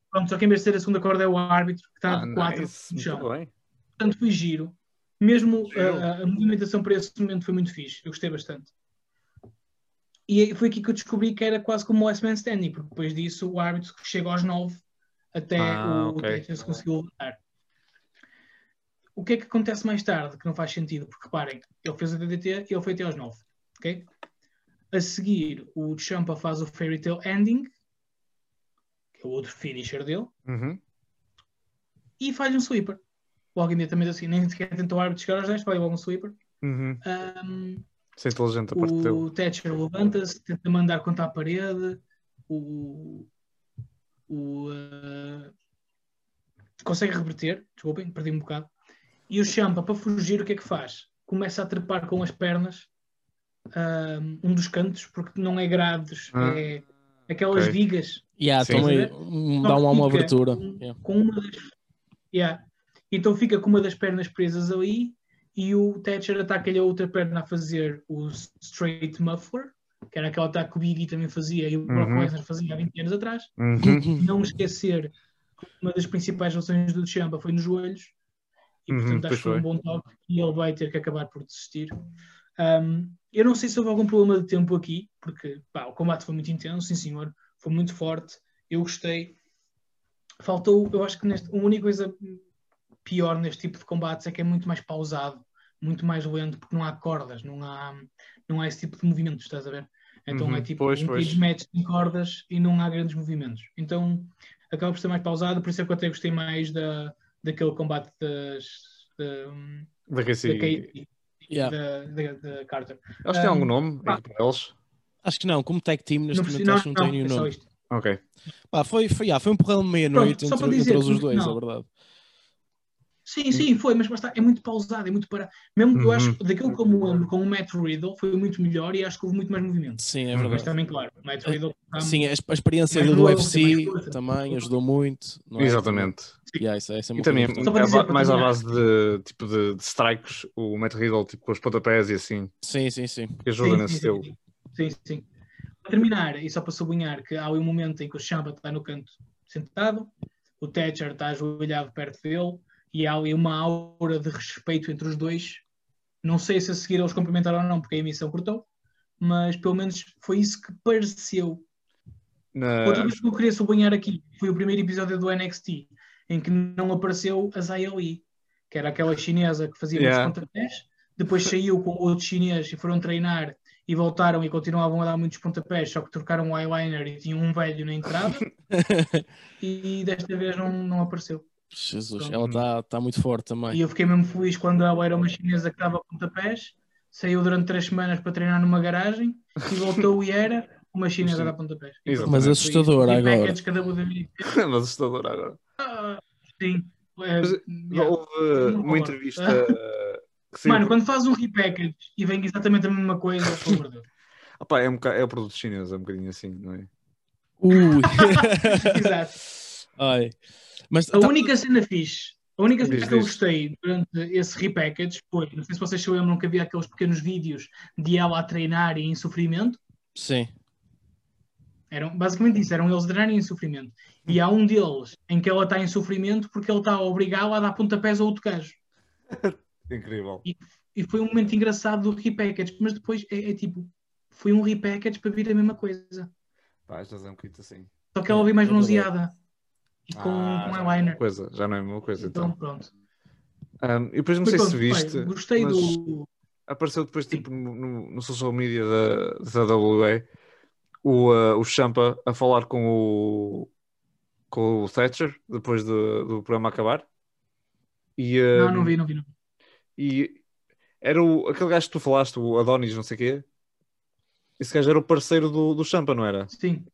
Speaker 3: Pronto, só que em vez de ser a segunda corda é o árbitro que está
Speaker 2: Ah,
Speaker 3: de quatro
Speaker 2: nice.
Speaker 3: no chão portanto foi giro. Mesmo a, a movimentação para esse momento foi muito fixe, eu gostei bastante. E foi aqui que eu descobri que era quase como o Last Man Standing, porque depois disso o árbitro chega aos 9 até
Speaker 2: Ah,
Speaker 3: o
Speaker 2: ok.
Speaker 3: Texas conseguiu levantar. O que é que acontece mais tarde que não faz sentido? Porque reparem, ele fez a DDT e ele foi até aos 9. ok? A seguir, o Champa faz o Fairy Tail Ending, que é o outro finisher dele,
Speaker 2: Uhum.
Speaker 3: e falha um sweeper. Logo imediatamente assim, nem sequer tentou o árbitro chegar aos 10, falha logo um sweeper.
Speaker 2: Uhum.
Speaker 3: Um,
Speaker 2: Isso é inteligente a parte dele.
Speaker 3: o Thatcher levanta-se, tenta mandar contra a parede, o, o uh, consegue reverter, desculpem, perdi um bocado. E o Champa, para fugir, o que é que faz? Começa a trepar com as pernas um, dos cantos, porque não é grades,
Speaker 2: Ah,
Speaker 3: é aquelas
Speaker 2: ok.
Speaker 3: vigas
Speaker 1: Yeah, também dá uma, uma abertura.
Speaker 3: com-
Speaker 1: Yeah.
Speaker 3: com uma das. Yeah. Então fica com uma das pernas presas ali e o Thatcher ataca-lhe a outra perna a fazer o straight muffler, que era aquele ataque que o Biggie também fazia e o Brock
Speaker 2: Uhum.
Speaker 3: Lesnar fazia há 20 anos atrás.
Speaker 2: Uhum.
Speaker 3: Não esquecer que uma das principais lesões do Ciampa foi nos joelhos e
Speaker 2: Uhum,
Speaker 3: portanto
Speaker 2: pois
Speaker 3: acho que foi um bom toque e ele vai ter que acabar por desistir. Um, eu não sei se houve algum problema de tempo aqui, porque pá, o combate foi muito intenso, sim senhor, foi muito forte, eu gostei. Faltou, eu acho que neste, a única coisa pior neste tipo de combates é que é muito mais pausado, muito mais lento, porque não há cordas, não há, não há esse tipo de movimentos, estás a ver? Então
Speaker 2: Uhum,
Speaker 3: é tipo
Speaker 2: pois,
Speaker 3: um
Speaker 2: pois.
Speaker 3: match sem cordas e não há grandes movimentos. Então acaba por ser mais pausado, por isso é que eu até gostei mais da, daquele combate das, da,
Speaker 2: Da.
Speaker 3: Katie,
Speaker 1: Yeah.
Speaker 3: da, da, da Carter.
Speaker 2: Eles têm
Speaker 3: Um,
Speaker 2: algum nome para eles?
Speaker 1: Acho que não, como tag team neste
Speaker 3: Não,
Speaker 1: momento
Speaker 3: não,
Speaker 1: acho que não, tem
Speaker 3: não,
Speaker 1: nenhum
Speaker 3: é
Speaker 1: nome.
Speaker 2: Ok.
Speaker 1: Pá, foi, foi, yeah, foi um porrão de meia-noite entre, entre os dois, é verdade.
Speaker 3: Sim, sim, foi, mas basta, é muito pausado, é muito para. Mesmo que eu
Speaker 2: Uhum.
Speaker 3: acho que daquilo que eu me lembro com o Matt Riddle foi muito melhor e acho que houve muito mais movimento.
Speaker 1: Sim, é
Speaker 2: Uhum.
Speaker 3: Mas
Speaker 1: verdade.
Speaker 3: também, claro, o Matt Riddle. tá-
Speaker 1: Sim, a, a experiência do UFC também ajudou muito. não é?
Speaker 2: Exatamente.
Speaker 1: Yeah, isso, é- isso é
Speaker 2: E também é mais à base de, tipo, de, de strikes, o Matt Riddle tipo, com os pontapés e assim,
Speaker 1: Sim, sim, sim.
Speaker 2: que ajuda
Speaker 3: Sim,
Speaker 2: nesse
Speaker 3: sim,
Speaker 2: estilo.
Speaker 3: sim, sim. Para terminar, e só para sublinhar que há um momento em que o Champa está no canto sentado, o Thatcher está ajoelhado perto dele e há ali uma aura de respeito entre os dois. Não sei se a seguir eles cumprimentaram ou não, porque a emissão cortou, mas pelo menos foi isso que pareceu.
Speaker 2: Na-
Speaker 3: Outra coisa que eu queria sublinhar aqui foi o primeiro episódio do NXT, em que não apareceu a Zaya Lee, que era aquela chinesa que fazia
Speaker 2: Yeah.
Speaker 3: muitos pontapés, depois saiu com outro chinês e foram treinar e voltaram e continuavam a dar muitos pontapés, só que trocaram o eyeliner e tinham um velho na entrada e desta vez não, não apareceu.
Speaker 1: Jesus, ela está tá muito forte também.
Speaker 3: E eu fiquei mesmo feliz quando ela era uma chinesa que dava pontapés, saiu durante três semanas para treinar numa garagem e voltou e era uma chinesa a dar pontapés.
Speaker 2: Exatamente.
Speaker 1: Mas.
Speaker 3: E
Speaker 1: agora.
Speaker 2: Mas assustador agora.
Speaker 3: Ah, sim. É,
Speaker 2: Mas,
Speaker 3: yeah.
Speaker 2: Houve uma entrevista que saiu-
Speaker 3: Mano, quando faz um repackage e vem exatamente a mesma coisa.
Speaker 2: Ah pá, é, um boca- é o produto chinês, é um bocadinho assim, não é?
Speaker 1: Ui.
Speaker 3: Exato.
Speaker 1: Ai. Mas
Speaker 3: A
Speaker 1: tá-
Speaker 3: única cena fixe, a única cena
Speaker 2: Diz,
Speaker 3: que eu gostei durante esse repackage foi, não sei se vocês se lembram que havia aqueles pequenos vídeos de ela a treinar e em sofrimento.
Speaker 1: Sim.
Speaker 3: Eram basicamente isso, eram eles a treinar e em sofrimento. E há um deles em que ela está em sofrimento porque ele está a obrigá-la a dar pontapés a outro gajo.
Speaker 2: Incrível.
Speaker 3: E foi um momento engraçado do repackage, mas depois é, é tipo, foi um repackage para vir a mesma coisa.
Speaker 2: Pá, estás a um bocadinho assim.
Speaker 3: Só que ela veio mais
Speaker 1: É
Speaker 3: bronzeada. E com,
Speaker 2: Ah,
Speaker 3: com
Speaker 2: é
Speaker 3: eyeliner.
Speaker 2: coisa, já não é a mesma coisa
Speaker 3: Então,
Speaker 2: então.
Speaker 3: pronto.
Speaker 2: Um, e depois não sei
Speaker 3: pronto,
Speaker 2: se
Speaker 3: bem,
Speaker 2: viste,
Speaker 3: gostei do.
Speaker 2: apareceu depois tipo no, no- social media da, da WWE o, uh, o Champa a falar com o com o Thatcher depois do, do programa acabar. E,
Speaker 3: Não, não vi, não vi. Não. vi.
Speaker 2: E era o, aquele gajo que tu falaste, o Adonis, não sei o quê. Esse gajo era o parceiro do, do Champa, não era?
Speaker 3: Sim,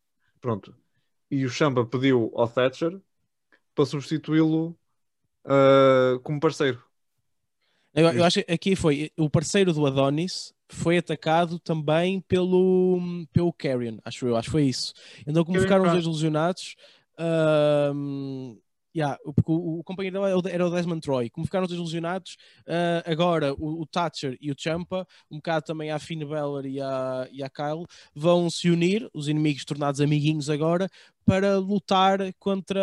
Speaker 2: Pronto. E o Champa pediu ao Thatcher para substituí-lo ah, como parceiro.
Speaker 1: Eu, eu acho que aqui foi o parceiro do Adonis foi atacado também pelo, pelo Carrion, acho eu, acho que foi isso. Então, como ficaram os dois lesionados, ahm, yeah, porque o, o companheiro dele era o- Desmond Troy. Como ficaram os dois lesionados, ah, agora o, o Thatcher e o Champa, um bocado também a Finn Balor e a, e a Kyle, vão se unir, os inimigos tornados amiguinhos agora, para lutar contra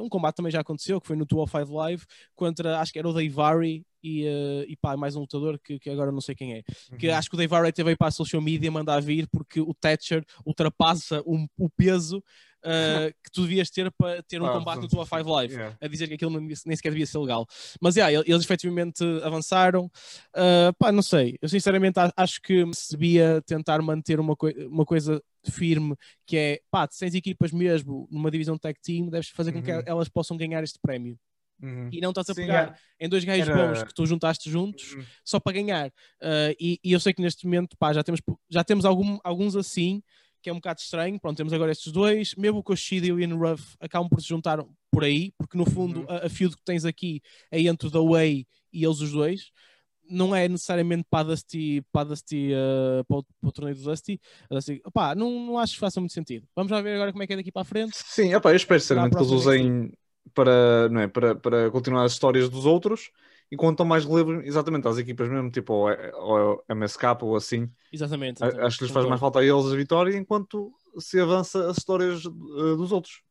Speaker 1: um combate também já aconteceu, que foi no 205 Live, contra acho que era o Daivari e, uh, e pá, mais um lutador que, que agora não sei quem é. Que
Speaker 2: Uhum.
Speaker 1: acho que o Dave Arrett veio para a social media mandar vir porque o Thatcher ultrapassa o, o peso uh, que tu devias ter para ter um
Speaker 2: Pá,
Speaker 1: combate no tua Five Live.
Speaker 2: Yeah.
Speaker 1: A dizer que aquilo não devia- nem sequer devia ser legal. Mas yeah, eles efetivamente avançaram. Uh, pá, não sei. Eu sinceramente acho que se devia tentar manter uma, coi- uma coisa firme que é pá, se tens equipas mesmo numa divisão tag team, deves fazer com que
Speaker 2: Uhum.
Speaker 1: elas possam ganhar este prémio.
Speaker 2: Uhum.
Speaker 1: E não estás a
Speaker 2: Sim,
Speaker 1: pegar em dois gajos
Speaker 2: Era-
Speaker 1: bons que tu juntaste juntos
Speaker 2: Uhum.
Speaker 1: só para ganhar. Uh, e, e eu sei que neste momento pá, já temos, já temos algum- alguns assim, que é um bocado estranho. Pronto, temos agora estes dois. Mesmo o Koshida e o Ian Ruff acabam por se juntar por aí, porque no fundo
Speaker 2: Uhum.
Speaker 1: a, a feud que tens aqui é entre o The Way e eles os dois. Não é necessariamente para a Dusty, para, a Dusty, uh, para, o, para o torneio do Dusty. Dusty opá, não, não acho que faça muito sentido. Vamos lá ver agora como é que é daqui para a frente.
Speaker 2: Sim, epá, eu espero sinceramente que eles usem para, não é, para, para continuar as histórias dos outros e quando estão mais relevo exatamente às equipas mesmo, tipo ou, ou MSK ou assim.
Speaker 1: Exatamente.
Speaker 2: Acho que lhes faz mais falta a eles a vitória enquanto se avança as histórias eh, dos outros.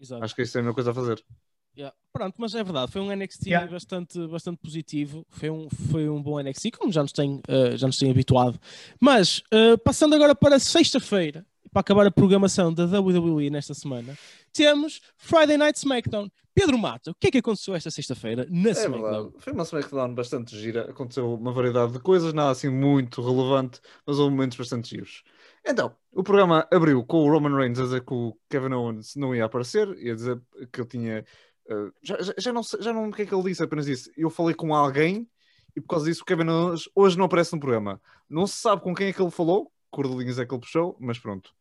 Speaker 1: Exato.
Speaker 2: Acho que isso é a melhor coisa a fazer.
Speaker 1: Yeah. Pronto, mas é verdade, foi um NXT
Speaker 3: Yeah.
Speaker 1: bastante, bastante positivo, foi um, foi um bom NXT, como já nos tem, eh, já nos tem habituado. Mas, eh, passando agora para sexta-feira, para acabar a programação da WWE nesta semana, temos Friday Night SmackDown. Pedro Mata, o que é que aconteceu esta sexta-feira na
Speaker 2: É
Speaker 1: SmackDown?
Speaker 2: verdade. Foi uma SmackDown bastante gira. Aconteceu uma variedade de coisas, nada assim muito relevante, mas houve momentos bastante giros. Então, o programa abriu com o Roman Reigns a dizer que o Kevin Owens não ia aparecer, ia dizer que ele tinha. Eh, já, já, não sei, já não o que é que ele disse, apenas disse. Eu falei com alguém e por causa disso o Kevin hoje não aparece no programa. Não se sabe com quem é que ele falou, cordelinhos é que ele puxou, mas pronto.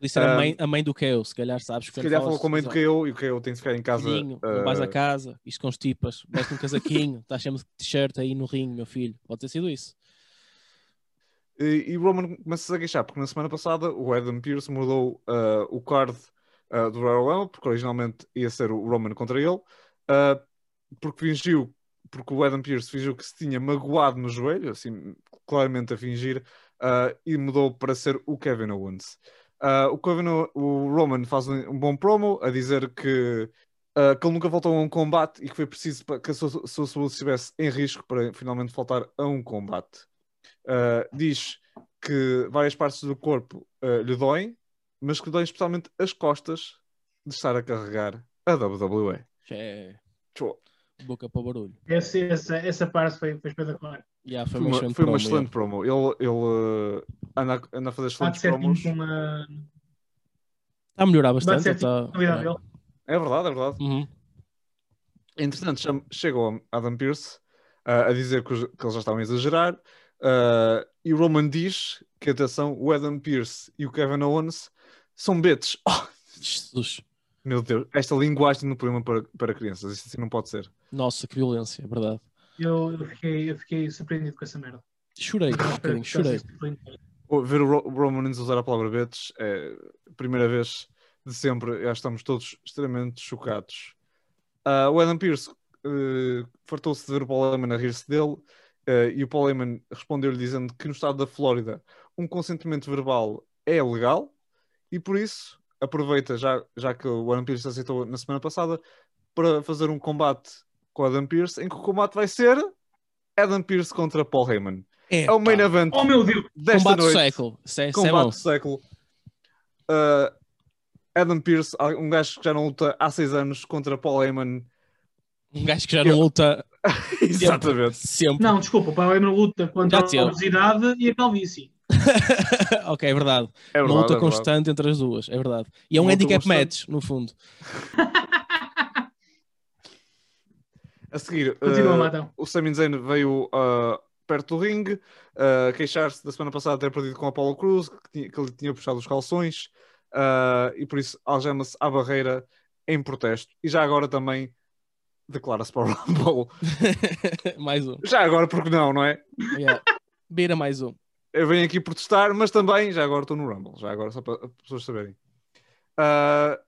Speaker 1: Disse era a, mãe, a mãe do KO, se calhar sabes.
Speaker 2: Se calhar falou com a mãe do KO e o KO tem de ficar em casa.
Speaker 1: Filhinho, não vais
Speaker 2: eh,
Speaker 1: a casa, isto com estipas, veste um casaquinho, estás sempre de t-shirt aí no ringue, meu filho. Pode ter sido isso.
Speaker 2: E, e o Roman começa a queixar, porque na semana passada o Adam Pearce mudou ah, o card ah, do Royal Rumble, porque originalmente ia ser o Roman contra ele, ah, porque fingiu, porque o Adam Pearce fingiu que se tinha magoado no joelho, assim, claramente a fingir, ah, e mudou para ser o Kevin Owens. O, Kevin, O- Roman faz um, um bom promo a dizer que, que ele nunca voltou a um combate e que foi preciso que a sua, sua saúde estivesse em risco para finalmente voltar a um combate. Uh, diz que várias partes do corpo uh, lhe doem, mas que doem especialmente as costas de estar a carregar a WWE.
Speaker 1: É
Speaker 2: Tchau.
Speaker 1: boca para o barulho.
Speaker 3: Essa, essa, essa parte foi, foi espetacular.
Speaker 1: Já, foi,
Speaker 2: Foi
Speaker 1: uma
Speaker 2: foi uma
Speaker 1: promo,
Speaker 2: excelente promo. Ele, ele uh, anda, a- anda a fazer excelentes promos.
Speaker 1: Está a melhorar bastante. Está...
Speaker 2: É verdade, é verdade.
Speaker 1: Uhum.
Speaker 2: Entretanto, o Adam Pearce uh, a dizer que, os- que eles já estavam a exagerar. uh, e o Roman diz que, atenção, o Adam Pearce e o Kevin Owens são betes. Oh,
Speaker 1: Jesus.
Speaker 2: meu Deus, esta linguagem no programa para, para crianças, isso assim não pode ser.
Speaker 1: Nossa, que violência, é verdade.
Speaker 3: Eu, eu, fiquei, eu fiquei surpreendido com essa merda.
Speaker 1: Chorei, um bocadinho, chorei.
Speaker 2: Ver o Ro- o Roman Reigns usar a palavra betes é a primeira vez de sempre, já estamos todos extremamente chocados. Ah, o Adam Pearce eh, fartou-se de ver o Paul Heyman a rir-se dele eh, e o Paul Heyman respondeu-lhe dizendo que no estado da Flórida um consentimento verbal é legal e por isso aproveita, já, já que o Adam Pearce aceitou na semana passada, para fazer um combate com o Adam Pearce em que o combate vai ser Adam Pearce contra Paul Heyman. É o main event
Speaker 3: Oh meu Deus!
Speaker 2: desta
Speaker 1: Combate do
Speaker 2: noite
Speaker 1: século. Isso é, é
Speaker 2: combate do século. Uh, Adam Pearce, um gajo que já não luta há seis anos contra Paul Heyman.
Speaker 1: Um gajo que já não luta
Speaker 2: Exatamente.
Speaker 1: sempre.
Speaker 3: Não, desculpa, o Paulo Heyman luta contra a obesidade e a calvície.
Speaker 1: ok, é verdade.
Speaker 2: É
Speaker 1: Uma
Speaker 2: verdade,
Speaker 1: luta
Speaker 2: é verdade.
Speaker 1: constante entre as duas, é verdade. E é um
Speaker 2: Uma
Speaker 1: handicap
Speaker 2: constante.
Speaker 1: match, no fundo.
Speaker 2: A seguir, uh, o Sami Zayn veio uh, perto do ringue uh, queixar-se da semana passada de ter perdido com a Apollo Cruz, que, tinha- que ele tinha puxado os calções uh, e por isso algema-se à barreira em protesto. E já agora também declara-se para o Rumble.
Speaker 1: mais um.
Speaker 2: Já agora, porque não, não é?
Speaker 1: Yeah. Beira mais um.
Speaker 2: Eu venho aqui protestar, mas também já agora estou no Rumble, já agora, só para as pessoas saberem. Ah,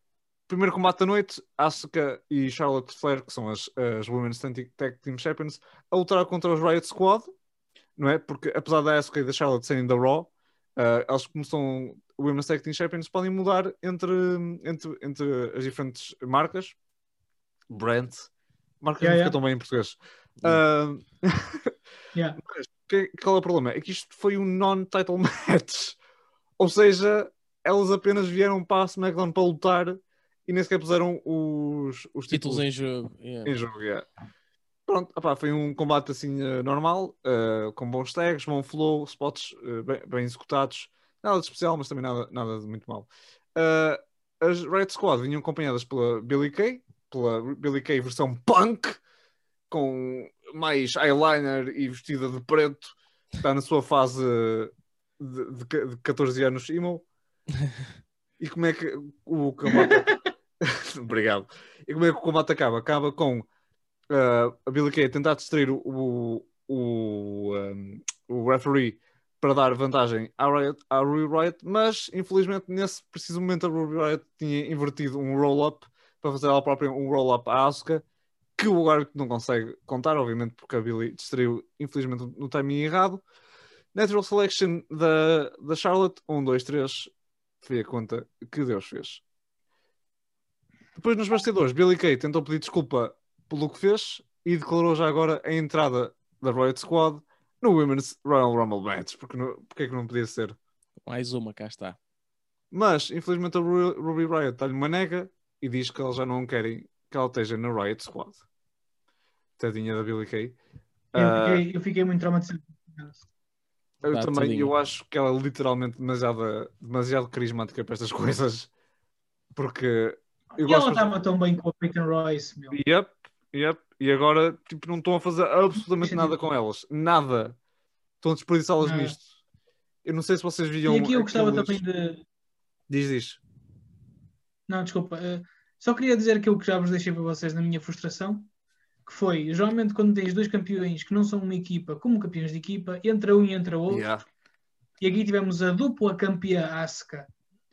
Speaker 2: primeiro combate da noite, Asuka e Charlotte Flair, que são as, as Women's Tag Team Champions, a lutar contra os Riot Squad, não é? Porque apesar da Asuka e da Charlotte serem da Raw, ah, elas como são Women's Tag Team Champions podem mudar entre, entre, entre as diferentes marcas. Brand. Marcas
Speaker 3: Yeah,
Speaker 2: não
Speaker 3: yeah.
Speaker 2: fica tão bem em português. Ah,
Speaker 3: Yeah.
Speaker 2: Que- qual é o problema? É que isto foi um non-title match. Ou seja, elas apenas vieram para a SmackDown para lutar e nem sequer puseram os, os
Speaker 1: Títulos
Speaker 2: títulos
Speaker 1: em jogo. yeah.
Speaker 2: em jogo. yeah. Pronto, opá, foi um combate assim eh, normal, eh, com bons tags, bom flow, spots eh, bem, bem executados. Nada de especial, mas também nada, nada de muito mal. As Red Squad vinham acompanhadas pela Billy Kay, pela Billy Kay versão punk, com mais eyeliner e vestida de preto. Está na sua fase de, de, de 14 anos emo. E como é que o combate. Obrigado. E como é que o combate acaba? Acaba com uh, a Billy Kay tentar distrair o, o, um, o referee para dar vantagem à, Riot, à Riot, mas infelizmente nesse preciso momento a Ruby Riot tinha invertido um roll-up para fazer ela própria um roll-up à Asuka, que o árbitro não consegue contar, obviamente, porque a Billy distraiu, infelizmente, no timing errado. Natural Selection da, da Charlotte, 1, 2, 3, foi a conta que Deus fez. Depois nos bastidores, Billy Kay tentou pedir desculpa pelo que fez e declarou já agora a entrada da Riot Squad no Women's Royal Rumble Match, porque, não, porque é que não podia ser?
Speaker 1: Mais uma, cá está.
Speaker 2: Mas, infelizmente, a Ru- Ruby Riot dá-lhe uma nega e diz que eles já não querem que ela esteja na Riot Squad. Tadinha da Billy Kay.
Speaker 3: Eu,
Speaker 2: Ah,
Speaker 3: fiquei, eu fiquei muito traumatizado.
Speaker 2: eu
Speaker 1: Tá,
Speaker 2: também,
Speaker 1: tadinha.
Speaker 2: eu acho que ela é literalmente demasiado, demasiado carismática para estas coisas. Porque eu
Speaker 3: e ela estava tão bem com a Peyton Royce, meu.
Speaker 2: Yep, yep. E agora, tipo, não estão a fazer absolutamente nada com elas. Nada. Estão a desperdiçá-las
Speaker 3: Nada.
Speaker 2: nisto. Eu não sei se vocês viam.
Speaker 3: E aqui eu gostava
Speaker 2: aqueles-
Speaker 3: também de.
Speaker 2: Diz, diz.
Speaker 3: Não, desculpa. eh, só queria dizer aquilo que já vos deixei para vocês na minha frustração. Que foi, geralmente, quando tens dois campeões que não são uma equipa, como campeões de equipa, entra um e entra outro.
Speaker 2: Yeah.
Speaker 3: E aqui tivemos a dupla campeã Asuka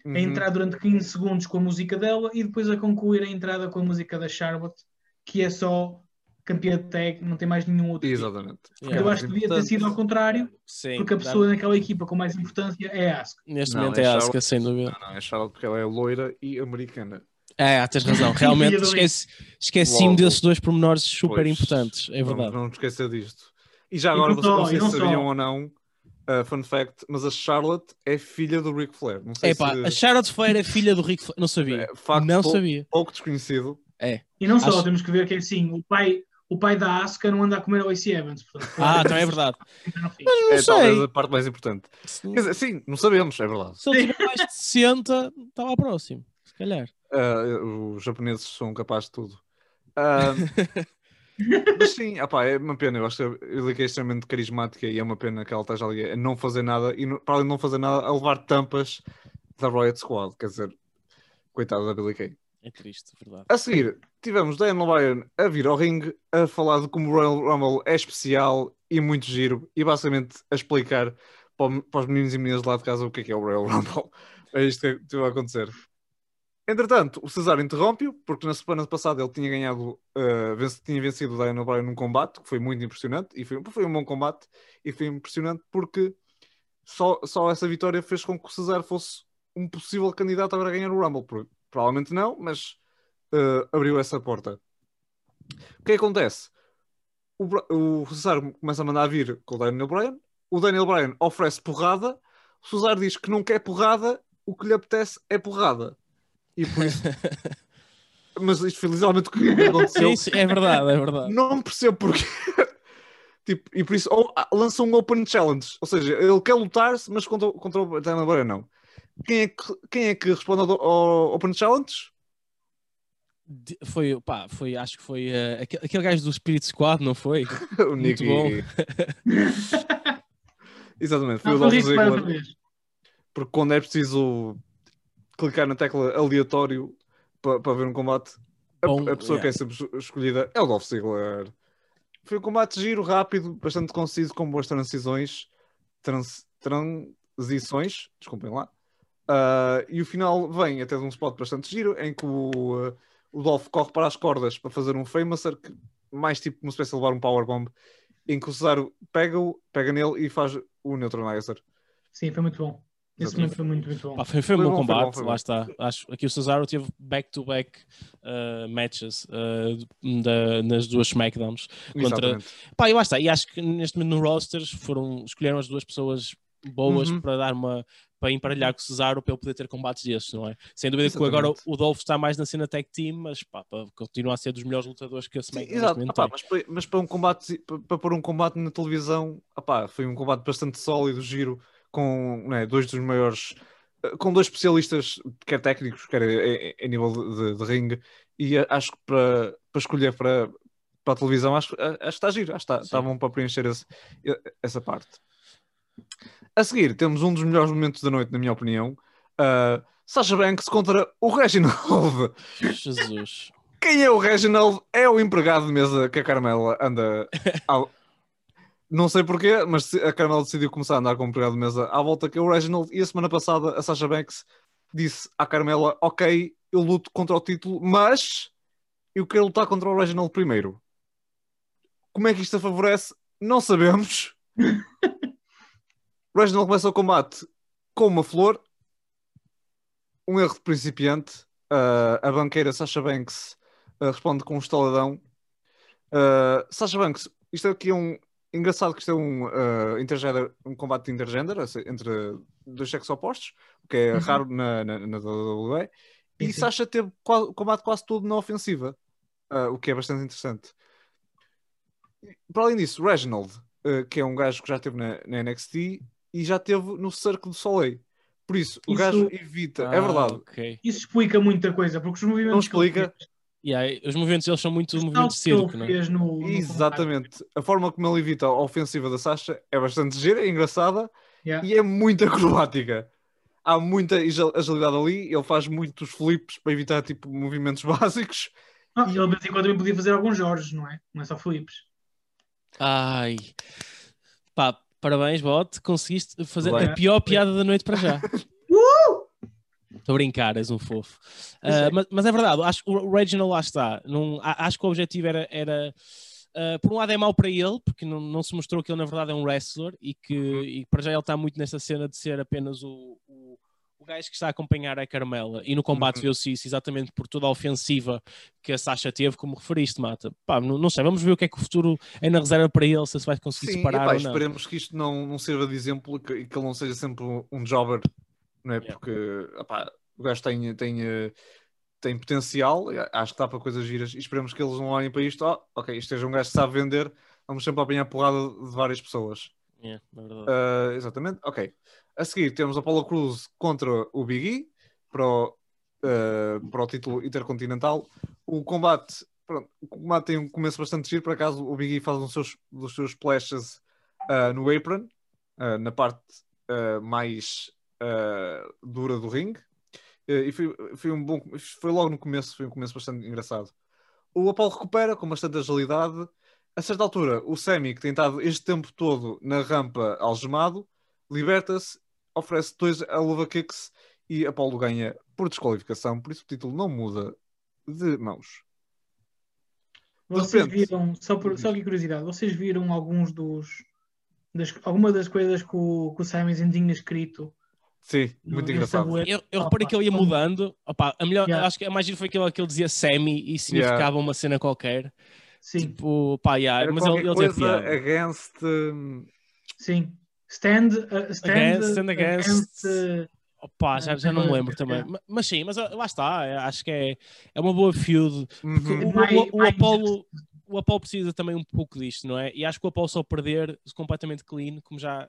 Speaker 2: Uhum.
Speaker 3: a entrar durante 15 segundos com a música dela e depois a concluir a entrada com a música da Charlotte, que é só campeã de tag, não tem mais nenhum outro. tipo.
Speaker 2: Exatamente.
Speaker 1: Yeah.
Speaker 3: Eu acho que devia ter sido ao contrário,
Speaker 1: Sim,
Speaker 3: porque a
Speaker 1: dá-
Speaker 3: pessoa naquela equipa com mais importância é a Asuka.
Speaker 1: neste
Speaker 2: Não,
Speaker 1: momento
Speaker 2: é
Speaker 1: é a. Asuka, sem dúvida.
Speaker 2: Não, não, é Charlotte porque ela é loira e americana.
Speaker 1: É, tens razão. Realmente esqueci- esqueci-me desses dois pormenores super
Speaker 2: Pois,
Speaker 1: importantes. É verdade.
Speaker 2: não nos esquecer disto. E já agora,
Speaker 3: não
Speaker 2: vocês não
Speaker 3: só,
Speaker 2: sei
Speaker 3: não
Speaker 2: se sabiam
Speaker 3: só.
Speaker 2: ou não, uh, fun fact, mas a Charlotte é filha do Ric Flair. Não sei
Speaker 1: Epá,
Speaker 2: se...
Speaker 1: a Charlotte Flair é filha do Rick Flair. Não sabia.
Speaker 2: é facto
Speaker 1: não
Speaker 2: pou-
Speaker 1: sabia.
Speaker 2: pouco desconhecido.
Speaker 3: E não só,
Speaker 1: Acho-
Speaker 3: temos que ver que é assim, o pai, o pai da Asuka não anda a comer o Lacey Evans. Portanto,
Speaker 1: Ah, também é verdade. Mas não
Speaker 2: é talvez
Speaker 1: sei.
Speaker 2: a parte mais importante. Quer dizer, sim, não sabemos, é verdade.
Speaker 1: se ele tiver mais de 60, está lá próximo. Se calhar.
Speaker 2: Uh, os japoneses são capazes de tudo. Ah, mas sim, opá, é uma pena. Eu acho que a Lika é extremamente carismática e é uma pena que ela esteja ali a não fazer nada e, no- para além de não fazer nada, a levar tampas da Riot Squad. Quer dizer, coitada da Billy Kay.
Speaker 1: É triste, verdade.
Speaker 2: A seguir, tivemos Daniel Bryan a vir ao ringue a falar de como o Royal Rumble é especial e muito giro e basicamente a explicar para, os meninos e meninas lá de casa o que é que é o Royal Rumble. É isto que que vai acontecer. Entretanto, o Cesaro interrompe-o, porque na semana passada ele tinha ganhado, uh, venc- tinha vencido o Daniel Bryan num combate, que foi muito impressionante, e foi, foi um bom combate, e foi impressionante porque só, só essa vitória fez com que o Cesaro fosse um possível candidato a ganhar o Rumble. Provavelmente não, mas uh, abriu essa porta. O que acontece? O, o começa a mandar vir com o Daniel Bryan, o Daniel Bryan oferece porrada, o Cesaro diz que não quer porrada, o que lhe apetece é porrada. E por isso. Mas isto o que aconteceu.
Speaker 1: Sim, é verdade, é verdade.
Speaker 2: Não percebo porquê. tipo, e por isso ou, ah, lança um Open Challenge. Ou seja, ele quer lutar-se, mas contra, contra o Daniel Bryan não. Quem é, que, quem é que responde ao, ao Open Challenge?
Speaker 1: De- Foi, pá, foi, acho que foi eh, aquele, aquele gajo do Spirit Squad, não foi?
Speaker 2: o
Speaker 1: Muito
Speaker 2: Nicky.
Speaker 1: bom.
Speaker 2: Exatamente, foi
Speaker 3: Não,
Speaker 2: o Dolph Ziggler. Porque quando é preciso clicar na tecla aleatório para, para ver um combate, a,
Speaker 1: Bom,
Speaker 2: a pessoa
Speaker 1: yeah.
Speaker 2: que é sempre es- escolhida é o Dolph Ziggler. Foi um combate giro, rápido, bastante conciso, com boas transições. Trans, transições, desculpem lá. Ah, e o final vem até de um spot bastante giro, em que o, ah, o Dolph corre para as cordas para fazer um Famouser, que mais tipo uma espécie de levar um Powerbomb, em que o Cesaro pega-o, pega nele e faz o Neutralizer.
Speaker 3: Sim, foi muito bom. Esse momento foi muito, muito bom.
Speaker 1: Pá, foi, foi um
Speaker 2: Foi
Speaker 1: bom
Speaker 2: bom, foi
Speaker 1: combate,
Speaker 2: bom, foi
Speaker 1: lá
Speaker 2: bom.
Speaker 1: está. Acho, aqui o Cesaro teve back-to-back uh, matches uh, da- nas duas SmackDowns. Contra-
Speaker 2: Exatamente.
Speaker 1: Pá, e lá está. E acho que neste momento no rosters foram, escolheram as duas pessoas boas
Speaker 2: Uhum.
Speaker 1: para dar uma para emparelhar com o Cesaro para ele poder ter combates desses, não é? Sem dúvida que agora
Speaker 2: Exatamente.
Speaker 1: o Dolph está mais na cena tag team, mas pá, para continuar a ser dos melhores lutadores que a SmackDown neste
Speaker 2: exato.
Speaker 1: tem.
Speaker 2: mas, para, mas para um combate, para, para pôr um combate na televisão, opá, foi um combate bastante sólido, giro, com né, dois dos maiores, eh, com dois especialistas, quer técnicos, quer em, nível de, de- ringue, e acho que para, para escolher para, para a televisão, acho, acho que está giro, acho que está, está bom para preencher esse- essa parte. A seguir, temos um dos melhores momentos da noite, na minha opinião. Uh, Sasha Banks contra o Reginald.
Speaker 1: Jesus.
Speaker 2: Quem é o Reginald? É o empregado de mesa que a Carmela anda. Não sei porquê, mas a Carmela decidiu começar a andar com o empregado de mesa à volta que é o Reginald. E a semana passada a Sasha Banks disse à Carmela: Ok, eu luto contra o título, mas eu quero lutar contra o Reginald primeiro. Como é que isto a favorece? Não sabemos. O Reginald começa o combate com uma flor, um erro de principiante. Uh, a banqueira Sasha Banks uh, responde com um estaladão. Uh, Sasha Banks, isto aqui é um. Engraçado que isto é um, uh, intergender, um combate de intergender, entre dois sexos opostos, o que é
Speaker 3: Uhum.
Speaker 2: raro na, na, na WWE. E
Speaker 3: Sim.
Speaker 2: Sasha teve o combate quase todo na ofensiva, uh, o que é bastante interessante. Para além disso, Reginald, uh, que é um gajo que já esteve na, na NXT e já esteve no Cerco do Soleil. Por isso, o
Speaker 3: Isso-
Speaker 2: gajo evita. é
Speaker 1: Ah,
Speaker 2: verdade.
Speaker 1: ok.
Speaker 3: Isso explica muita coisa, porque os movimentos
Speaker 2: Não
Speaker 3: que ele
Speaker 2: explica.
Speaker 3: fez,
Speaker 1: E aí, os movimentos deles são muito
Speaker 3: os
Speaker 1: movimentos de circo, não é?
Speaker 3: no, no combate.
Speaker 2: Exatamente. A forma como ele evita a ofensiva da Sasha é bastante gira, é engraçada
Speaker 3: Yeah.
Speaker 2: e é muito acrobática. Há muita agil- agilidade ali, ele faz muitos flips para evitar tipo movimentos básicos.
Speaker 3: Ah, ele de vez em quando também podia fazer alguns Jorge, não é? Não é só Filips.
Speaker 1: Ai. Pá, parabéns, bot. Conseguiste fazer
Speaker 2: Bem.
Speaker 1: a pior piada da noite para já. Estou a brincar, és um fofo. Ah, mas, mas é verdade, acho que o Reginald lá está. Não, acho que o objetivo era. era ah, por um lado é mau para ele, porque não, não se mostrou que ele na verdade é um wrestler e que e para já ele está muito nessa cena de ser apenas o, o, o gajo que está a acompanhar a Carmela. E no combate
Speaker 2: Uhum.
Speaker 1: viu-se isso exatamente por toda a ofensiva que a Sasha teve, como referiste, Mata. Pá, não, não sei, vamos ver o que é que o futuro é na reserva para ele, se se vai conseguir
Speaker 2: Sim,
Speaker 1: separar
Speaker 2: epá,
Speaker 1: ou não.
Speaker 2: esperemos que isto não, não sirva de exemplo e que, que ele não seja sempre um- jobber, não é?
Speaker 1: Yeah.
Speaker 2: Porque epá, o gajo tem, tem, eh, tem potencial, e acho que dá para coisas giras e esperemos que eles não olhem para isto. Oh, ok, isto é um gajo que sabe vender, vamos sempre apanhar porrada de várias pessoas.
Speaker 1: Yeah, é verdade.
Speaker 2: Uh, exatamente, ok. A seguir temos a Paula Cruz contra o Big E para o, uh, para o título intercontinental. O combate, pronto, o combate tem um começo bastante giro, por acaso o Big E faz um dos seus, dos seus splashes uh, no apron, na parte mais dura do ringue. Uh, e foi, foi um bom, foi logo no começo, foi um começo bastante engraçado. O Apollo recupera com bastante agilidade. A certa altura, o Sammy, que tem estado este tempo todo na rampa algemado, liberta-se, oferece dois Alova Kicks e Apollo ganha por desqualificação. Por isso o título não muda de mãos.
Speaker 3: Vocês
Speaker 2: repente.
Speaker 3: viram, só, por, só aqui curiosidade, vocês viram alguns dos. Das, alguma das coisas que o, que o Simon Zayn tinha escrito?
Speaker 2: Sim, muito engraçado.
Speaker 1: Eu, eu
Speaker 3: Opa,
Speaker 1: reparei que ele ia
Speaker 3: como-
Speaker 1: mudando. Opa, a melhor,
Speaker 3: Yeah.
Speaker 1: acho que a mais giro foi aquilo que ele dizia Sammy e significava uma cena qualquer.
Speaker 3: Sim,
Speaker 1: Tipo, pá, yeah,
Speaker 2: Era
Speaker 1: mas ele, piada.
Speaker 2: against. hum,
Speaker 3: sim. Stand, uh, stand,
Speaker 1: Against, stand against.
Speaker 3: uh,
Speaker 1: Opa, já, já não me lembro também. Ma- Mas sim, mas ah, lá está. é, Acho que é, é uma boa feud. Porque
Speaker 2: uhum.
Speaker 1: o,
Speaker 3: Mais-
Speaker 1: o, o
Speaker 3: mais
Speaker 1: Apollo, o Apollo precisa também um pouco disto, não é? E acho que o Apollo só perder completamente clean, como já.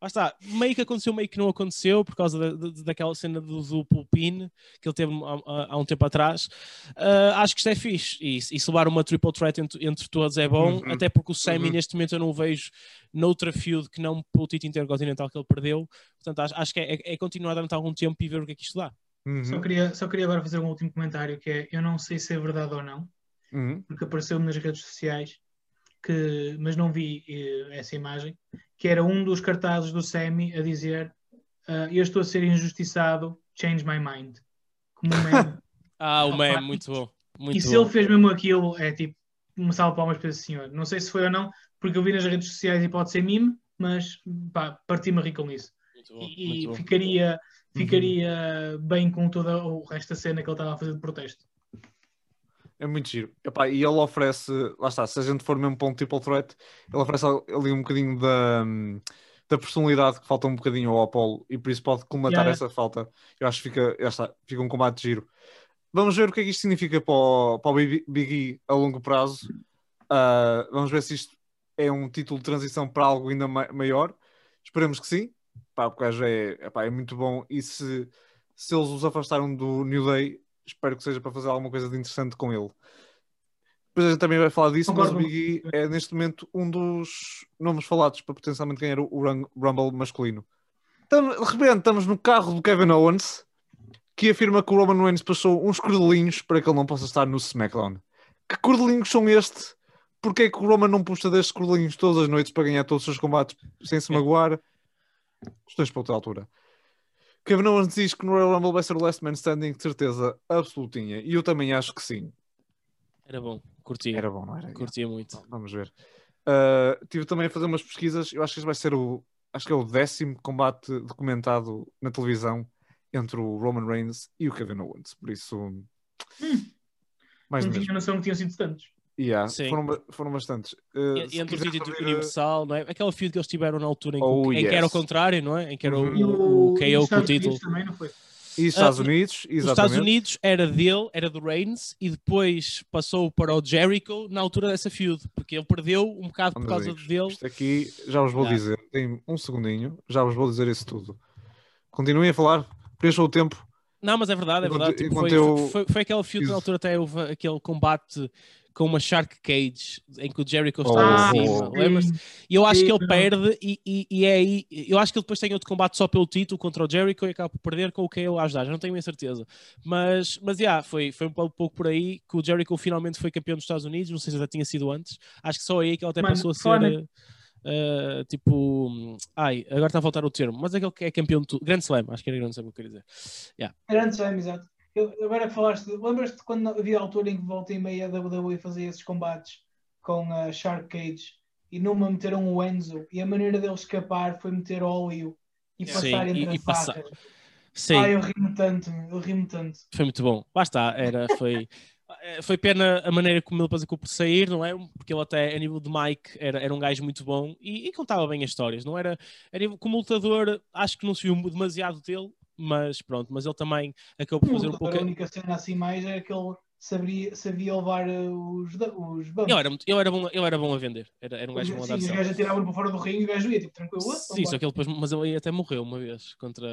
Speaker 1: Lá está, meio que aconteceu, meio que não aconteceu, por causa da, da- daquela cena do duplo pin que ele teve há, há- um tempo atrás. Ah, acho que isto é fixe. E, e se levar uma triple threat entre, entre todos é bom,
Speaker 2: Uhum.
Speaker 1: até porque o Sammy
Speaker 2: Uhum.
Speaker 1: neste momento eu não o vejo noutra feud que não pelo título intercontinental que ele perdeu. Portanto, acho, acho que é, é- é continuar durante algum tempo e ver o que é que isto dá.
Speaker 2: Uhum.
Speaker 3: Só, queria, só queria agora fazer um último comentário que é, eu não sei se é verdade ou não,
Speaker 2: Uhum.
Speaker 3: porque apareceu-me nas redes sociais, que, mas não vi eh, essa imagem, que era um dos cartazes do Sammy a dizer ah, eu estou a ser injustiçado, change my mind. Como um meme.
Speaker 1: Ah, o meme, muito bom. Muito
Speaker 3: e se
Speaker 1: bom.
Speaker 3: ele fez mesmo aquilo, é tipo, uma salva palmas para esse senhor. Não sei se foi ou não, porque eu vi nas redes sociais e pode ser meme, mas pá, parti-me a rir com isso.
Speaker 1: Muito bom,
Speaker 3: e, e
Speaker 1: bom.
Speaker 3: ficaria, ficaria bem com todo o resto da cena que ele estava a fazer de protesto.
Speaker 2: É muito giro. Epá, e ele oferece, lá está, se a gente for mesmo para um triple threat, ele oferece ali um bocadinho da, hum, da personalidade que falta um bocadinho ao Apollo e por isso pode colmatar
Speaker 3: Yeah.
Speaker 2: essa falta. Eu acho que fica, já está, fica um combate giro. Vamos ver o que é que isto significa para o, para o Big E a longo prazo. Ah, vamos ver se isto é um título de transição para algo ainda ma- maior. Esperemos que sim. Pá, porque é, epá, é muito bom. E se, se eles os afastaram do New Day, espero que seja para fazer alguma coisa de interessante com ele. Depois a gente também vai falar disso, mas o
Speaker 3: Concordo.
Speaker 2: Big E é neste momento um dos nomes falados para potencialmente ganhar o, o Rum- Rumble masculino. De repente estamos no carro do Kevin Owens, que afirma que o Roman Reigns passou uns cordelinhos para que ele não possa estar no SmackDown. Que cordelinhos são este? Porquê é que o Roman não puxa destes cordelinhos todas as noites para ganhar todos os seus combates sem se magoar? Questões para outra altura. Kevin Owens diz que no Royal Rumble vai ser o Last Man Standing, de certeza absolutinha. E eu também acho que sim.
Speaker 1: Era bom, curtia.
Speaker 2: Era bom, não era?
Speaker 1: Curtia muito.
Speaker 2: Vamos ver. Uh, tive também a fazer umas pesquisas. Eu acho que este vai ser o. Acho que é o décimo combate documentado na televisão entre o Roman Reigns e o Kevin Owens. Por isso. Mais
Speaker 3: não tinha noção que tinham sido tantos.
Speaker 2: Yeah,
Speaker 1: Sim.
Speaker 2: foram, foram bastantes. Uh,
Speaker 1: E- Entre o título
Speaker 2: saber,
Speaker 1: universal, não é? Aquela feud que eles tiveram na altura em que,
Speaker 2: Oh,
Speaker 1: em que era o
Speaker 2: yes.
Speaker 1: contrário, não é? Em que era
Speaker 2: Uhum.
Speaker 3: E
Speaker 1: o, o,
Speaker 3: e
Speaker 1: KO
Speaker 3: os
Speaker 1: com o título.
Speaker 3: Também, não foi?
Speaker 2: E Estados
Speaker 1: Ah,
Speaker 2: Unidos,
Speaker 1: Os
Speaker 2: exatamente.
Speaker 1: Estados Unidos era dele, era do Reigns, e depois passou para o Jericho na altura dessa feud, porque ele perdeu um bocado por causa
Speaker 2: amigos,
Speaker 1: dele.
Speaker 2: Isto aqui já vos vou
Speaker 1: Yeah.
Speaker 2: dizer. Tem um segundinho, já vos vou dizer isso tudo. Continuem a falar, preencham o tempo.
Speaker 1: Não, mas é verdade, é
Speaker 2: Enquanto-
Speaker 1: verdade. Tipo,
Speaker 2: enquanto
Speaker 1: foi,
Speaker 2: eu-
Speaker 1: foi, foi aquela feud na altura até houve aquele combate com uma Shark Cage em que o Jericho
Speaker 2: Oh,
Speaker 1: estava
Speaker 2: oh,
Speaker 1: em cima. Lembras-te? E eu acho que ele perde e, e, e é aí. Eu acho que ele depois tem outro combate só pelo título contra o Jericho e acaba por perder com o KO a ajudar. Já não tenho bem certeza. Mas, mas yeah, foi, foi um pouco por aí que o Jericho finalmente foi campeão dos Estados Unidos. Não sei se já tinha sido antes. Acho que só aí que ele até
Speaker 3: Mano,
Speaker 1: passou a ser.
Speaker 3: fora-
Speaker 1: eh, tipo, ai, agora está a faltar o termo, mas aquele que é campeão de tudo, Grand Slam, acho que era Grand Slam que eu queria dizer.
Speaker 3: Grande Slam, exato. Eu, agora que falaste, lembras-te quando havia a altura em que volta e meia a WWE fazia esses combates com a Shark Cage e numa meteram o Enzo e a maneira dele escapar foi meter óleo e
Speaker 1: Sim,
Speaker 3: passar
Speaker 1: e-
Speaker 3: entre
Speaker 1: e
Speaker 3: as
Speaker 1: passar.
Speaker 3: facas.
Speaker 1: Sim.
Speaker 3: Ai, eu rimo tanto, eu rimo tanto.
Speaker 1: Foi muito bom. Lá está, era, foi, eh, foi pena a maneira como ele depois acabou por sair, não é? Porque ele até, a nível de Mike, era, era um gajo muito bom e, e contava bem as histórias, não era? A nível, como lutador, acho que não se viu demasiado dele, mas pronto, mas ele também acabou por fazer um pouco...
Speaker 3: A única cena assim mais é que ele sabia, sabia levar uh, os, os bumps.
Speaker 1: Ele era, muito- ele, era bom, ele era bom a vender, era, era um gajo bom a
Speaker 3: Sim,
Speaker 1: dar
Speaker 3: os
Speaker 1: sal.
Speaker 3: gajos atiravam para fora do ringue e o gajo ia tipo tranquilo. "Ah,
Speaker 1: Sim, só que ele depois, mas ele aí até morreu uma vez contra,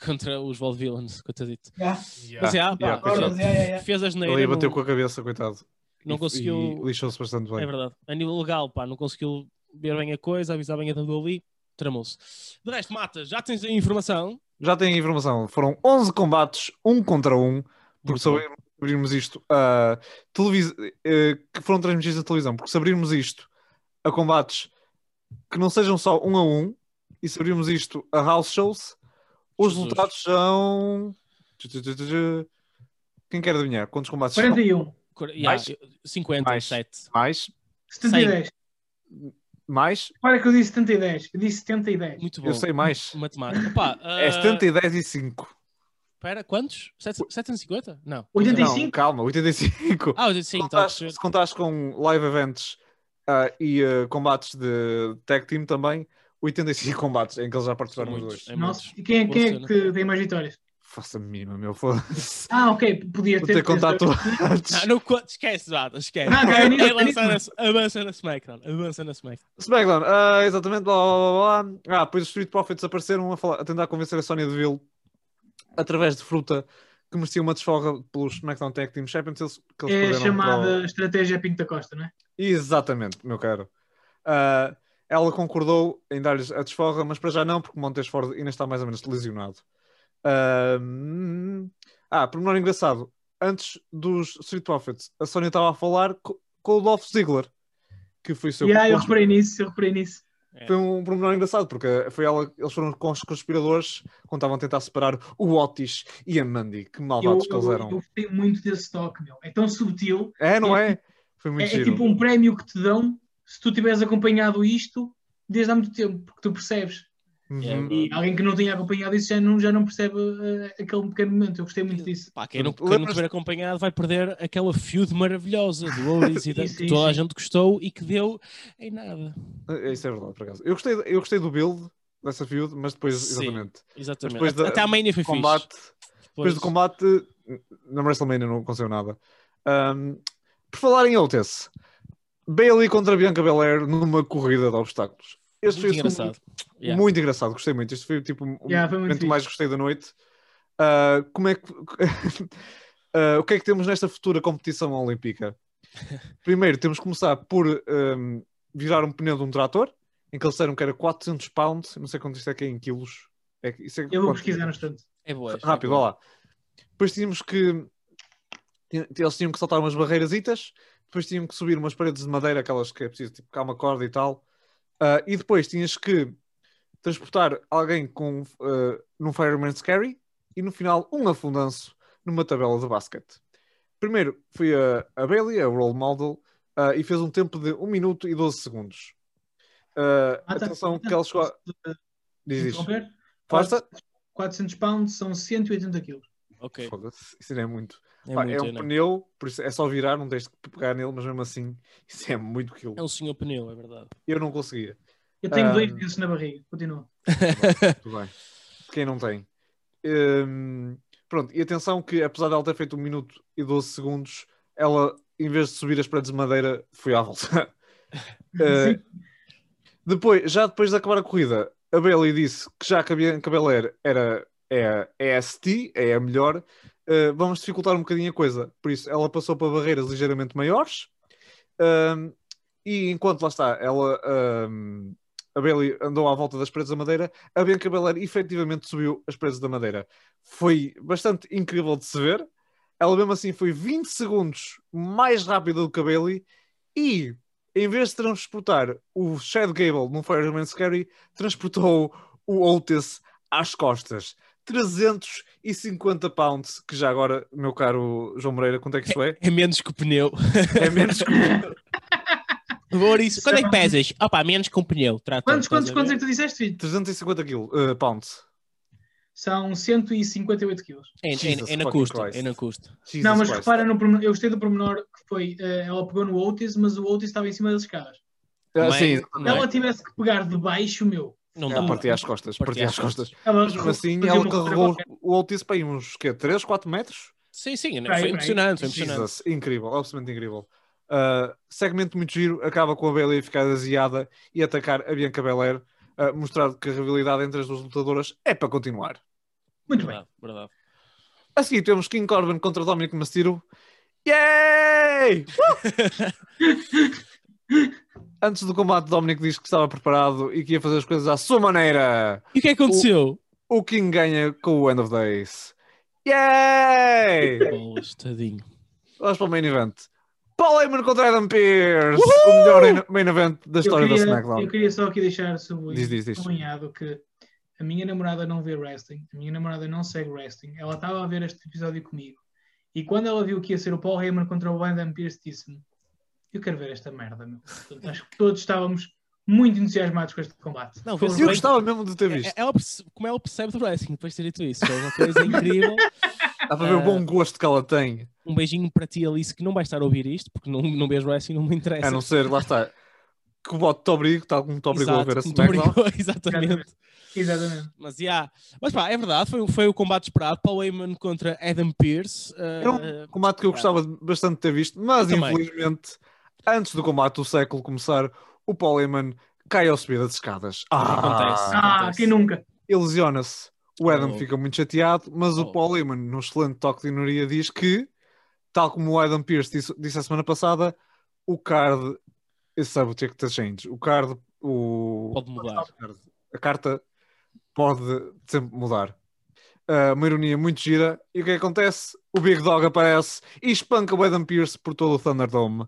Speaker 1: contra os Vaudevillains, coitadito.
Speaker 3: Yeah.
Speaker 1: Mas é, pá,
Speaker 2: yeah.
Speaker 3: Acordas, yeah, yeah, yeah.
Speaker 1: fez as
Speaker 2: Ele aí
Speaker 1: neiras,
Speaker 2: bateu
Speaker 1: não,
Speaker 2: com a cabeça, coitado.
Speaker 1: não
Speaker 2: E-
Speaker 1: conseguiu-
Speaker 2: lixou-se bastante bem.
Speaker 1: É verdade. A nível legal, pá, não conseguiu ver bem a coisa, avisar bem a WWE, tramou-se. De resto, Mata, já tens a informação?
Speaker 2: Já tem a informação. Foram 11 combates, um contra um, porque se abrirmos isto a televis... eh, que foram transmitidos na televisão, porque se abrirmos isto a combates que não sejam só um a um, e se abrirmos isto a house shows, os
Speaker 1: Jesus.
Speaker 2: resultados são. Quem quer adivinhar? Quantos combates são?
Speaker 3: 41,
Speaker 1: Cor- yeah,
Speaker 2: Mais?
Speaker 1: eu- 57.
Speaker 2: Mais?
Speaker 3: 70 e 10.
Speaker 2: Mais?
Speaker 3: Para que eu disse 70 e 10. Eu disse 70 e 10.
Speaker 1: Muito bom.
Speaker 2: Eu sei mais.
Speaker 1: Matemática. Opa,
Speaker 2: É
Speaker 1: ah,
Speaker 2: 70 e 10 e 5.
Speaker 1: Espera, quantos? Sete- 750? Não.
Speaker 3: 85?
Speaker 2: Não, calma, 85.
Speaker 1: Ah, sim,
Speaker 2: se,
Speaker 1: está a
Speaker 2: contares, se contares com live events ah, e ah, combates de tag team também, 85 combates em que eles já participaram os dois.
Speaker 1: é
Speaker 3: Nossa, e quem, é- quem é que tem mais vitórias?
Speaker 2: Faça mínima, meu, foda-se.
Speaker 3: Ah, ok, podia ter.
Speaker 2: ter contato antes.
Speaker 1: Não, não, esquece, Mata, esquece.
Speaker 3: Não,
Speaker 1: É lançar
Speaker 3: nisso.
Speaker 1: na- Avança na SmackDown. Avança na SmackDown.
Speaker 2: SmackDown, ah, exatamente, blá blá blá blá. Ah, depois os Street Profits apareceram a, falar- a tentar convencer a Sonya Deville através de fruta que merecia uma desfolga pelos SmackDown Tag Team Champions. Eles, que eles
Speaker 3: É a
Speaker 2: perderam para
Speaker 3: chamada estratégia Pinto da Costa, não é?
Speaker 2: Exatamente, meu caro. Ah, ela concordou em dar-lhes a desforra, mas para já não, porque Montes Ford ainda está mais ou menos lesionado. Ah, hum, ah, pormenor engraçado. Antes dos Street Profits, a Sony estava a falar co- com o Dolph Ziggler, que foi o seu.
Speaker 3: E aí eu reparei nisso, eu reparei nisso.
Speaker 2: Foi um pormenor engraçado, porque foi ela, eles foram com os conspiradores quando estavam a tentar separar o Otis e a Mandy. Que
Speaker 3: Eu,
Speaker 2: malvados que eles eram.
Speaker 3: eu gostei muito desse toque, meu. É tão subtil.
Speaker 2: É, não
Speaker 3: é
Speaker 2: é? Foi muito
Speaker 3: É, é
Speaker 2: giro.
Speaker 3: tipo um prémio que te dão se tu tiveres acompanhado isto desde há muito tempo, porque tu percebes.
Speaker 2: Uhum.
Speaker 3: E alguém que não tinha acompanhado isso já não, já não percebe eh, aquele pequeno momento. Eu gostei muito disso.
Speaker 1: Pá, quem não, quem não tiver acompanhado vai perder aquela feud maravilhosa do e da-
Speaker 3: Sim,
Speaker 1: que
Speaker 3: sim,
Speaker 1: toda a
Speaker 3: sim.
Speaker 1: gente gostou e que deu em nada.
Speaker 2: É, Isso é verdade, por acaso. Eu gostei, eu gostei do build dessa feud, mas depois,
Speaker 1: Sim.
Speaker 2: exatamente,
Speaker 1: Exatamente.
Speaker 2: depois da-
Speaker 1: Até a Mania foi
Speaker 2: combate,
Speaker 1: fixe.
Speaker 2: depois do combate, na WrestleMania não aconteceu nada. Ahm, por falar em Otis, Bailey contra Bianca Belair numa corrida de obstáculos. Este
Speaker 1: Muito
Speaker 2: foi
Speaker 1: engraçado.
Speaker 2: Muito,
Speaker 1: Yeah.
Speaker 2: muito engraçado, gostei muito. Este foi tipo o
Speaker 3: Yeah,
Speaker 2: momento
Speaker 3: fixe.
Speaker 2: mais gostei da noite. Ah, como é que. Ah, o que é que temos nesta futura competição olímpica? Primeiro, temos que começar por ahm, virar um pneu de um trator, em que eles disseram que era 400 pounds, não sei quanto isto é que é em quilos. É, isso é
Speaker 3: Eu vou
Speaker 2: quanto?
Speaker 3: pesquisar no instante.
Speaker 1: É boa.
Speaker 2: Rápido, vá lá. Depois tínhamos que. Eles tinham que saltar umas barreirasitas, depois tinham que subir umas paredes de madeira, aquelas que é preciso, tipo, cá uma corda e tal. Ah, e depois tinhas que transportar alguém com, ah, num Fireman's Carry e no final um afundanço numa tabela de basquete. Primeiro foi a, a Bailey, a role model, ah, e fez um tempo de 1 minuto e 12 segundos. Ah,
Speaker 3: Ah, tá.
Speaker 2: atenção que ela chegou a... Diz isto. Força.
Speaker 3: 400 pounds são 180 quilos.
Speaker 1: Ok.
Speaker 2: Foda-se, Isso não é muito.
Speaker 1: É,
Speaker 2: Pá,
Speaker 1: muito,
Speaker 2: é um
Speaker 1: não.
Speaker 2: pneu, por isso é só virar, não tens de pegar nele, mas mesmo assim, isso é muito quilo.
Speaker 1: É um senhor pneu, é verdade.
Speaker 2: Eu não conseguia.
Speaker 3: Eu tenho
Speaker 2: Ah.
Speaker 3: dois na barriga. Continua.
Speaker 2: Tudo bem. Quem não tem? Hum, pronto, e atenção que apesar dela ter feito 1 minuto e 12 segundos, ela, em vez de subir as paredes de madeira, foi à volta.
Speaker 3: Sim.
Speaker 2: depois, já depois de acabar a corrida, a Bailey disse que já a Bianca Belair era é, é a ST, é a melhor, eh, vamos dificultar um bocadinho a coisa. Por isso, ela passou para barreiras ligeiramente maiores. Hum, e enquanto lá está, ela hum, a Bailey andou à volta das paredes da madeira, a Bianca Belair efetivamente subiu as paredes da madeira. Foi bastante incrível de se ver. Ela mesmo assim foi 20 segundos mais rápida do que a Bailey e em vez de transportar o Chad Gable num Fireman's Carry, transportou o Otis às costas. 350 pounds, que já agora, meu caro João Moreira, quanto é que isso é?
Speaker 1: É menos que o pneu.
Speaker 2: É menos que
Speaker 1: Boris, quando é que pesas? Opa, menos que um pneu. Trata,
Speaker 3: Quantos, quantos, quantos é que tu disseste, filho?
Speaker 2: 350 kilo, uh, pounds.
Speaker 3: São 158 quilos.
Speaker 1: É, é-
Speaker 2: Jesus
Speaker 1: é na
Speaker 2: fucking
Speaker 1: custa.
Speaker 2: Christ.
Speaker 1: É na custa.
Speaker 2: Jesus
Speaker 3: não, mas
Speaker 2: Christ.
Speaker 3: repara no pormenor. Eu gostei do pormenor que foi. eh, ela pegou no Otis, mas o Otis estava em cima das escadas.
Speaker 2: Ah,
Speaker 1: é-
Speaker 2: sim,
Speaker 1: é?
Speaker 3: ela tivesse que pegar de baixo, meu.
Speaker 1: Não dá.
Speaker 2: partia às costas,
Speaker 1: Partia às
Speaker 2: costas. Mas mesmo assim, ela carregou o Otis para aí uns quê, 3, 4 metros?
Speaker 1: Sim, sim. Foi impressionante. Foi impressionante.
Speaker 2: Jesus, incrível, absolutamente incrível. Uh, segmento muito giro, acaba com a Bailey a ficar aziada e atacar a Bianca Belair, uh, mostrar que a rivalidade entre as duas lutadoras é para continuar.
Speaker 3: Muito bem.
Speaker 1: Verdade, verdade.
Speaker 2: A seguir temos King Corbin contra Dominic Mysterio. Yay! Antes do combate, Dominic diz que estava preparado e que ia fazer as coisas à sua maneira.
Speaker 1: E o que é que aconteceu?
Speaker 2: O King ganha com o End of Days. Yay!
Speaker 1: Bolas, tadinho.
Speaker 2: Vamos para o main event. Paul Heyman contra Adam Pearce. O melhor main event da história da
Speaker 3: queria,
Speaker 2: SmackDown.
Speaker 3: eu queria só aqui deixar sublinhado que a minha namorada não vê wrestling, a minha namorada não segue wrestling. Ela estava a ver este episódio comigo. E quando ela viu que ia ser o Paul Heyman contra o Adam Pearce, disse-me: Eu quero ver esta merda. Meu. Portanto, acho que todos estávamos muito entusiasmados com este combate.
Speaker 1: Não,
Speaker 3: Foi
Speaker 2: Eu
Speaker 1: bem-
Speaker 2: gostava mesmo de ter
Speaker 1: É-
Speaker 2: visto.
Speaker 1: Ela, perce- como ela percebe do wrestling depois de ter dito isso. Foi uma coisa incrível.
Speaker 2: Dá para ver o
Speaker 1: Ah.
Speaker 2: bom gosto que ela tem.
Speaker 1: Um beijinho para ti, Alice, que não vai estar a ouvir isto, porque não, não vês wrestling, não me interessa.
Speaker 2: A não ser, lá está, que o bote te obrigue, tal como te obrigou a
Speaker 1: Exato,
Speaker 2: ver a
Speaker 1: te
Speaker 2: SmackDown.
Speaker 1: obrigou, Exatamente.
Speaker 3: Exatamente.
Speaker 1: Mas, yeah. Mas pá, é verdade, foi, foi o combate esperado. Paul Heyman contra Adam Pearce.
Speaker 2: Era
Speaker 1: Uh,
Speaker 2: um combate que eu gostava bastante de ter visto, mas
Speaker 1: Eu também.
Speaker 2: Antes do combate do século começar, o Paul Heyman cai ao subir das escadas.
Speaker 1: Acontece.
Speaker 3: Ah,
Speaker 1: Acontece.
Speaker 3: quem nunca?
Speaker 2: Ele lesiona-se. O Adam
Speaker 1: Oh.
Speaker 2: fica muito chateado, mas
Speaker 1: Oh.
Speaker 2: o Paul Heyman, num excelente toque de inoria, diz que, tal como o Adam Pearce disse, disse a semana passada, o card is subject to change. O card, o,
Speaker 1: pode mudar.
Speaker 2: a carta pode sempre mudar. Ah, uma ironia muito gira. E o que acontece? O Big Dog aparece e espanca o Adam Pearce por todo o Thunderdome.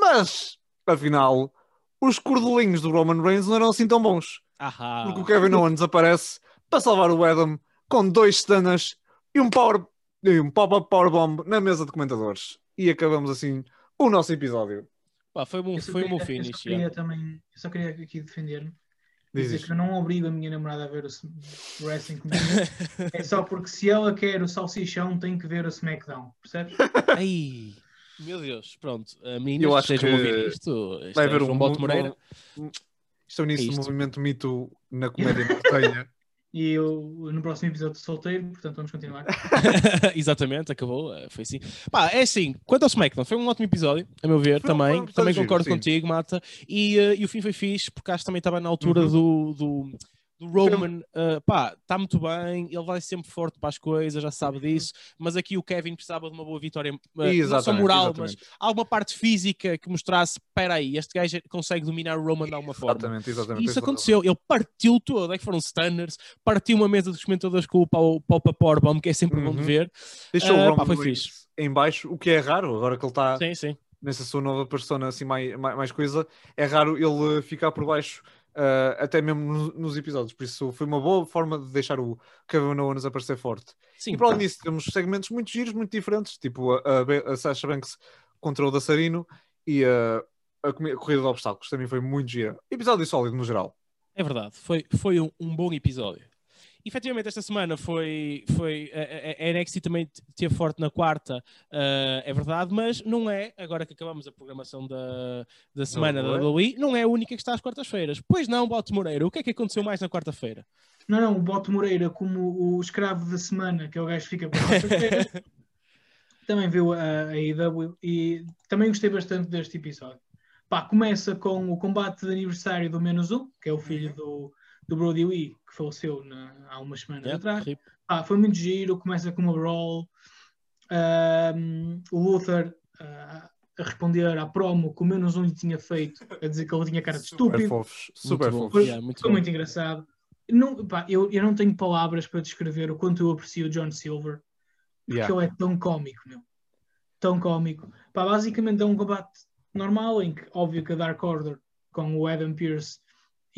Speaker 2: Mas, afinal, os cordelinhos do Roman Reigns não eram assim tão bons.
Speaker 1: Ahá.
Speaker 2: Porque o Kevin Owens aparece para salvar o Adam com dois stunners e um, power, e um pop-up powerbomb na mesa de comentadores. E acabamos assim o nosso episódio.
Speaker 1: Pá, foi, um,
Speaker 3: só
Speaker 1: foi um bom
Speaker 3: queria- eu
Speaker 1: finish.
Speaker 3: só queria
Speaker 1: yeah.
Speaker 3: também, eu só queria aqui defender-me dizer
Speaker 2: Diz.
Speaker 3: que eu não obrigo a minha namorada a ver o wrestling comigo. é só porque se ela quer o salsichão, tem que ver o SmackDown. Percebes?
Speaker 1: Ai, meu Deus, pronto. A meninas
Speaker 2: Eu
Speaker 1: que
Speaker 2: acho
Speaker 1: estejam a
Speaker 2: que
Speaker 1: ouvir isto. Isto
Speaker 2: Vai
Speaker 1: é
Speaker 2: haver
Speaker 1: João
Speaker 2: um,
Speaker 1: Bote
Speaker 2: um-
Speaker 1: Moreira.
Speaker 2: um- Isto é o início
Speaker 1: É
Speaker 2: do
Speaker 1: isto.
Speaker 2: movimento mito na comédia nortenha.
Speaker 3: E eu no próximo episódio solteiro, portanto vamos continuar.
Speaker 1: Exatamente, acabou. eh, Foi assim. Pá, é assim. Quanto ao SmackDown, foi um ótimo episódio, a meu ver,
Speaker 2: Foi um-
Speaker 1: também.
Speaker 2: um
Speaker 1: também
Speaker 2: giro,
Speaker 1: concordo
Speaker 2: sim.
Speaker 1: contigo, Mata. E, eh, e o fim foi fixe, porque acho que também estava na altura
Speaker 2: Uhum.
Speaker 1: do. do do Roman, eh, pá, está muito bem, ele vai sempre forte para as coisas, já sabe disso, mas aqui o Kevin precisava de uma boa vitória, eh, não só
Speaker 2: Exatamente,
Speaker 1: moral,
Speaker 2: exatamente.
Speaker 1: mas alguma parte física que mostrasse, espera aí, este gajo consegue dominar o Roman de alguma forma.
Speaker 2: Exatamente, exatamente.
Speaker 1: E isso
Speaker 2: razão.
Speaker 1: aconteceu, ele partiu todo, é que foram stunners, partiu uma mesa dos comentadores com o pau, pau Powerbomb, que é sempre bom de
Speaker 2: Uhum.
Speaker 1: ver.
Speaker 2: Deixou
Speaker 1: Ah,
Speaker 2: o
Speaker 1: pá,
Speaker 2: Roman
Speaker 1: foi
Speaker 2: Reigns
Speaker 1: fixe.
Speaker 2: em baixo, o que é raro, agora que ele está
Speaker 1: Sim, sim.
Speaker 2: nessa sua nova persona assim mais, mais, mais coisa, é raro ele ficar por baixo ah, até mesmo no- nos episódios, por isso foi uma boa forma de deixar o Kevin Owens aparecer forte.
Speaker 1: sim.
Speaker 2: E para além disso, temos segmentos muito giros, muito diferentes, tipo a, a, a Sasha Banks contra o Dançarino e a, a corrida de obstáculos, também foi muito gira. Episódio sólido no geral.
Speaker 1: É verdade, foi, foi um, um bom episódio. Efetivamente, esta semana foi. foi a, a- NXT também teve forte na quarta, ah, é verdade, mas não é, agora que acabamos a programação da, da semana da
Speaker 2: WWE.
Speaker 1: Não é a única que está às quartas-feiras. Pois não, Bote Moreira, o que é que aconteceu mais na quarta-feira?
Speaker 3: Não, não, o Boto Moreira, como o escravo da semana, que é o gajo que fica por quarta-feira, também viu a, a e também gostei bastante deste episódio. Pá, começa com o combate de aniversário do Menos Um, que é o filho do, do Brody Lee, que faleceu na- há umas semanas
Speaker 1: Yeah,
Speaker 3: atrás. Pá, foi muito giro, começa com uma brawl. Ahm, o Luther ah, a responder à promo que o Menos Um lhe tinha feito, a dizer que ele tinha cara de
Speaker 2: Super
Speaker 3: estúpido.
Speaker 2: fofos, super
Speaker 1: Muito bom.
Speaker 2: fofos.
Speaker 1: Yeah, muito
Speaker 3: Foi
Speaker 1: bom.
Speaker 3: muito engraçado. Não, pá, eu, eu não tenho palavras para descrever o quanto eu aprecio o John Silver, porque
Speaker 2: Yeah.
Speaker 3: ele é tão cómico, meu. Tão cómico. Pá, basicamente é um combate normal em que, óbvio, que a Dark Order com o Adam Pearce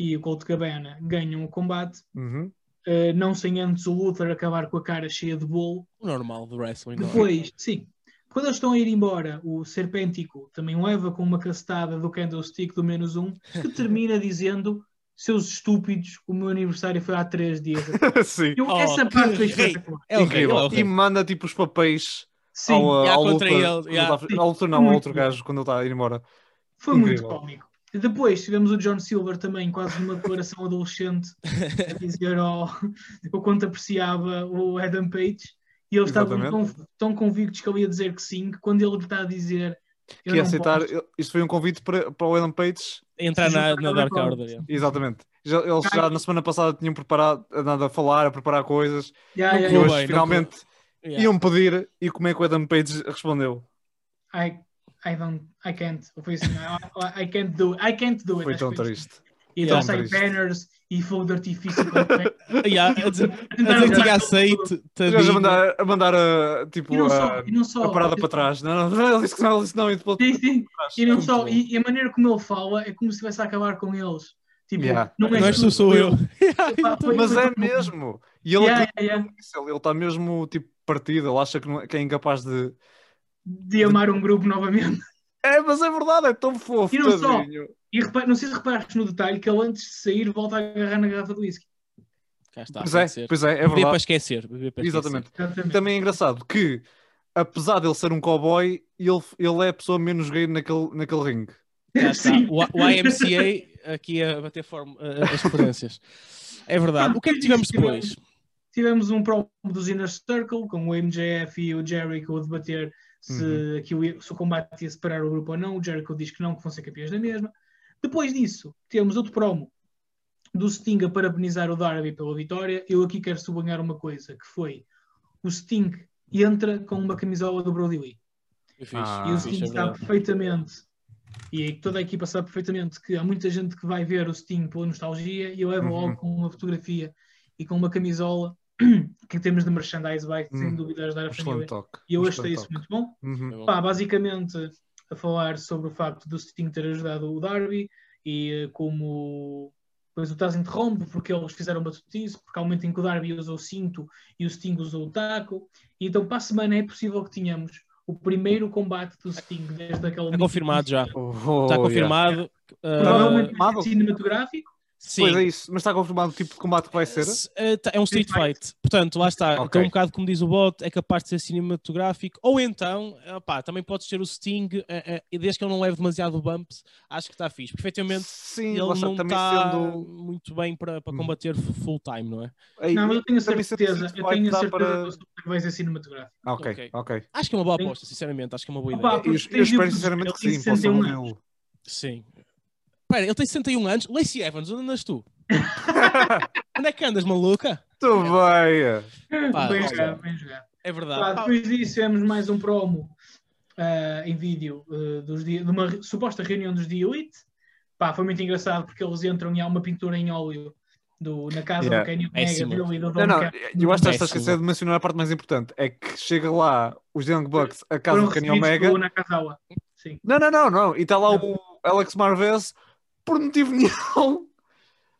Speaker 3: e o Colt Cabana ganham o combate,
Speaker 2: Uhum.
Speaker 3: eh, não sem antes o Luther acabar com a cara cheia de bolo.
Speaker 1: Normal do wrestling. não é?
Speaker 3: Depois, sim, quando eles estão a ir embora, o Serpêntico também leva com uma castada do Candlestick do menos um, que termina dizendo: Seus estúpidos, o meu aniversário foi há três dias.
Speaker 2: Sim.
Speaker 3: Eu,
Speaker 1: Oh,
Speaker 3: essa parte foi
Speaker 1: rei.
Speaker 3: espetacular.
Speaker 1: É
Speaker 2: Incrível.
Speaker 1: é
Speaker 2: E manda tipo os papéis
Speaker 3: Sim,
Speaker 2: ao, uh,
Speaker 1: Yeah,
Speaker 2: ao
Speaker 1: contra
Speaker 2: Luther.
Speaker 1: ele, yeah.
Speaker 2: tá- ao não, ao
Speaker 3: Muito
Speaker 2: outro gajo quando ele está a ir embora.
Speaker 3: foi muito
Speaker 2: incrível.
Speaker 3: cómico. E depois tivemos o John Silver também, quase numa declaração adolescente, a dizer ao, o quanto apreciava o Adam Page. E eles estavam tão,
Speaker 2: Exatamente.
Speaker 3: tão convictos que ele ia dizer que sim, que quando ele está a dizer. Eu
Speaker 2: Que ia aceitar.
Speaker 3: posso,
Speaker 2: Isto foi um convite para, para o Adam Page.
Speaker 1: Entrar na, na Dark Order. Yeah.
Speaker 2: Exatamente. Já, eles
Speaker 3: Ai.
Speaker 2: já na semana passada tinham preparado, andado a falar, a preparar coisas.
Speaker 3: Yeah,
Speaker 2: E
Speaker 3: yeah,
Speaker 1: correu
Speaker 2: hoje
Speaker 1: bem,
Speaker 2: finalmente
Speaker 1: Yeah.
Speaker 2: iam pedir. E como é que o Adam Page respondeu?
Speaker 3: I, I don't, I can't. Ou foi assim, I, I can't do it. I can't do it.
Speaker 2: Foi tão triste.
Speaker 3: E então sai banners e fogo de artifício.
Speaker 1: Yeah, a dizer, que tinha
Speaker 3: aquilo
Speaker 1: aceite,
Speaker 2: Os gajos a
Speaker 1: tadinho.
Speaker 2: mandar, a, mandar a, tipo, a, a parada para trás. Não, não, não, ele disse que não, ele disse não. E depois,
Speaker 3: Sim, sim. E não
Speaker 1: Muito
Speaker 3: só, e, e a maneira como ele fala é como se estivesse a acabar com eles. Tipo,
Speaker 2: Yeah.
Speaker 3: não,
Speaker 1: Não és tu,
Speaker 3: tu,
Speaker 1: sou eu.
Speaker 3: Foi-
Speaker 2: Mas é mesmo. E ele
Speaker 3: Yeah, yeah, yeah.
Speaker 2: está mesmo tipo partido. Ele acha que, não é, que é incapaz de.
Speaker 3: De amar um grupo novamente.
Speaker 2: É, mas é verdade, é tão fofo.
Speaker 3: E não só.
Speaker 2: tadinho.
Speaker 3: E repara, não sei se reparaste no detalhe que ele antes de sair volta a agarrar na garrafa do whisky.
Speaker 1: Cá está,
Speaker 2: Pois é, pois é, é
Speaker 1: Beber para
Speaker 2: verdade.
Speaker 1: esquecer. beber para
Speaker 2: Exatamente.
Speaker 3: Exatamente.
Speaker 2: Também é engraçado que, apesar dele ser um cowboy, ele, ele é a pessoa menos gay naquele, naquele ringue.
Speaker 1: esquecer.
Speaker 3: Sim.
Speaker 1: O, o IMCA aqui a bater forma, as referências. É verdade. O que é que tivemos depois?
Speaker 3: Tivemos um promo dos Inner Circle com o MJF e o Jericho a debater se,
Speaker 2: Uhum.
Speaker 3: aqui o, se o combate ia separar o grupo ou não. O Jericho diz que não, que vão ser campeões da mesma. Depois disso, temos outro promo do Sting a parabenizar o Darby pela vitória. Eu aqui quero sublinhar uma coisa, que foi o Sting entra com uma camisola do Brody Lee.
Speaker 1: Fixe.
Speaker 2: Ah,
Speaker 3: e o Sting
Speaker 1: é
Speaker 3: sabe
Speaker 1: verdade.
Speaker 3: perfeitamente, e toda a equipa sabe perfeitamente que há muita gente que vai ver o Sting pela nostalgia e eu levo
Speaker 2: Uhum.
Speaker 3: logo com uma fotografia e com uma camisola que em termos de merchandise vai sem
Speaker 2: Hum.
Speaker 3: dúvida ajudar a família.
Speaker 2: toque.
Speaker 3: E eu achei isso
Speaker 2: toque.
Speaker 3: muito bom.
Speaker 2: Uhum.
Speaker 1: Bom.
Speaker 3: Pá, basicamente a falar sobre o facto do Sting ter ajudado o Darby e eh, como depois o Taz interrompe porque eles fizeram uma tutice, porque há um momento em que o Darby usou o cinto e o Sting usou o taco. E então para a semana é possível que tenhamos o primeiro combate do Sting desde aquele
Speaker 1: Está confirmado já.
Speaker 2: Oh,
Speaker 1: Está
Speaker 2: yeah.
Speaker 1: confirmado. Uh,
Speaker 3: Provavelmente
Speaker 2: confirmado?
Speaker 3: cinematográfico.
Speaker 1: Sim.
Speaker 2: Pois é isso, mas está confirmado o tipo de combate que vai ser?
Speaker 1: Eh, tá- É um Street Fight. Portanto, lá está.
Speaker 2: Ok.
Speaker 1: Então, um bocado como diz o bot, é capaz de ser cinematográfico. Ou então, opá, também pode ser o Sting, eh, eh, e desde que ele não leve demasiado bumps, acho que está fixe. Perfeitamente,
Speaker 2: Sim,
Speaker 1: ele
Speaker 2: está,
Speaker 1: não está
Speaker 2: sendo.
Speaker 1: muito bem para, para combater full time, não é?
Speaker 3: Não, mas eu tenho certeza, eu tenho a certeza
Speaker 2: para-
Speaker 3: que vai ser cinematográfico.
Speaker 2: Ah, Ok,
Speaker 1: Ok. Acho que é uma boa aposta, sinceramente. Acho que é uma boa
Speaker 3: Opa,
Speaker 1: ideia.
Speaker 3: porque
Speaker 2: Eu, eu espero sinceramente que sim, possa
Speaker 3: 61 anos.
Speaker 2: ouvi-lo.
Speaker 1: Sim. Espera, ele tem 61 anos. Lacey Evans, onde andas tu? onde é que andas, maluca?
Speaker 2: Muito bem.
Speaker 1: Pá,
Speaker 3: bem jogado, bem jogado.
Speaker 1: É verdade.
Speaker 3: Pá, depois disso, tivemos mais um promo ah, em vídeo ah, dos dia, de uma suposta reunião dos The Elite. Pá, foi muito engraçado porque eles entram e há uma pintura em óleo do, na casa
Speaker 2: Yeah.
Speaker 3: do Kenny Omega
Speaker 1: Péssimo.
Speaker 3: dele e do
Speaker 2: Não,
Speaker 3: Don
Speaker 2: não, eu acho que estás a esquecer de mencionar a parte mais importante. É que chega lá os Young Bucks a casa
Speaker 3: Foram
Speaker 2: do
Speaker 3: Nakazawa. Sim.
Speaker 2: Não, não, não, não. E está lá
Speaker 3: Não.
Speaker 2: o Alex Marvez por motivo nenhum.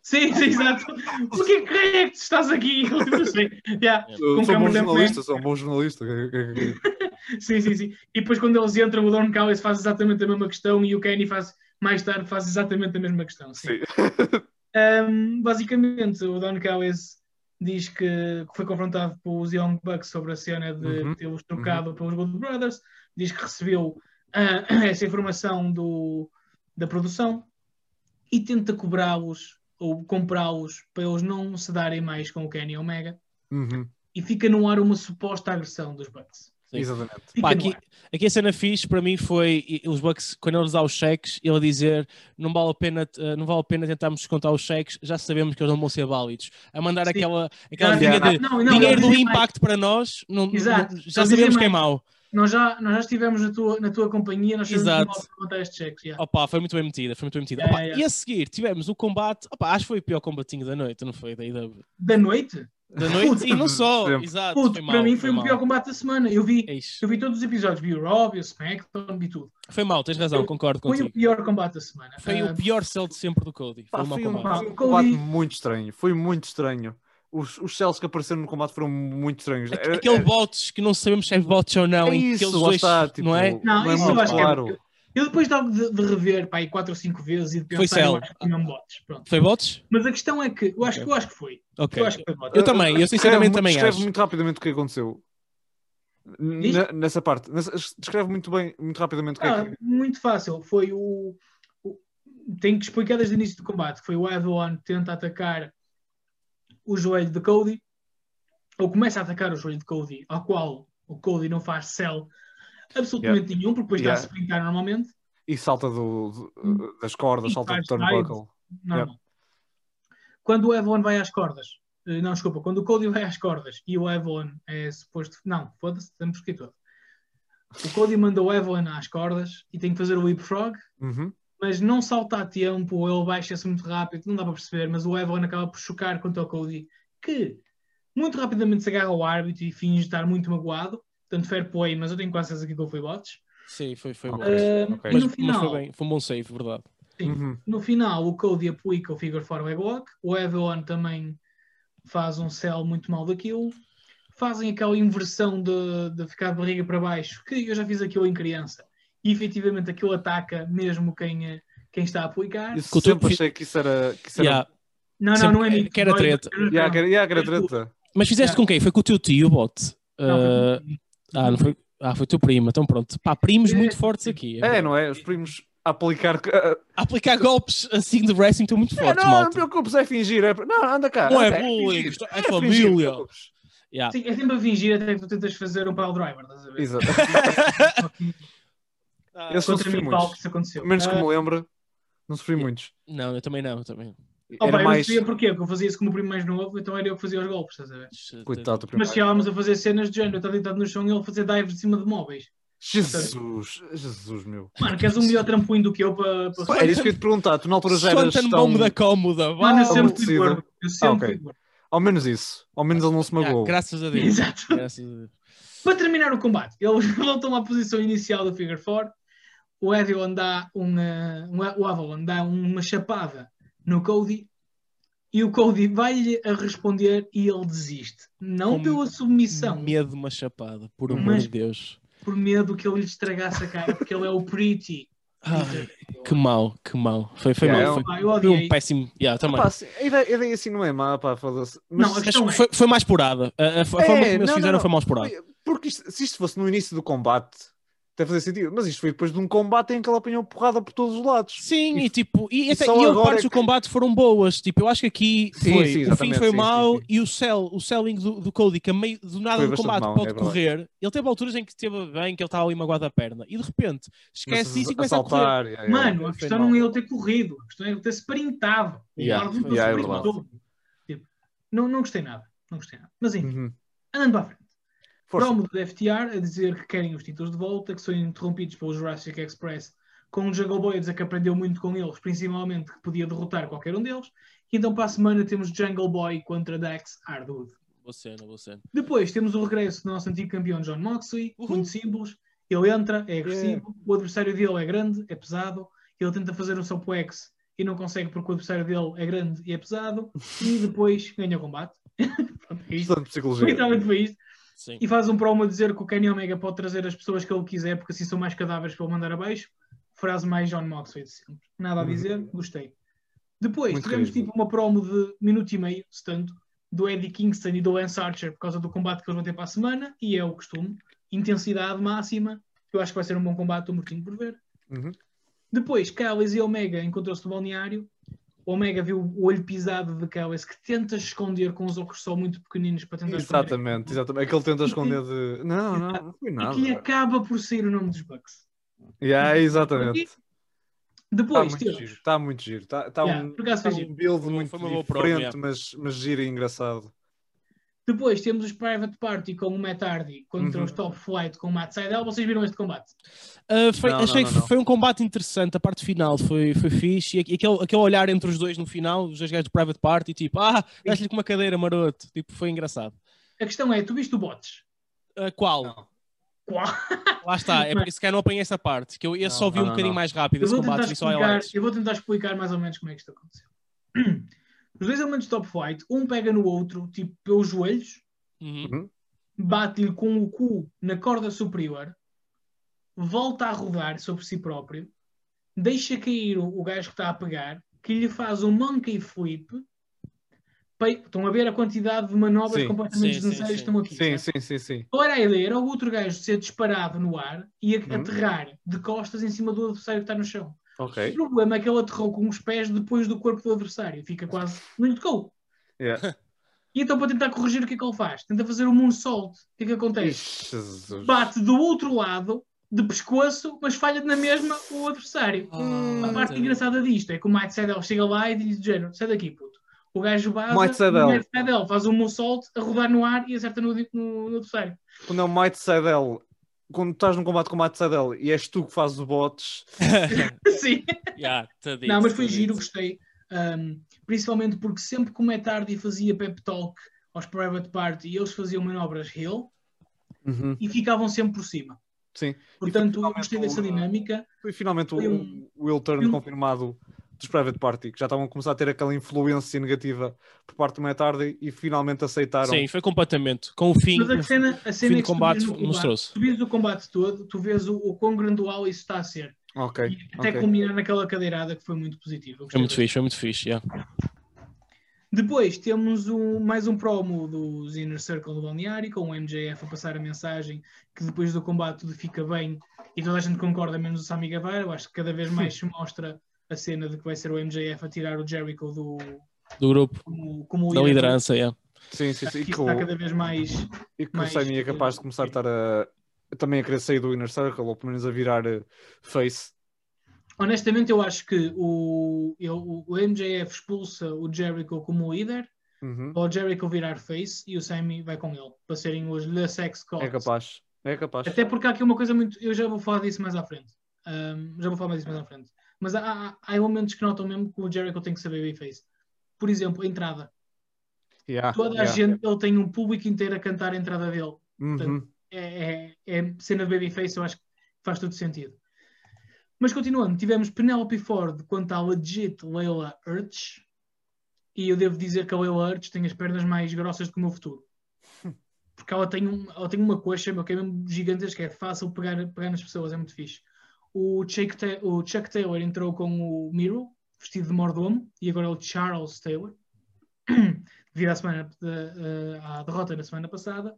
Speaker 3: Sim, sim, exato. Porquê que é que tu estás aqui? Yeah,
Speaker 2: Sou,
Speaker 3: com
Speaker 2: sou um bom jornalista, sou um bom jornalista.
Speaker 3: Sim, sim, sim. E depois quando eles entram, o Don Callis faz exatamente a mesma questão e o Kenny faz, mais tarde, faz exatamente a mesma questão. Sim.
Speaker 2: Sim.
Speaker 3: Um, basicamente, o Don Callis diz que, foi confrontado pelos Young Bucks sobre a cena de
Speaker 2: Uhum,
Speaker 3: tê-los trocado pelos Gold Brothers. Diz que recebeu ah, essa informação do, da produção e tenta cobrá-los ou comprá-los para eles não se darem mais com o Kenny Omega.
Speaker 2: Uhum,
Speaker 3: E fica no ar uma suposta agressão dos Bucks.
Speaker 1: Sim.
Speaker 2: Exatamente.
Speaker 1: Pá, aqui, aqui a cena fixe para mim foi os Bucks, quando eles dão os cheques, ele dizer não vale a pena, eh, não vale a pena tentarmos descontar os cheques, já sabemos que eles não vão ser válidos. A mandar
Speaker 3: Sim.
Speaker 1: aquela, aquela
Speaker 3: Não,
Speaker 1: linha
Speaker 2: não,
Speaker 1: de
Speaker 3: não, não,
Speaker 1: dinheiro do
Speaker 3: mais.
Speaker 1: impacto para nós, não,
Speaker 3: Exato.
Speaker 1: já sabemos que é mau.
Speaker 3: Nós já, nós já estivemos na tua, na tua companhia, nós
Speaker 1: Exato.
Speaker 3: contar estes cheques. yeah.
Speaker 1: Opa, foi muito bem metida, foi muito bem metida.
Speaker 3: Yeah,
Speaker 1: Opa,
Speaker 3: yeah.
Speaker 1: E a seguir tivemos o combate, opa, acho que foi o pior combatinho da noite, não foi? Da, da,
Speaker 3: Da noite?
Speaker 1: da noite e não só,
Speaker 2: Sempre.
Speaker 1: exato.
Speaker 3: Puto,
Speaker 1: foi
Speaker 3: para
Speaker 1: mau,
Speaker 3: mim foi o
Speaker 1: mau.
Speaker 3: pior combate da semana. Eu vi, eu vi todos os episódios, vi o vi o SmackDown, vi tudo.
Speaker 1: Foi mau, tens razão, concordo
Speaker 3: Foi
Speaker 1: contigo.
Speaker 3: o pior combate da semana.
Speaker 1: Foi
Speaker 3: Ah,
Speaker 1: o pior sell de sempre do Cody. Foi
Speaker 2: Pá,
Speaker 1: um mau
Speaker 2: foi, um,
Speaker 1: combate.
Speaker 2: foi um
Speaker 3: Cody-
Speaker 2: combate muito estranho. Foi muito estranho. Os, os cells que apareceram no combate foram muito estranhos.
Speaker 1: Aquele
Speaker 2: era-
Speaker 1: bots que não sabemos se é bots ou não,
Speaker 2: É isso,
Speaker 1: dois,
Speaker 2: está, tipo,
Speaker 1: não é?
Speaker 3: Não,
Speaker 2: Não é muito
Speaker 3: eu acho
Speaker 2: claro.
Speaker 3: que é. Eu depois de, de, de rever pá, aí 4 ou 5 vezes e de
Speaker 1: Foi
Speaker 3: pensar, eu
Speaker 1: céu.
Speaker 3: acho que não bots. Pronto.
Speaker 1: Foi bots?
Speaker 3: Mas a questão é que eu acho,
Speaker 1: Ok.
Speaker 3: que eu acho que foi.
Speaker 1: Ok.
Speaker 3: Eu acho que foi bots.
Speaker 1: Eu também, eu sinceramente também acho.
Speaker 2: muito rapidamente o que aconteceu.
Speaker 3: Diz?
Speaker 2: N- nessa parte. Nessa- descreve muito bem, muito rapidamente o que
Speaker 3: Ah,
Speaker 2: é que.
Speaker 3: muito fácil. Foi o, o- Tenho que explicar desde o início do combate. Foi o Avalon tenta atacar o joelho de Cody, ou começa a atacar o joelho de Cody, ao qual o Cody não faz sell absolutamente nenhum, porque depois
Speaker 2: Yeah.
Speaker 3: está a sprintar normalmente.
Speaker 2: E salta do, do- das cordas,
Speaker 3: E
Speaker 2: salta do turnbuckle.
Speaker 3: Normal. Quando o Avalon vai às cordas, eh, não, desculpa, quando o Cody vai às cordas e o Avalon é suposto. Não, foda-se, estamos aqui todo. O Cody manda o Avalon às cordas e tem que fazer o leapfrog.
Speaker 2: Uhum.
Speaker 3: Mas não salta a tempo, ele baixa-se muito rápido, não dá para perceber, mas o Evelyn acaba por chocar contra o Cody, que muito rapidamente se agarra ao árbitro e finge estar muito magoado, portanto fair play, mas eu tenho quase certeza que ele foi bots.
Speaker 1: Sim, foi, foi
Speaker 2: Ok.
Speaker 1: bom.
Speaker 3: Uh,
Speaker 2: ok.
Speaker 3: E
Speaker 1: Mas,
Speaker 3: no
Speaker 1: mas
Speaker 3: final,
Speaker 1: foi bem, foi um bom save, verdade.
Speaker 3: sim,
Speaker 2: Uhum.
Speaker 3: no final o Cody aplica o figure four leg lock, o Evelyn também faz um sell muito mal daquilo, fazem aquela inversão de, de ficar de barriga para baixo, que eu já fiz aquilo em criança, e efetivamente aquilo ataca mesmo quem, eh, quem está a aplicar.
Speaker 2: Isso
Speaker 1: Que
Speaker 2: sempre achei que isso era. Que isso era...
Speaker 1: Yeah.
Speaker 3: Não, não,
Speaker 1: Sempre
Speaker 3: não é
Speaker 1: que-
Speaker 3: mito.
Speaker 1: que era
Speaker 3: Não é-
Speaker 1: treta.
Speaker 2: Yeah, que era- yeah, que era
Speaker 3: É
Speaker 2: treta.
Speaker 1: Mas fizeste
Speaker 3: Yeah.
Speaker 1: com quem? Foi com o teu tio, bot?
Speaker 3: Não, foi
Speaker 1: Uh, ah, não foi? Ah, foi o teu primo, então pronto. Pá, primos
Speaker 3: É,
Speaker 1: muito fortes aqui.
Speaker 2: É, não é? Os primos a aplicar. ah,
Speaker 1: Aplicar golpes assim de wrestling estão muito
Speaker 2: É,
Speaker 1: fortes,
Speaker 2: não, não te
Speaker 1: malta.
Speaker 2: preocupes, é fingir. É... Não, anda cá.
Speaker 1: Não é
Speaker 2: anda,
Speaker 1: bullying,
Speaker 2: fingir.
Speaker 1: é
Speaker 2: fingir,
Speaker 1: família.
Speaker 2: não preocupes.
Speaker 1: Yeah.
Speaker 3: Sim, é sempre a fingir até que tu tentas fazer um pile driver, estás a ver?
Speaker 2: Exato.
Speaker 1: Ah,
Speaker 2: Eu sou sofri
Speaker 3: mim, Paulo,
Speaker 2: muitos.
Speaker 3: que isso aconteceu.
Speaker 2: Pelo menos que
Speaker 3: Ah,
Speaker 2: me lembro, não sofri muitos.
Speaker 1: Não, eu também não, eu também.
Speaker 3: oh,
Speaker 2: Era
Speaker 3: eu
Speaker 2: mais.
Speaker 3: não sabia porquê, porque eu fazia isso como o primo mais novo, então era eu que fazia os golpes, estás a ver?
Speaker 2: Coitado do
Speaker 3: Mas chegávamos a fazer cenas de género, eu estava deitado no chão e ele fazia dives de cima de móveis.
Speaker 2: Jesus, Jesus, meu.
Speaker 3: Mano, queres um melhor trampolim do que eu para.
Speaker 2: Pá, Era isso que eu ia te perguntar. Tu na altura já eras tão...
Speaker 1: bomb da cómoda.
Speaker 3: Mano, eu
Speaker 1: vá.
Speaker 3: sempre fui
Speaker 2: amortecida.
Speaker 3: gordo. Eu sempre
Speaker 2: Ah, ok.
Speaker 3: fui gordo.
Speaker 2: Ao menos isso. Ao menos ele não se magoou.
Speaker 1: graças a Deus.
Speaker 3: Exato.
Speaker 1: Graças a Deus.
Speaker 3: Para terminar o combate, eles voltam à posição inicial do Figure 4. O Avalon dá uma, um, o Avalon dá uma chapada no Cody e o Cody vai-lhe a responder e ele desiste. Não
Speaker 1: Com
Speaker 3: pela submissão,
Speaker 1: Medo de uma chapada, por amor de Deus.
Speaker 3: por medo que ele lhe estragasse a cara, porque ele é o Pretty.
Speaker 1: Ai, que mau, que mau. Foi, foi
Speaker 2: Yeah, é
Speaker 1: Foi,
Speaker 3: Pá, eu
Speaker 1: foi um péssimo. Yeah, também.
Speaker 2: Pá, assim, a, ideia, a ideia assim não é má, pá, foda-se. Mas
Speaker 3: Não, a
Speaker 1: Acho
Speaker 3: questão
Speaker 1: que
Speaker 3: é-
Speaker 1: foi, foi mais porada. A, a- a forma como eles
Speaker 2: não,
Speaker 1: fizeram
Speaker 2: não,
Speaker 1: foi
Speaker 2: não.
Speaker 1: mal explorada.
Speaker 2: Foi- Porque isto- se isto fosse no início do combate, até fazer sentido. Mas isto foi depois de um combate em que ela apanhou porrada por todos os lados.
Speaker 1: Sim,
Speaker 2: E-
Speaker 1: e, tipo, e,
Speaker 2: e
Speaker 1: até, e partes
Speaker 2: é
Speaker 1: do
Speaker 2: que-
Speaker 1: combate foram boas. Tipo, eu acho que aqui
Speaker 2: Sim,
Speaker 1: foi,
Speaker 2: sim,
Speaker 1: o fim foi
Speaker 2: sim,
Speaker 1: mau
Speaker 2: sim, sim.
Speaker 1: e o sell, o selling do, do Cody, que a meio do nada do combate
Speaker 2: mau,
Speaker 1: pode
Speaker 2: é
Speaker 1: correr. Ele teve alturas em que esteve bem, que ele estava ali magoado a perna. E de repente esquece
Speaker 2: Mas
Speaker 1: disso e começa a correr.
Speaker 2: yeah, yeah.
Speaker 3: Mano, a questão
Speaker 1: mal.
Speaker 3: não é ele ter corrido, a questão é ele ter sprintado.
Speaker 1: Yeah,
Speaker 3: não
Speaker 2: yeah, é.
Speaker 3: Tipo, não, não gostei nada. Não gostei nada. Mas enfim,
Speaker 2: Uhum.
Speaker 3: andando para a frente.
Speaker 2: Força.
Speaker 3: Promo do FTR a dizer que querem os títulos de volta, que são interrompidos pelo Jurassic Express, com o Jungle Boy a dizer que aprendeu muito com eles, principalmente que podia derrotar qualquer um deles. E então para a semana temos Jungle Boy contra Dax Hardwood.
Speaker 1: Boa cena, boa cena.
Speaker 3: Depois temos o regresso do nosso antigo campeão John Moxley,
Speaker 1: Uhum.
Speaker 3: muito simples. Ele entra, é agressivo, o adversário dele é grande, é pesado, ele tenta fazer um suplex e não consegue porque o adversário dele é grande e é pesado, e depois ganha o combate. Pronto, é isto. Literalmente foi isto.
Speaker 1: Sim.
Speaker 3: E faz um promo a dizer que o Kenny Omega pode trazer as pessoas que ele quiser, porque assim são mais cadáveres para ele mandar abaixo. Frase mais John Moxley de sempre. Nada a dizer, gostei. Depois
Speaker 2: Muito
Speaker 3: tivemos tipo uma promo de minuto e meio, se tanto, do Eddie Kingston e do Lance Archer por causa do combate que eles vão ter para a semana, e é o costume. Intensidade máxima. Eu acho que vai ser um bom combate, estou mortinho por ver.
Speaker 2: Uhum.
Speaker 3: Depois, Callis e Omega encontrou-se no balneário. O Omega viu o olho pisado de Callis que tenta esconder com os óculos só muito pequeninos para tentar esconder.
Speaker 2: Exatamente, exatamente. Aquele tenta esconder de. Não, não, não foi nada.
Speaker 3: E que acaba por sair o nome dos Bucks.
Speaker 2: Yeah, exatamente. Está
Speaker 3: Depois
Speaker 2: muito giro. Está muito giro. Está tá
Speaker 3: Yeah,
Speaker 2: um, tá um build muito diferente, mas, mas giro e engraçado.
Speaker 3: Depois temos os Private Party com o Matt Hardy contra
Speaker 2: Uhum.
Speaker 3: os Top Flight com o Matt Seidel. Vocês viram este combate?
Speaker 1: Uh, foi-
Speaker 2: Não,
Speaker 1: achei
Speaker 2: não,
Speaker 1: que
Speaker 2: não, não.
Speaker 1: foi um combate interessante, a parte final foi, foi fixe. E aquele, aquele olhar entre os dois no final, os dois gajos do Private Party, tipo, ah, dás-lhe com uma cadeira, maroto. Tipo, foi engraçado.
Speaker 3: A questão é, tu viste o Bots?
Speaker 1: Uh, qual?
Speaker 2: Não.
Speaker 3: Qual?
Speaker 1: Lá está, é por isso que eu não apanhei essa parte, que eu
Speaker 2: Não,
Speaker 1: só vi
Speaker 2: não,
Speaker 1: um
Speaker 2: não,
Speaker 1: bocadinho
Speaker 2: não.
Speaker 1: mais rápido
Speaker 3: Eu
Speaker 1: esse combate,
Speaker 3: explicar, eu vou tentar explicar mais ou menos como é que isto aconteceu. Os dois elementos de Top Flight, um pega no outro, tipo, pelos joelhos,
Speaker 1: Uhum.
Speaker 3: bate-lhe com o cu na corda superior, volta a rodar sobre si próprio, deixa cair o, o gajo que está a pegar, que lhe faz um monkey flip. Estão a ver a quantidade de manobras
Speaker 2: Sim,
Speaker 3: completamente desnecessárias que estão aqui.
Speaker 2: Sim, sim, sim, sim.
Speaker 3: Qual era a ideia? Era o outro gajo ser disparado no ar e
Speaker 2: Uhum.
Speaker 3: aterrar de costas em cima do adversário que está no chão. O
Speaker 2: Ok.
Speaker 3: problema é que ele aterrou com os pés depois do corpo do adversário. Fica quase. Não lhe tocou.
Speaker 2: Yeah.
Speaker 3: E então, para tentar corrigir, o que é que ele faz? Tenta fazer o moonsault. O que é que acontece?
Speaker 2: Jesus.
Speaker 3: Bate do outro lado, de pescoço, mas falha na mesma o adversário.
Speaker 1: Ah,
Speaker 3: a parte engraçada disto é que o Mike Sedel chega lá e diz género, sai daqui, puto. O gajo base,
Speaker 2: Mike Sedel.
Speaker 3: o Mike Sedel faz um moonsault a rodar no ar e acerta no, no, no adversário.
Speaker 2: Quando é o Might Seidel, quando estás num combate com o Seidel e és tu que fazes o bots,
Speaker 3: Sim.
Speaker 1: Yeah, dito,
Speaker 3: Não, mas foi giro, gostei. Um, principalmente porque sempre que o Matt Hardy fazia pep talk aos Private Party, eles faziam manobras hill e ficavam sempre por cima.
Speaker 2: sim.
Speaker 3: Portanto, gostei dessa
Speaker 2: o-
Speaker 3: dinâmica.
Speaker 2: Foi finalmente
Speaker 3: Foi
Speaker 2: o,
Speaker 3: um-
Speaker 2: o heel turn
Speaker 3: um-
Speaker 2: confirmado dos Private Party, que já estavam a começar a ter aquela influência negativa por parte do Matt Hardy e finalmente aceitaram.
Speaker 1: Sim, foi completamente. Com o fim,
Speaker 3: Mas a cena, a
Speaker 1: o
Speaker 3: cena
Speaker 1: fim
Speaker 3: é
Speaker 1: combate
Speaker 3: combate,
Speaker 1: mostrou-se.
Speaker 3: tu vês o combate todo, tu vês o, o quão gradual isso está a ser.
Speaker 2: Ok.
Speaker 3: E até
Speaker 2: ok.
Speaker 3: culminar naquela cadeirada que foi muito positivo. Eu
Speaker 1: Foi muito fixe, foi muito fixe. Yeah.
Speaker 3: Depois temos um, mais um promo dos Inner Circle do Balneário, com o MJF a passar a mensagem que depois do combate tudo fica bem e toda a gente concorda, menos o Sami Guevara. Eu acho que cada vez mais se mostra a cena de que vai ser o MJF a tirar o Jericho do,
Speaker 1: Do grupo,
Speaker 3: como, como
Speaker 1: da liderança. Yeah.
Speaker 2: Sim, sim, sim. E
Speaker 3: que está
Speaker 2: o,
Speaker 3: cada vez mais.
Speaker 2: e que o
Speaker 3: mais,
Speaker 2: Sammy é capaz de começar a estar a, também a querer sair do Inner Circle, ou pelo menos a virar eh, face.
Speaker 3: Honestamente, eu acho que o, eu- o MJF expulsa o Jericho como líder,
Speaker 2: Uhum.
Speaker 3: ou o Jericho virar face e o Sammy vai com ele, para serem os Le Sex Gods.
Speaker 2: É capaz. É capaz.
Speaker 3: Até porque há aqui uma coisa muito. Eu já vou falar disso mais à frente. Ahm, já vou falar mais disso mais à frente. Mas há, há, elementos que notam mesmo que o Jericho tem que saber babyface. Por exemplo, a entrada.
Speaker 2: Yeah,
Speaker 3: Toda a
Speaker 2: yeah.
Speaker 3: gente, ele tem um público inteiro a cantar a entrada dele.
Speaker 2: Uhum.
Speaker 3: É, é, é cena de babyface, eu acho que faz todo sentido. Mas continuando, tivemos Penelope Ford quanto à legit Leila Urch. E eu devo dizer que a Leila Urch tem as pernas mais grossas do que o meu futuro. Porque ela tem, um, ela tem uma coxa meu, que é mesmo gigantesca, é fácil pegar, pegar nas pessoas, é muito fixe. O Chuck, o Chuck Taylor entrou com o Miro, vestido de mordomo, e agora é o Charles Taylor, devido à, semana, de- à derrota da semana passada.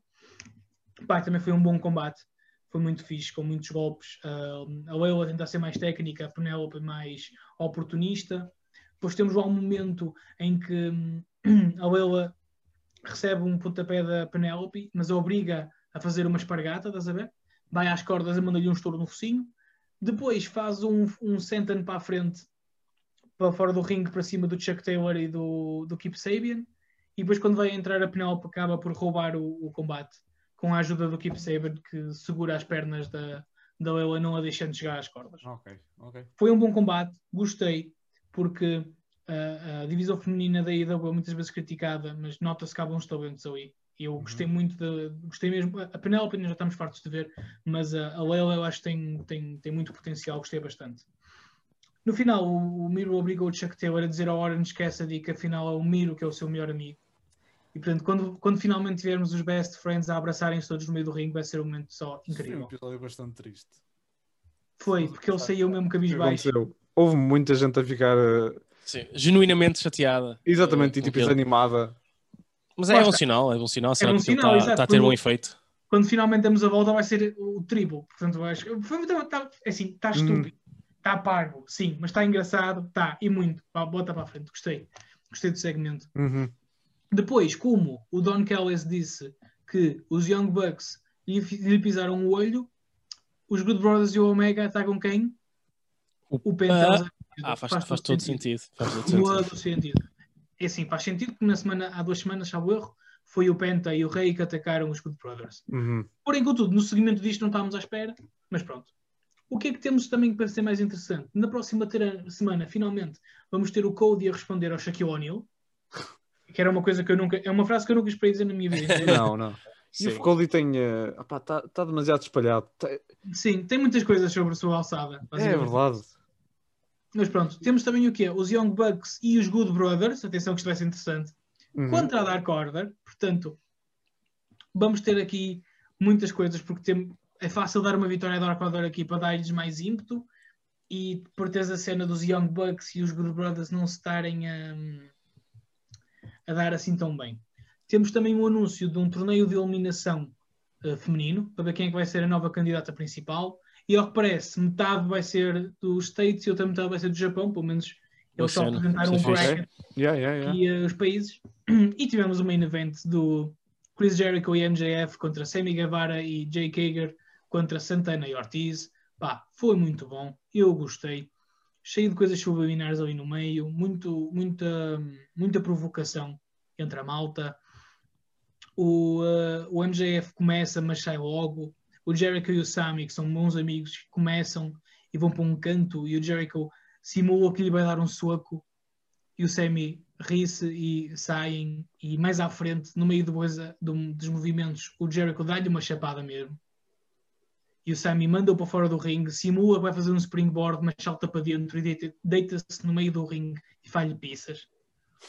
Speaker 3: Pá, também foi um bom combate, foi muito fixe, com muitos golpes. Ah, a Leila a tentar ser mais técnica, a Penélope mais oportunista. Depois temos lá um momento em que hum, a Leila recebe um pontapé da Penélope, mas a obriga a fazer uma espargata, estás a ver? Vai às cordas e manda-lhe um estouro no focinho. Depois faz um, um senton para a frente, para fora do ringue, para cima do Chuck Taylor e do, do Keep Sabian. E depois, quando vai entrar a Penélope, acaba por roubar o, o combate com a ajuda do Keep Sabian, que segura as pernas da, da Leila, não a deixando chegar às cordas.
Speaker 4: Ok, ok.
Speaker 3: Foi um bom combate, gostei, porque ah, a divisão feminina da IW é muitas vezes criticada, mas nota-se que há bons talentos ali. Eu gostei muito de. Gostei mesmo. A Penélope ainda já estamos fartos de ver, mas a, a Leila eu acho que tem, tem, tem muito potencial, gostei bastante. No final, o, o Miro obrigou o Chuck Taylor a dizer ao Orange Cassidy que afinal é o Miro que é o seu melhor amigo. E portanto, quando, quando finalmente tivermos os best friends a abraçarem-se todos no meio do ringue, vai ser um momento só
Speaker 4: Foi um
Speaker 3: incrível.
Speaker 4: episódio bastante triste.
Speaker 3: Foi, porque ele saiu mesmo
Speaker 2: O que
Speaker 3: cabisbaixo.
Speaker 2: aconteceu? Houve muita gente a ficar eh,
Speaker 1: Sim, genuinamente chateada.
Speaker 2: exatamente e, tipo, desanimada.
Speaker 1: Mas é bom
Speaker 3: está.
Speaker 1: sinal, é bom sinal. Será
Speaker 3: um
Speaker 1: que
Speaker 3: sinal,
Speaker 1: está está a ter
Speaker 3: quando-
Speaker 1: bom efeito?
Speaker 3: quando finalmente damos a volta vai ser o triplo. Portanto, acho que foi muito, tá, é assim, está estúpido, está pago, sim, mas está engraçado, está, e muito. Pá, bota para a frente, gostei. Gostei do segmento.
Speaker 2: Uhum.
Speaker 3: Depois, como o Don Callis disse que os Young Bucks lhe, lhe pisaram o olho, os Good Brothers e o Omega atacam quem? O Penta.
Speaker 1: Ah, faz, faz, todo sentido. Faz todo sentido.
Speaker 3: É assim, faz sentido que na semana, há duas semanas, salvo erro, foi o Penta e o Rei que atacaram os Good Brothers.
Speaker 2: Uhum.
Speaker 3: Porém, contudo, no seguimento disto não estávamos à espera, mas pronto. O que é que temos também para ser mais interessante? Na próxima semana, finalmente, vamos ter o Cody a responder ao Shaquille O'Neal, que era uma coisa que eu nunca. É uma frase que eu nunca esperei dizer na minha vida.
Speaker 2: Não, não. E
Speaker 1: Sim.
Speaker 2: o Cody tem. Está tá, tá demasiado espalhado. Tá-
Speaker 3: Sim, tem muitas coisas sobre a sua alçada.
Speaker 2: é verdade.
Speaker 3: Mas pronto, temos também o quê? Os Young Bucks e os Good Brothers, atenção que isto vai ser interessante,
Speaker 2: Uhum.
Speaker 3: contra a Dark Order. Portanto, vamos ter aqui muitas coisas, porque tem- é fácil dar uma vitória à Dark Order aqui para dar-lhes mais ímpeto e por teres a cena dos Young Bucks e os Good Brothers não se estarem a, a dar assim tão bem. Temos também um anúncio de um torneio de eliminação eh, feminino, para ver quem é que vai ser a nova candidata principal. E ao que parece, metade vai ser dos States e outra metade vai ser do Japão, pelo menos eles só apresentaram um bracket
Speaker 2: Yeah, yeah, yeah.
Speaker 3: e eh, os países. E tivemos o main event do Chris Jericho e MJF contra Sammy Guevara e Jake Hager contra Santana e Ortiz. Pá, foi muito bom, eu gostei. Cheio de coisas subliminares ali no meio, muito, muita, muita provocação entre a malta. O, eh, o MJF começa, mas sai logo. O Jericho e o Sammy, que são bons amigos, começam e vão para um canto e o Jericho simula que lhe vai dar um soco e o Sammy ri-se e saem e mais à frente, no meio do, dos movimentos, o Jericho dá-lhe uma chapada mesmo. E o Sammy manda-o para fora do ringue, simula que vai fazer um springboard, mas salta para dentro e deita- deita-se no meio do ringue e faz-lhe pizzas.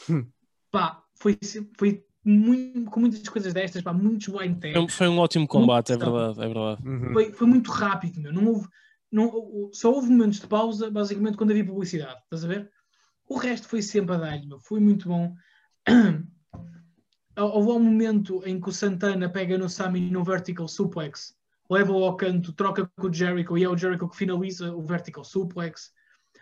Speaker 2: Hum.
Speaker 3: Pá, foi, foi muito, com muitas coisas destas, pá, muitos blind
Speaker 1: Foi um-
Speaker 3: tags.
Speaker 1: Foi um ótimo combate, é verdade, é verdade.
Speaker 2: Uhum.
Speaker 3: Foi, foi muito rápido, meu. Não houve, não, só houve momentos de pausa, basicamente, quando havia publicidade. Estás a ver? O resto foi sempre a dar-lhe, meu. Foi muito bom. Houve um momento em que o Santana pega no Sami no vertical suplex, leva-o ao canto, troca com o Jericho e é o Jericho que finaliza o vertical suplex.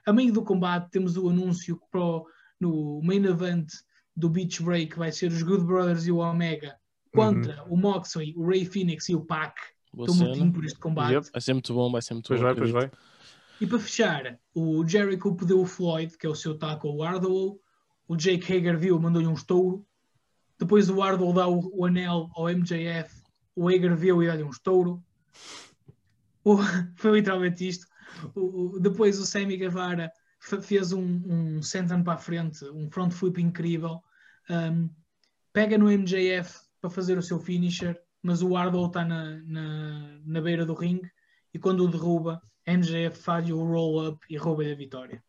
Speaker 3: A meio do combate temos o anúncio que para o- no main event do Beach Break vai ser os Good Brothers e o Omega contra o Moxley, o Ray Phoenix e o Pac. Estou
Speaker 1: cena.
Speaker 3: por este combate.
Speaker 2: Yep.
Speaker 1: Vai ser muito bom, vai ser muito
Speaker 2: Pois
Speaker 1: bom.
Speaker 2: vai, pois vai.
Speaker 3: E para fechar, o Jericho pediu o Floyd, que é o seu taco ao Wardlow. O Jake Hager viu, mandou-lhe um estouro. Depois o Wardlow dá o, o anel ao MJF. O Hager viu e dá-lhe um estouro. O- foi literalmente isto. O- o- depois o Sammy Guevara fez um, um senton para a frente, um front flip incrível. Um, pega no MJF para fazer o seu finisher, mas o Wardlow está na, na, na beira do ringue e quando o derruba, MJF faz o roll-up e rouba a vitória.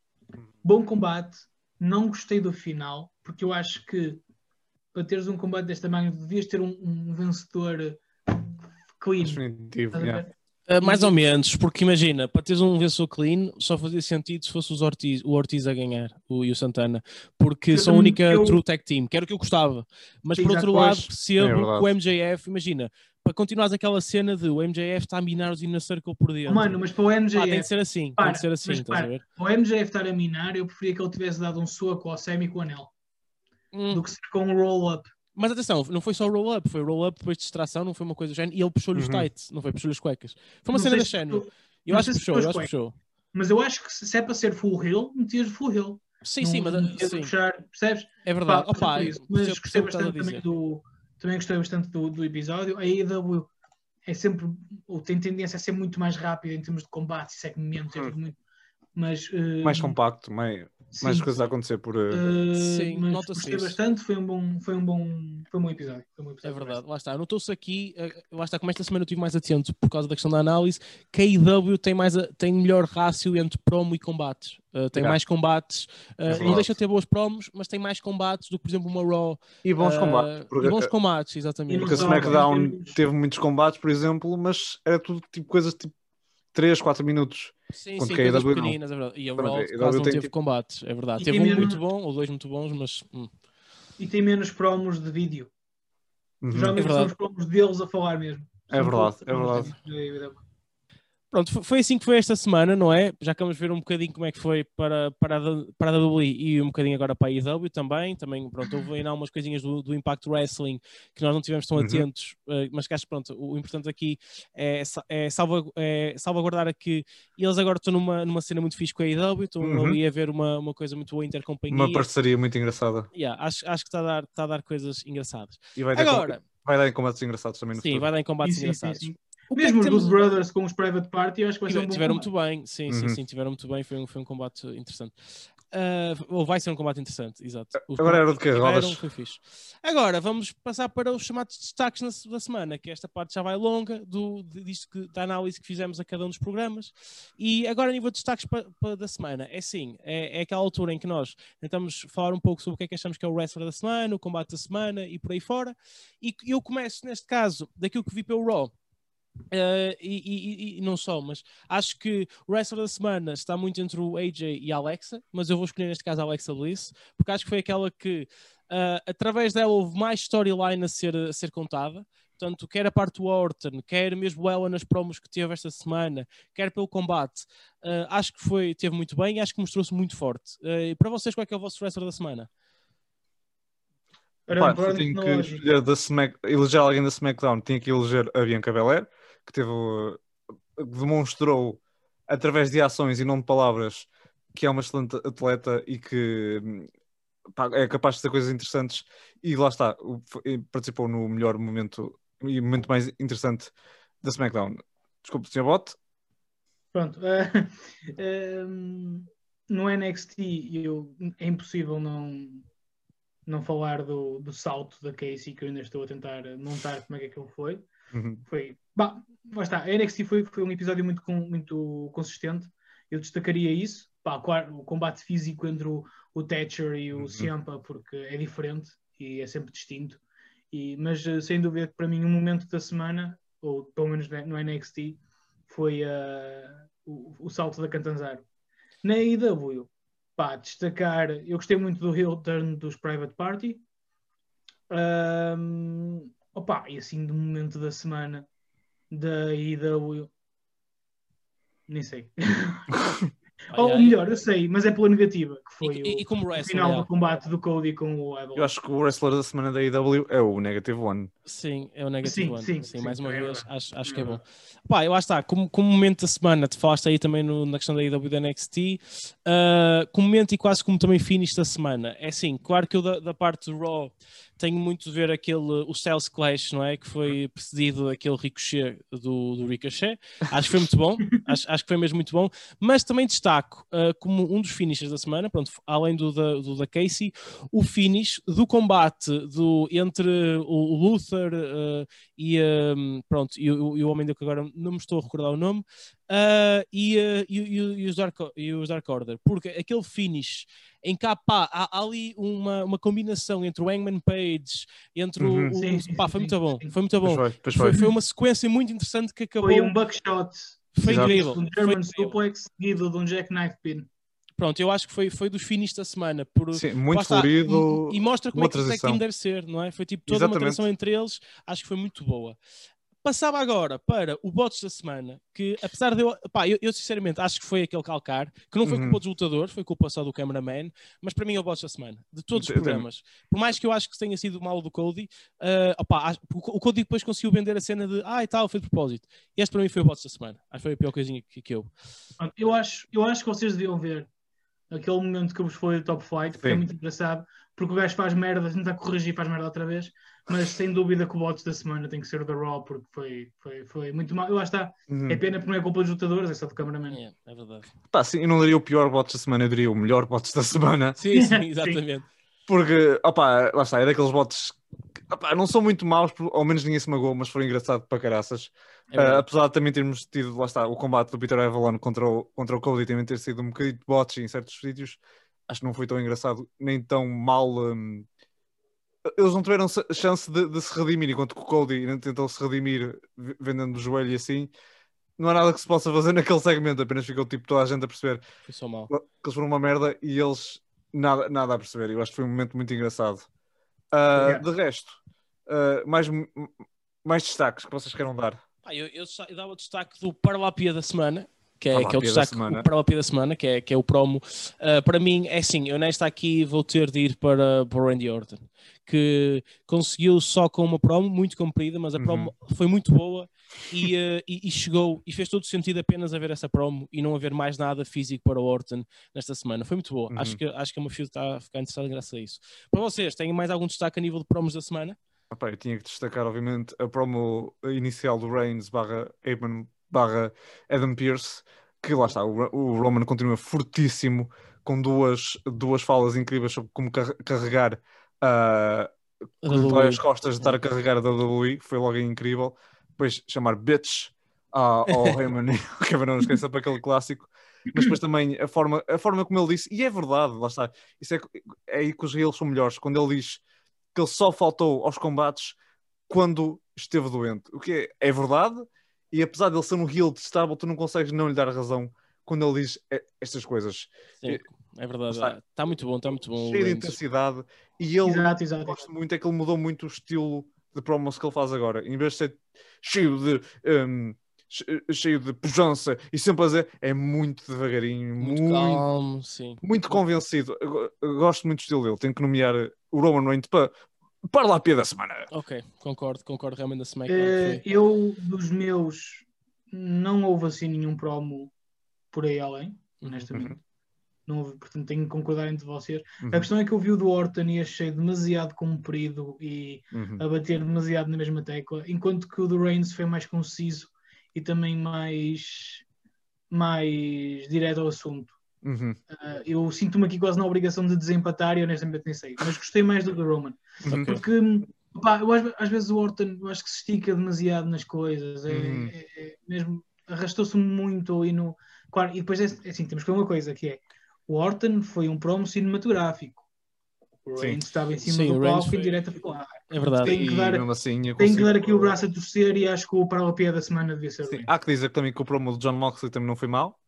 Speaker 3: Bom combate, não gostei do final, porque eu acho que para teres um combate desta magnitude devias ter um, um vencedor clean.
Speaker 2: Definitivo. Yeah.
Speaker 1: Uh, mais ou menos, porque imagina, para teres um vencedor clean, só fazia sentido se fosse os Ortiz, o Ortiz a ganhar o, e o Santana, porque
Speaker 3: Eu
Speaker 1: são a única
Speaker 3: eu-
Speaker 1: true tag team, que era o que eu gostava. Mas por
Speaker 3: Exato,
Speaker 1: outro lado, percebo
Speaker 2: É
Speaker 1: que o MJF, imagina, para continuares aquela cena de o MJF está a minar os Inner Circle por dentro.
Speaker 3: Mano, mas para o
Speaker 1: Pá, tem de
Speaker 3: MJF,
Speaker 1: ser assim, tem
Speaker 3: Para,
Speaker 1: de ser assim,
Speaker 3: mas
Speaker 1: estás a
Speaker 3: para.
Speaker 1: ver?
Speaker 3: para o MJF estar a minar, eu preferia que ele tivesse dado um soco ao Sammy com o anel,
Speaker 1: Hum,
Speaker 3: do que ser com um roll-up.
Speaker 1: Mas atenção, não foi só roll-up, foi roll-up depois de distração, não foi uma coisa do género, e ele puxou-lhe os
Speaker 2: Uhum.
Speaker 1: tights, não foi puxou-lhe as cuecas. Foi uma
Speaker 3: Não
Speaker 1: cena da
Speaker 3: se
Speaker 1: Shannon.
Speaker 3: tu-
Speaker 1: Eu acho que puxou, eu acho que puxou.
Speaker 3: Mas eu acho que se é para ser full heel, metias full heel.
Speaker 1: Sim,
Speaker 3: Não-
Speaker 1: sim, mas
Speaker 3: não
Speaker 1: sim,
Speaker 3: puxar, percebes?
Speaker 1: é verdade.
Speaker 3: Pá,
Speaker 1: Opa, eu
Speaker 3: mas
Speaker 1: percebo-
Speaker 3: gostei bastante também do, também gostei bastante do, do episódio. A AEW é sempre, ou tem tendência a ser muito mais rápida em termos de combate e segmentos, é
Speaker 2: Hum.
Speaker 3: muito mais, eh,
Speaker 2: Mais compacto, mais,
Speaker 3: sim,
Speaker 2: mais coisas a acontecer por. eh,
Speaker 1: Sim, nota-se
Speaker 3: gostei
Speaker 1: isso.
Speaker 3: bastante, foi um bom, foi um bom, foi um bom episódio. Foi um bom
Speaker 1: É
Speaker 3: episódio
Speaker 1: verdade, lá está. Notou-se aqui, eh, lá está, como esta semana eu estive mais atento por causa da questão da análise, que a IW tem, mais tem melhor rácio entre promo e combates. Eh, tem mais combates, eh, não deixa de ter boas promos, mas tem mais combates do que, por exemplo, uma Raw.
Speaker 2: E bons combates. Porque,
Speaker 1: e bons combates, exatamente.
Speaker 3: E
Speaker 2: porque a SmackDown teve muitos combates, por exemplo, mas era tudo tipo coisas tipo 3, 4 minutos.
Speaker 1: Sim, sim, coisas
Speaker 2: não.
Speaker 1: pequeninas, é verdade. E a Raw
Speaker 2: a AEW
Speaker 1: quase não
Speaker 2: tem
Speaker 1: teve
Speaker 2: tipo-
Speaker 1: combates, é verdade.
Speaker 3: E
Speaker 1: Teve um
Speaker 3: menos-
Speaker 1: muito bom, ou dois muito bons, mas... hum.
Speaker 3: E tem menos promos de vídeo.
Speaker 2: Uhum.
Speaker 3: Geralmente
Speaker 1: É
Speaker 3: são os promos deles a falar mesmo.
Speaker 2: É verdade, é verdade.
Speaker 3: de vídeo da AEW.
Speaker 1: Pronto, fo- foi assim que foi esta semana, não é? Já que vamos ver um bocadinho como é que foi para, para, a, para a WWE e um bocadinho agora para a IW também. Também, pronto, houve ainda umas coisinhas do, do Impact Wrestling que nós não tivemos tão
Speaker 2: Uhum.
Speaker 1: atentos, eh, mas que acho que, pronto, o importante aqui é, é, salva, é salvaguardar aqui. Eles agora estão numa, numa cena muito fixe com a IW, estão
Speaker 2: Uhum.
Speaker 1: ali a ver uma, uma coisa muito boa intercompanhia.
Speaker 2: Uma parceria muito engraçada.
Speaker 1: Yeah, acho, acho que está a, dar, está a dar coisas engraçadas.
Speaker 2: E vai,
Speaker 1: Agora,
Speaker 2: com- vai dar em combates engraçados também no
Speaker 1: sim,
Speaker 2: futuro.
Speaker 1: vai dar em combates
Speaker 3: Sim, sim,
Speaker 1: engraçados.
Speaker 3: sim, sim.
Speaker 1: O é
Speaker 3: Mesmo os
Speaker 1: temos-
Speaker 3: Brothers com os Private Party, eu acho que vai ser um
Speaker 1: tiveram
Speaker 3: combate.
Speaker 1: muito bem, sim, sim,
Speaker 2: Uhum.
Speaker 1: sim, tiveram muito bem. Foi um, foi um combate interessante. Ah, ou vai ser um combate interessante, exato. Os
Speaker 2: Agora era de que
Speaker 1: que tiveram
Speaker 2: rodas?
Speaker 1: Foi fixe. Agora vamos passar para os chamados destaques na- da semana, que esta parte já vai longa do, disto que, da análise que fizemos a cada um dos programas. E agora, a nível de destaques pa- pa- da semana, é sim, é, é aquela altura em que nós tentamos falar um pouco sobre o que é que achamos que é o wrestler da semana, o combate da semana e por aí fora. E eu começo, neste caso, daquilo que vi pelo Raw. Uh, e, e- e- não só, mas acho que o wrestler da semana está muito entre o AJ e a Alexa, mas eu vou escolher neste caso a Alexa Bliss, porque acho que foi aquela que uh, através dela houve mais storyline a ser, a ser contada. Portanto, quer a parte do Orton, quer mesmo ela nas promos que teve esta semana, quer pelo combate, uh, acho que foi, teve muito bem e acho que mostrou-se muito forte. Uh, e para vocês, qual é que é o vosso wrestler da semana?
Speaker 2: Pá, tenho que
Speaker 3: tecnológico.
Speaker 2: escolher da Smack, eleger alguém da SmackDown, tinha que eleger a Bianca Belair, que teve, uh, demonstrou através de ações e não de palavras que é uma excelente atleta e que pá, é capaz de ter coisas interessantes e lá está, participou no melhor momento e momento mais interessante da SmackDown. Desculpe, Sr. Bot.
Speaker 3: Pronto. eh, ehm, no NXT eu, é impossível não, não falar do, do salto da Casey, que eu ainda estou a tentar montar como é que aquilo foi.
Speaker 2: Uhum.
Speaker 3: Foi. Bah, lá está. A NXT foi, foi um episódio muito, muito consistente. Eu destacaria isso. Claro, o combate físico entre o, o Thatcher e o
Speaker 2: Uhum.
Speaker 3: Ciampa, porque é diferente e é sempre distinto. E, mas eh, sem dúvida que para mim o momento da semana, ou pelo menos no NXT, foi eh, o, o salto da Cantanzaro. Na IW, pá, destacar, eu gostei muito do heel turn dos Private Party. Ahm, opa, e assim do momento da semana da IW, nem sei. Ou melhor, eu sei, mas é pela negativa, que foi
Speaker 1: e,
Speaker 3: o,
Speaker 1: e- como
Speaker 3: o
Speaker 1: wrestler,
Speaker 3: final
Speaker 1: yeah.
Speaker 3: do combate do Cody com o Evil.
Speaker 2: Eu acho que o wrestler da semana da AEW é o Negative One.
Speaker 1: Sim, é o Negative
Speaker 3: Sim,
Speaker 1: One.
Speaker 3: sim,
Speaker 1: Sim,
Speaker 3: sim,
Speaker 1: mais uma
Speaker 3: é
Speaker 1: vez, acho, acho
Speaker 3: É
Speaker 1: que é bom.
Speaker 3: verdade.
Speaker 1: Pá, eu lá está, como, como momento da semana, te falaste aí também no- na questão da IW da NXT, uh, como momento e quase como também finish da semana. É assim, claro que eu da, da parte do Raw tenho muito de ver aquele, o Styles Clash, não é? Que foi precedido daquele ricochet do, do Ricochet. Acho que foi muito bom, acho, acho que foi mesmo muito bom, mas também destaco uh, como um dos finishes da semana, pronto, além do da, do da Casey, o finish do combate do, entre o, Luther uh, e, um, pronto, e, o- e o homem do que agora não me estou a recordar o nome, uh, e, uh, e, e, e, os Dark, e os Dark Order, porque aquele finish em que há, pá, há, há ali uma, uma combinação entre o Hangman Page, entre
Speaker 2: Uhum.
Speaker 1: o, o-
Speaker 3: Sim, sim,
Speaker 1: pá, foi
Speaker 3: sim,
Speaker 1: muito bom, foi muito bom.
Speaker 2: Pois foi, pois
Speaker 1: Foi,
Speaker 2: foi.
Speaker 1: foi uma sequência muito interessante que acabou.
Speaker 3: Foi um buckshot,
Speaker 1: Foi
Speaker 2: Exato.
Speaker 1: incrível.
Speaker 3: um
Speaker 1: foi
Speaker 3: German suplex seguido de um jackknife pin.
Speaker 1: Pronto, eu acho que foi, foi dos finis da semana. Por,
Speaker 2: Sim, muito florido.
Speaker 1: E, e mostra como
Speaker 2: uma
Speaker 1: é que o tag team deve ser, não é? Foi tipo toda uma
Speaker 2: Exatamente.
Speaker 1: transição entre eles, acho que foi muito boa. Passava agora para o bots da semana, que apesar de eu, pá, eu, eu sinceramente acho que foi aquele calcar, que não foi
Speaker 2: Uhum.
Speaker 1: culpa dos lutadores, foi culpa só do cameraman, mas para mim é o bots da semana, de todos os programas. Por mais que eu acho que tenha sido mal do Cody, opá, acho- o Cody depois conseguiu vender a cena de ah e tal, foi de propósito. Este para mim foi o bots da semana, acho que foi a pior coisinha que, que eu.
Speaker 3: Eu acho, eu acho que vocês deviam ver aquele momento que eu vos falei do Top Flight, porque é
Speaker 2: Sim.
Speaker 3: muito engraçado, porque o gajo faz merda, tenta corrigir, faz merda outra vez, mas sem dúvida que o bots da semana tem que ser o da Raw, porque foi, foi, foi muito mal. Eu acho que está,
Speaker 2: Uhum.
Speaker 3: é pena porque não é culpa dos lutadores, é só do cameraman.
Speaker 1: É, é verdade.
Speaker 2: Pá, sim, eu não daria o pior bots da semana, eu daria o melhor bots da semana.
Speaker 1: Sim, sim,
Speaker 3: Sim.
Speaker 1: exatamente.
Speaker 2: Porque, opá, lá está, é daqueles bots que opá, não são muito maus, ao menos ninguém se magoou, mas foram engraçados para caraças.
Speaker 1: É verdade.
Speaker 2: apesar de também termos tido, lá está, o combate do Peter Avalon contra o, contra o Cody também ter sido um bocadinho de bots em certos sítios, acho que não foi tão engraçado, nem tão mal. hum, Eles não tiveram chance de, de se redimir, enquanto que o Cody ainda tentou se redimir vendendo o joelho e assim. Não há nada que se possa fazer naquele segmento, apenas ficou tipo toda a gente a perceber que eles foram uma merda e eles nada, nada a perceber. Eu acho que foi um momento muito engraçado. Ah,
Speaker 3: Yeah.
Speaker 2: De resto, ah, mais, mais destaques que vocês queiram dar?
Speaker 1: Pá, eu, eu, eu dava o destaque do Paralapia da semana, que é, que é o
Speaker 2: da
Speaker 1: destaque
Speaker 2: semana.
Speaker 1: o Paralapia da semana, que é, que é o promo. Ah, para mim, é assim, eu nesta aqui vou ter de ir para, para o Randy Orton, que conseguiu só com uma promo muito comprida, mas a
Speaker 2: Uhum.
Speaker 1: promo foi muito boa e, ah, e, e chegou e fez todo sentido apenas haver essa promo e não haver mais nada físico para o Orton nesta semana. Foi muito boa.
Speaker 2: Uhum.
Speaker 1: Acho, que, acho que a Mafio está a ficar interessada graças a isso. Para vocês, têm mais algum destaque a nível de promos da semana?
Speaker 2: Eu tinha que destacar, obviamente, a promo inicial do Reigns barra Abram barra Adam Pearce, que lá está, o, o Roman continua fortíssimo, com duas, duas falas incríveis sobre como car- carregar que dói as costas de estar a carregar a WWE, que foi logo incrível. Depois chamar bitch ao, ao e Kevin Owens, que é sempre aquele clássico. Mas depois também a forma, a forma como ele disse, e é verdade, lá está, isso é, é aí que os reels são melhores, quando ele diz que ele só faltou aos combates quando esteve doente. O que é, é verdade, e apesar de ele ser um heel testável, tu não consegues não lhe dar razão quando ele diz eh, estas coisas.
Speaker 1: Sim, é verdade.
Speaker 2: Está-
Speaker 1: Está muito bom, está muito bom.
Speaker 2: Cheio de intensidade, e ele
Speaker 3: Exato, exato.
Speaker 2: eu gosto muito é que ele mudou muito o estilo de promos que ele faz agora. Em vez de ser cheio de che- cheio de pujança e sempre a dizer, é muito devagarinho,
Speaker 1: Muito,
Speaker 2: muito,
Speaker 1: calmo, sim.
Speaker 2: muito convencido. Eu, eu gosto muito do estilo dele. Tenho que nomear o Roman Reigns para, para lá a pia da semana.
Speaker 1: Ok, concordo, concordo realmente da SmackDown.
Speaker 3: Eh,
Speaker 1: foi.
Speaker 3: eu, dos meus, não houve assim nenhum promo por aí além,
Speaker 1: Uhum.
Speaker 3: Não houve, portanto tenho que concordar entre vocês.
Speaker 2: Uhum,
Speaker 3: A questão é que eu vi o do Orton e achei demasiado comprido e
Speaker 2: uhum.
Speaker 3: a bater demasiado na mesma tecla, enquanto que o do Reigns foi mais conciso e também mais, mais direto ao assunto.
Speaker 2: Uhum,
Speaker 3: Ah, eu sinto-me aqui quase na obrigação de desempatar e honestamente nem sei, mas gostei mais do que o Roman.
Speaker 2: uhum.
Speaker 1: Ok.
Speaker 3: Porque pá, eu às, às vezes o Orton eu acho que se estica demasiado nas coisas, é,
Speaker 2: Uhum.
Speaker 3: é- é mesmo arrastou-se muito ali no. Claro, e depois é, é assim, temos que ver uma coisa que é o Orton foi um promo cinematográfico. O
Speaker 2: Sim.
Speaker 3: Reigns estava em cima
Speaker 1: Sim, o
Speaker 3: do palco
Speaker 1: foi-
Speaker 3: em direto a falar.
Speaker 1: É verdade.
Speaker 3: Tem que dar-
Speaker 2: assim,
Speaker 3: Tenho que dar aqui o braço a torcer e acho que o Paralapia da semana devia ser
Speaker 2: Sim. Há que dizer também que o promo do John Moxley também não foi mau.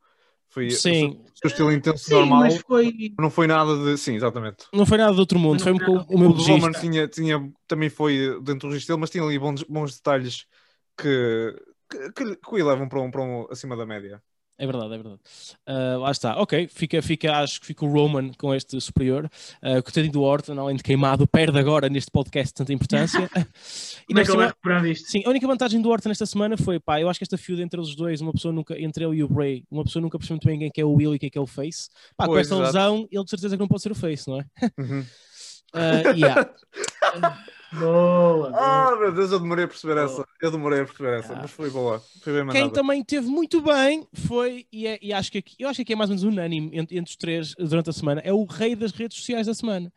Speaker 2: Foi
Speaker 1: Sim.
Speaker 2: o seu, o seu estilo intenso
Speaker 3: Sim,
Speaker 2: normal.
Speaker 3: mas foi.
Speaker 2: Não foi nada de. Sim, exatamente.
Speaker 1: Não foi nada do outro mundo,
Speaker 3: Não
Speaker 1: foi um pouco o meu
Speaker 2: O do Roman tinha, tinha, também foi dentro do registro dele, mas tinha ali bons, bons detalhes que, que, que, que o elevam para um, para um acima da média.
Speaker 1: É verdade, é verdade. Ah, lá está, ok, fica, fica, acho que fica o Roman com este superior. Uh, coitadinho do Orton, além de queimado, perde agora neste podcast tanta importância. e
Speaker 3: Como é que ele vai recuperar disto?
Speaker 1: Sim, a única vantagem do Orton esta semana foi, pá, eu acho que esta feud entre os dois, uma pessoa nunca, entre ele e o Bray, uma pessoa nunca percebeu muito bem quem é que é o Will e quem é que é o Face. Pá, com
Speaker 2: Pois,
Speaker 1: esta
Speaker 2: exato.
Speaker 1: lesão, ele de certeza que não pode ser o Face, não é?
Speaker 2: Uhum.
Speaker 1: Ah, yeah.
Speaker 3: Boa! boa.
Speaker 2: Ah, meu Deus, eu demorei a perceber essa. Eu demorei a perceber essa,
Speaker 1: Ah.
Speaker 2: mas foi boa. Foi bem
Speaker 1: Quem também teve muito bem foi, e, é- e acho que aqui, eu acho que aqui é mais ou menos unânime entre, entre os três durante a semana, é o rei das redes sociais da semana.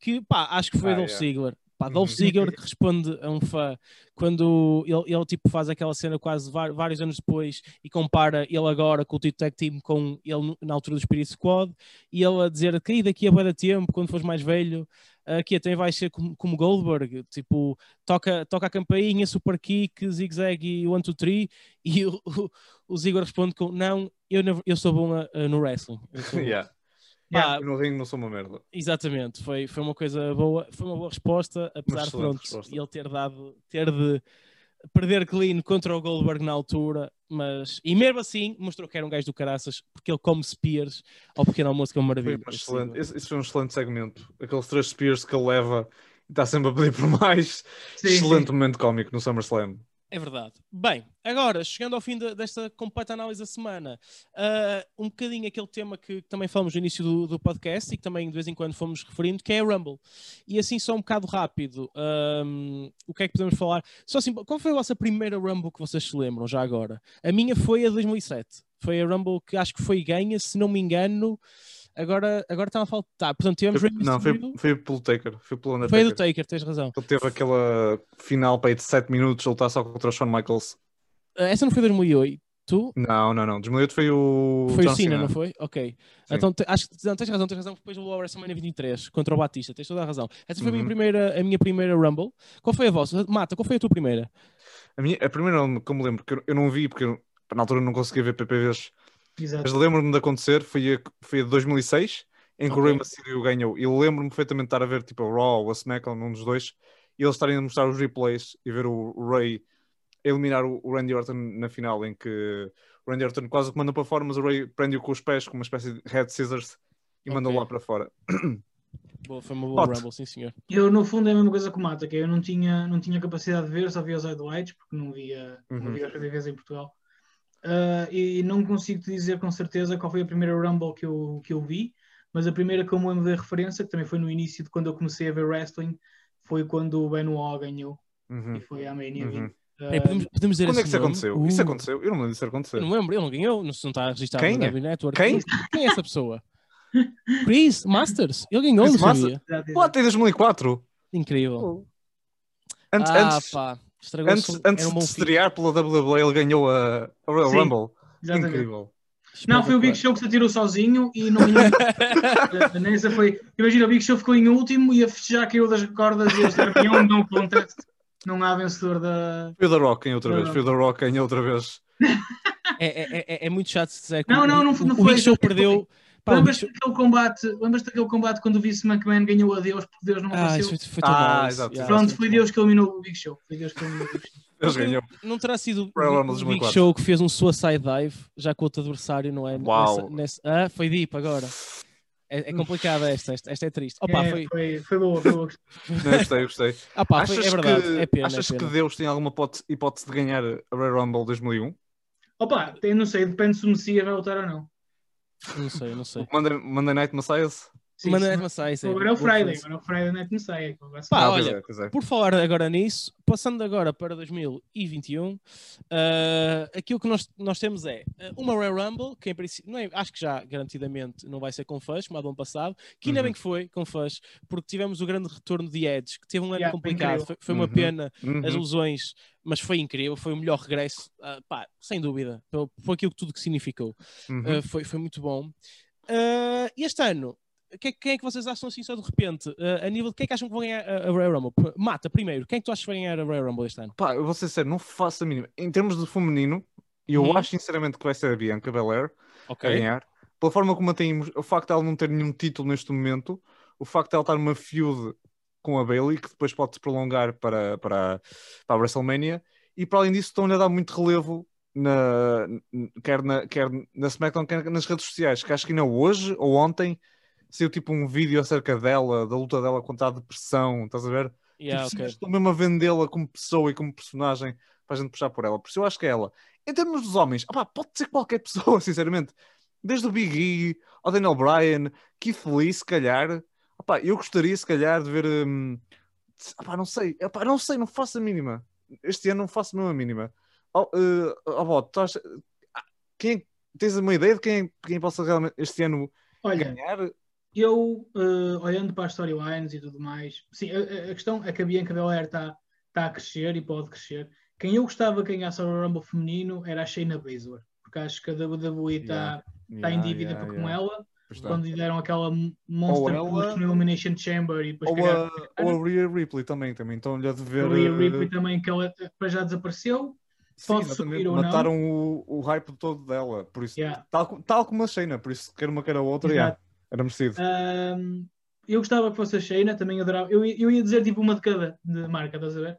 Speaker 1: Que pá, acho que foi
Speaker 2: Ah,
Speaker 1: Dolph
Speaker 2: yeah.
Speaker 1: Ziggler. Pá, Dolph
Speaker 2: Uhum.
Speaker 1: Ziggler que responde a um fã quando ele, ele tipo faz aquela cena quase vários anos depois e compara ele agora com o Tito Tag Team com ele na altura do Spirit Squad e ele a dizer que "Ih, daqui a de tempo, quando fores mais velho, aqui até vais ser como, como Goldberg, tipo, toca, toca a campainha, super kick, zig-zag e one, two, three e o, o, o Ziggler responde com não, eu, não- eu sou bom a- a- no wrestling. Eu sou bom."
Speaker 2: Yeah.
Speaker 1: Pá,
Speaker 2: Eu no ringue não sou uma merda.
Speaker 1: Exatamente, foi, foi uma coisa boa, foi uma boa resposta, apesar de
Speaker 2: excelente
Speaker 1: pronto,
Speaker 2: resposta.
Speaker 1: ele ter dado, ter de perder clean contra o Goldberg na altura, mas e mesmo assim mostrou que era um gajo do caraças, porque ele come spears ao pequeno almoço que é uma
Speaker 2: Foi
Speaker 1: maravilha. esse
Speaker 2: excelente, esse, esse foi um excelente segmento. Aqueles três spears que ele leva e está sempre a pedir por mais.
Speaker 3: Sim,
Speaker 2: excelente
Speaker 3: sim.
Speaker 2: momento cómico no SummerSlam.
Speaker 1: É verdade. Bem, agora, chegando ao fim de- desta completa análise da semana, ah, um bocadinho aquele tema que também falamos no início do, do podcast e que também de vez em quando fomos referindo, que é a Rumble. E assim, só um bocado rápido, ahm, o que é que podemos falar? Só assim, qual foi a vossa primeira Rumble que vocês se lembram, já agora? A minha foi a 2007. Foi a Rumble que acho que foi ganha, se não me engano. Agora, agora está a faltar. Tá, portanto, tivemos
Speaker 2: Foi- não, foi, foi pelo Taker. Foi pelo
Speaker 1: Foi
Speaker 2: Undertaker.
Speaker 1: do Taker, tens razão.
Speaker 2: Ele teve aquela final para aí de 7 minutos, ele está só contra o Shawn Michaels.
Speaker 1: Ah, essa não foi 2008?
Speaker 2: Não, não, não. 2008 foi o.
Speaker 1: Foi
Speaker 2: John
Speaker 1: o Cena,
Speaker 2: Cena.
Speaker 1: não foi? Ok.
Speaker 2: Sim.
Speaker 1: Então te- acho que não, tens razão, tens razão, porque depois ao WrestleMania 23 contra o Batista, tens toda a razão. Essa foi a, minha
Speaker 2: Uhum.
Speaker 1: primeira, a minha primeira Rumble. Qual foi a vossa? Mata, qual foi a tua primeira?
Speaker 2: A, minha, a primeira me lembro, que eu, eu não vi, porque eu, na altura não conseguia ver PPVs, mas
Speaker 3: Exato.
Speaker 2: lembro-me de acontecer, foi a, foi a de 2006, em que o
Speaker 1: Ok.
Speaker 2: Rey Mysterio ganhou. E lembro-me perfeitamente de estar a ver tipo a Raw ou a SmackDown, um dos dois, e eles estarem a mostrar os replays e ver o, o Ray eliminar o, o Randy Orton na final, em que o Randy Orton quase que manda para fora, mas o Ray prende-o com os pés, com uma espécie de head scissors, e manda-o
Speaker 1: Ok.
Speaker 2: lá para fora.
Speaker 1: Boa, foi uma boa
Speaker 2: Pote.
Speaker 1: Rumble, sim senhor.
Speaker 3: Eu, no fundo, é a mesma coisa que o Mata, que eu não tinha, não tinha capacidade de ver, só via os highlights, porque não via, não
Speaker 2: Uhum.
Speaker 3: via as TVs em Portugal. Ah, e não consigo te dizer com certeza qual foi a primeira Rumble que eu, que eu vi, mas a primeira que eu me lembro da referência, que também foi no início de quando eu comecei a ver wrestling, foi quando o Benoit ganhou,
Speaker 2: Uhum.
Speaker 3: e foi a Mania
Speaker 2: Uhum.
Speaker 3: 20.
Speaker 1: Peraí, podemos, podemos dizer
Speaker 2: Quando é que isso
Speaker 1: nome?
Speaker 2: aconteceu?
Speaker 1: Uh,
Speaker 2: Isso aconteceu? Eu não me lembro disso acontecer.
Speaker 1: Eu não lembro, ele não ganhou, não, se não está registrado
Speaker 2: Quem?
Speaker 1: no W Network.
Speaker 2: Quem?
Speaker 1: Quem é essa pessoa? Chris Masters. Ele ganhou,
Speaker 2: Chris
Speaker 1: não sabia.
Speaker 3: Exato,
Speaker 2: What, em 2004?
Speaker 1: Incrível.
Speaker 2: Antes,
Speaker 1: ah,
Speaker 2: antes,
Speaker 1: pá. Estragou
Speaker 2: antes, antes
Speaker 1: era um
Speaker 2: de estrear pela WWE, ele ganhou a, a Royal
Speaker 3: Sim,
Speaker 2: Rumble.
Speaker 3: exatamente.
Speaker 2: Incrível.
Speaker 3: Não, foi o Big Show que se atirou sozinho e não ganhou. Nessa foi. Imagina, o Big Show ficou em último e a festejar caiu das cordas e eles ganham um contest. Não há vencedor da.
Speaker 2: Foi o The Rock em outra vez. Foi o The Rock em outra vez.
Speaker 1: É, é, é, é muito chato se dizer que
Speaker 3: Não,
Speaker 1: o-
Speaker 3: não, não
Speaker 1: o,
Speaker 3: foi- não
Speaker 1: o Big Show
Speaker 3: não foi. Lembras-te daquele combate? Daquele combate quando o Vince McMahon ganhou a Deus porque Deus não
Speaker 1: Ah,
Speaker 3: apareceu?
Speaker 1: isso foi, foi tão
Speaker 2: Ah,
Speaker 1: mal,
Speaker 2: exato.
Speaker 1: Yeah,
Speaker 3: Pronto, foi Deus que eliminou o Big Show. Foi Deus que eliminou o Big Show.
Speaker 1: Não,
Speaker 2: ganhou.
Speaker 1: Não terá sido o Big
Speaker 2: 2004.
Speaker 1: Show que fez um suicide dive já com outro adversário, não é?
Speaker 2: Uau.
Speaker 1: Nessa, nessa- Ah, foi deep agora. É, é complicada esta, esta, esta é triste. Opa,
Speaker 3: É,
Speaker 1: foi,
Speaker 3: foi, foi boa, foi boa.
Speaker 2: Não, gostei, gostei.
Speaker 1: ah, pá, foi-
Speaker 2: achas
Speaker 1: é verdade,
Speaker 2: que,
Speaker 1: é pena.
Speaker 2: achas
Speaker 1: é pena.
Speaker 2: que Deus tem alguma hipótese, de ganhar a Royal Rumble 2001?
Speaker 3: Opa, eu não sei, depende se o Messias vai voltar ou não.
Speaker 1: Não sei, não sei.
Speaker 2: Monday, Monday Night Messiahs?
Speaker 3: Sim, sim.
Speaker 1: Edma Sais, é.
Speaker 3: Agora é o Friday, agora é o Friday Night Messiah. que vai ser-
Speaker 1: Pá,
Speaker 2: Ah,
Speaker 1: olha,
Speaker 2: é, é.
Speaker 1: Por falar agora nisso, passando agora para 2021, ah, aquilo que nós, nós temos é ah, uma Royal Rumble, que em princípio, não é- acho que já garantidamente não vai ser com fãs, como a do ano passado, que ainda
Speaker 2: Uhum.
Speaker 1: bem que foi com fãs, porque tivemos o grande retorno de Edge, que teve um ano
Speaker 3: Yeah,
Speaker 1: complicado, foi, foi uma
Speaker 2: Uhum.
Speaker 1: pena
Speaker 2: Uhum.
Speaker 1: as lesões, mas foi incrível, foi o melhor regresso, ah, pá, sem dúvida, foi, foi aquilo que tudo que significou.
Speaker 2: Uhum.
Speaker 1: Uh, foi, foi muito bom. Uh, este ano, que- quem é que vocês acham assim só de repente? Uh, a nível de quem é que acham que vão ganhar a, a Royal Rumble? Mata, primeiro, quem é que tu achas que vai ganhar a Royal Rumble este ano?
Speaker 2: Pá, eu vou ser sério, não faço a mínima. Em termos de feminino, eu
Speaker 1: Uhum.
Speaker 2: acho sinceramente que vai ser a Bianca Belair a
Speaker 1: Ok.
Speaker 2: ganhar. Pela forma como a temos, o facto de ela não ter nenhum título neste momento, o facto de ela estar numa feud com a Bailey, que depois pode se prolongar para, para, para a WrestleMania, e para além disso estão-lhe a dar muito relevo na, quer, na, quer na SmackDown, quer nas redes sociais, que acho que ainda hoje ou ontem saiu tipo um vídeo acerca dela, da luta dela contra a depressão, estás a ver?
Speaker 1: Yeah,
Speaker 2: tipo,
Speaker 1: ok.
Speaker 2: Estão mesmo a vendê-la como pessoa e como personagem para a gente puxar por ela. Por isso eu acho que é ela. Em termos dos homens, opá, pode ser qualquer pessoa, sinceramente. Desde o Big E, ao Daniel Bryan, Keith Lee, se calhar. Opá, eu gostaria, se calhar, de ver. hum, opá, não sei, opá, não sei, não faço a mínima. Este ano não faço mesmo a mínima. Oh, uh, oh, quem, tens uma ideia de quem, quem possa realmente este ano
Speaker 3: Olha,
Speaker 2: ganhar?
Speaker 3: Eu, uh, olhando para as storylines e tudo mais, sim, a, a questão é que a Bianca Belair está tá a crescer e pode crescer. Quem eu gostava que ganhasse o Rumble feminino era a Shayna Baszler, porque acho que a WWE está
Speaker 2: Yeah,
Speaker 3: tá em
Speaker 2: yeah,
Speaker 3: dívida
Speaker 2: yeah,
Speaker 3: com
Speaker 2: yeah.
Speaker 3: ela.
Speaker 2: Está.
Speaker 3: Quando lhe deram aquela monster
Speaker 2: ela-
Speaker 3: push no Elimination Chamber e depois
Speaker 2: Ou
Speaker 3: cagaram
Speaker 2: a, ou a Rhea Ripley também, também estão-lhe a dever.
Speaker 3: a Rhea
Speaker 2: eh,
Speaker 3: Ripley também, que ela para já desapareceu.
Speaker 2: sim,
Speaker 3: pode subir ou não.
Speaker 2: Mataram o, o hype todo dela. Por isso,
Speaker 3: Yeah.
Speaker 2: tal, tal como a Shayna, por isso quer uma quer a outra,
Speaker 3: Exato.
Speaker 2: yeah, era merecido.
Speaker 3: Ahm, eu gostava que fosse a Shayna, também adorava. Eu, ia- eu ia dizer tipo uma de cada de marca, estás a ver?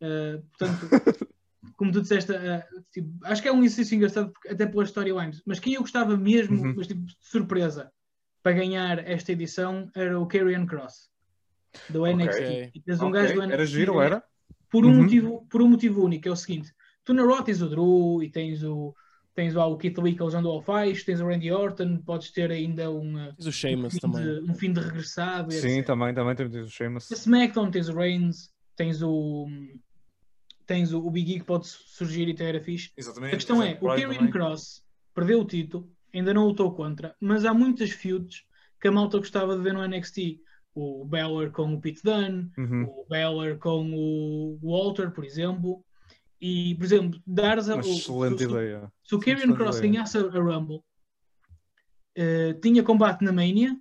Speaker 3: Ah, portanto, como tu disseste, ah, tipo, acho que é um exercício engraçado porque- até pelas storylines. Mas quem eu gostava mesmo,
Speaker 2: Uhum.
Speaker 3: mas tipo de surpresa, para ganhar esta edição era o Karrion Cross do NXT.
Speaker 1: Ok.
Speaker 3: E tens um
Speaker 2: Ok,
Speaker 3: gajo do NXT
Speaker 2: Era giro,
Speaker 3: ganhar
Speaker 2: era?
Speaker 3: por um,
Speaker 2: Uhum.
Speaker 3: motivo, por um motivo único, é o seguinte: tu na Raw tens o Drew e tens o. Tens lá o Keith Lee que eles andam ao faz, tens o Randy Orton, podes ter ainda um, uh,
Speaker 1: Tens o
Speaker 3: um,
Speaker 1: Sheamus também.
Speaker 3: de, um fim de regressado.
Speaker 2: Sim,
Speaker 3: etc.
Speaker 2: também, também temos o Sheamus.
Speaker 3: Na SmackDown tens o Reigns, tens o. Tens o, o Big E que pode surgir e ter era fixe.
Speaker 2: Exatamente.
Speaker 3: A questão é: o Karrion Cross perdeu o título, ainda não lutou contra, mas há muitas feuds que a malta gostava de ver no NXT. O Balor com o Pete Dunne,
Speaker 2: Uhum.
Speaker 3: o Balor com o Walter, por exemplo. E, por exemplo, dares a,
Speaker 2: Uma
Speaker 3: o-
Speaker 2: excelente
Speaker 3: se, se-
Speaker 2: ideia.
Speaker 3: se o Karrion Cross ganhasse a, a Rumble, eh, tinha combate na Mania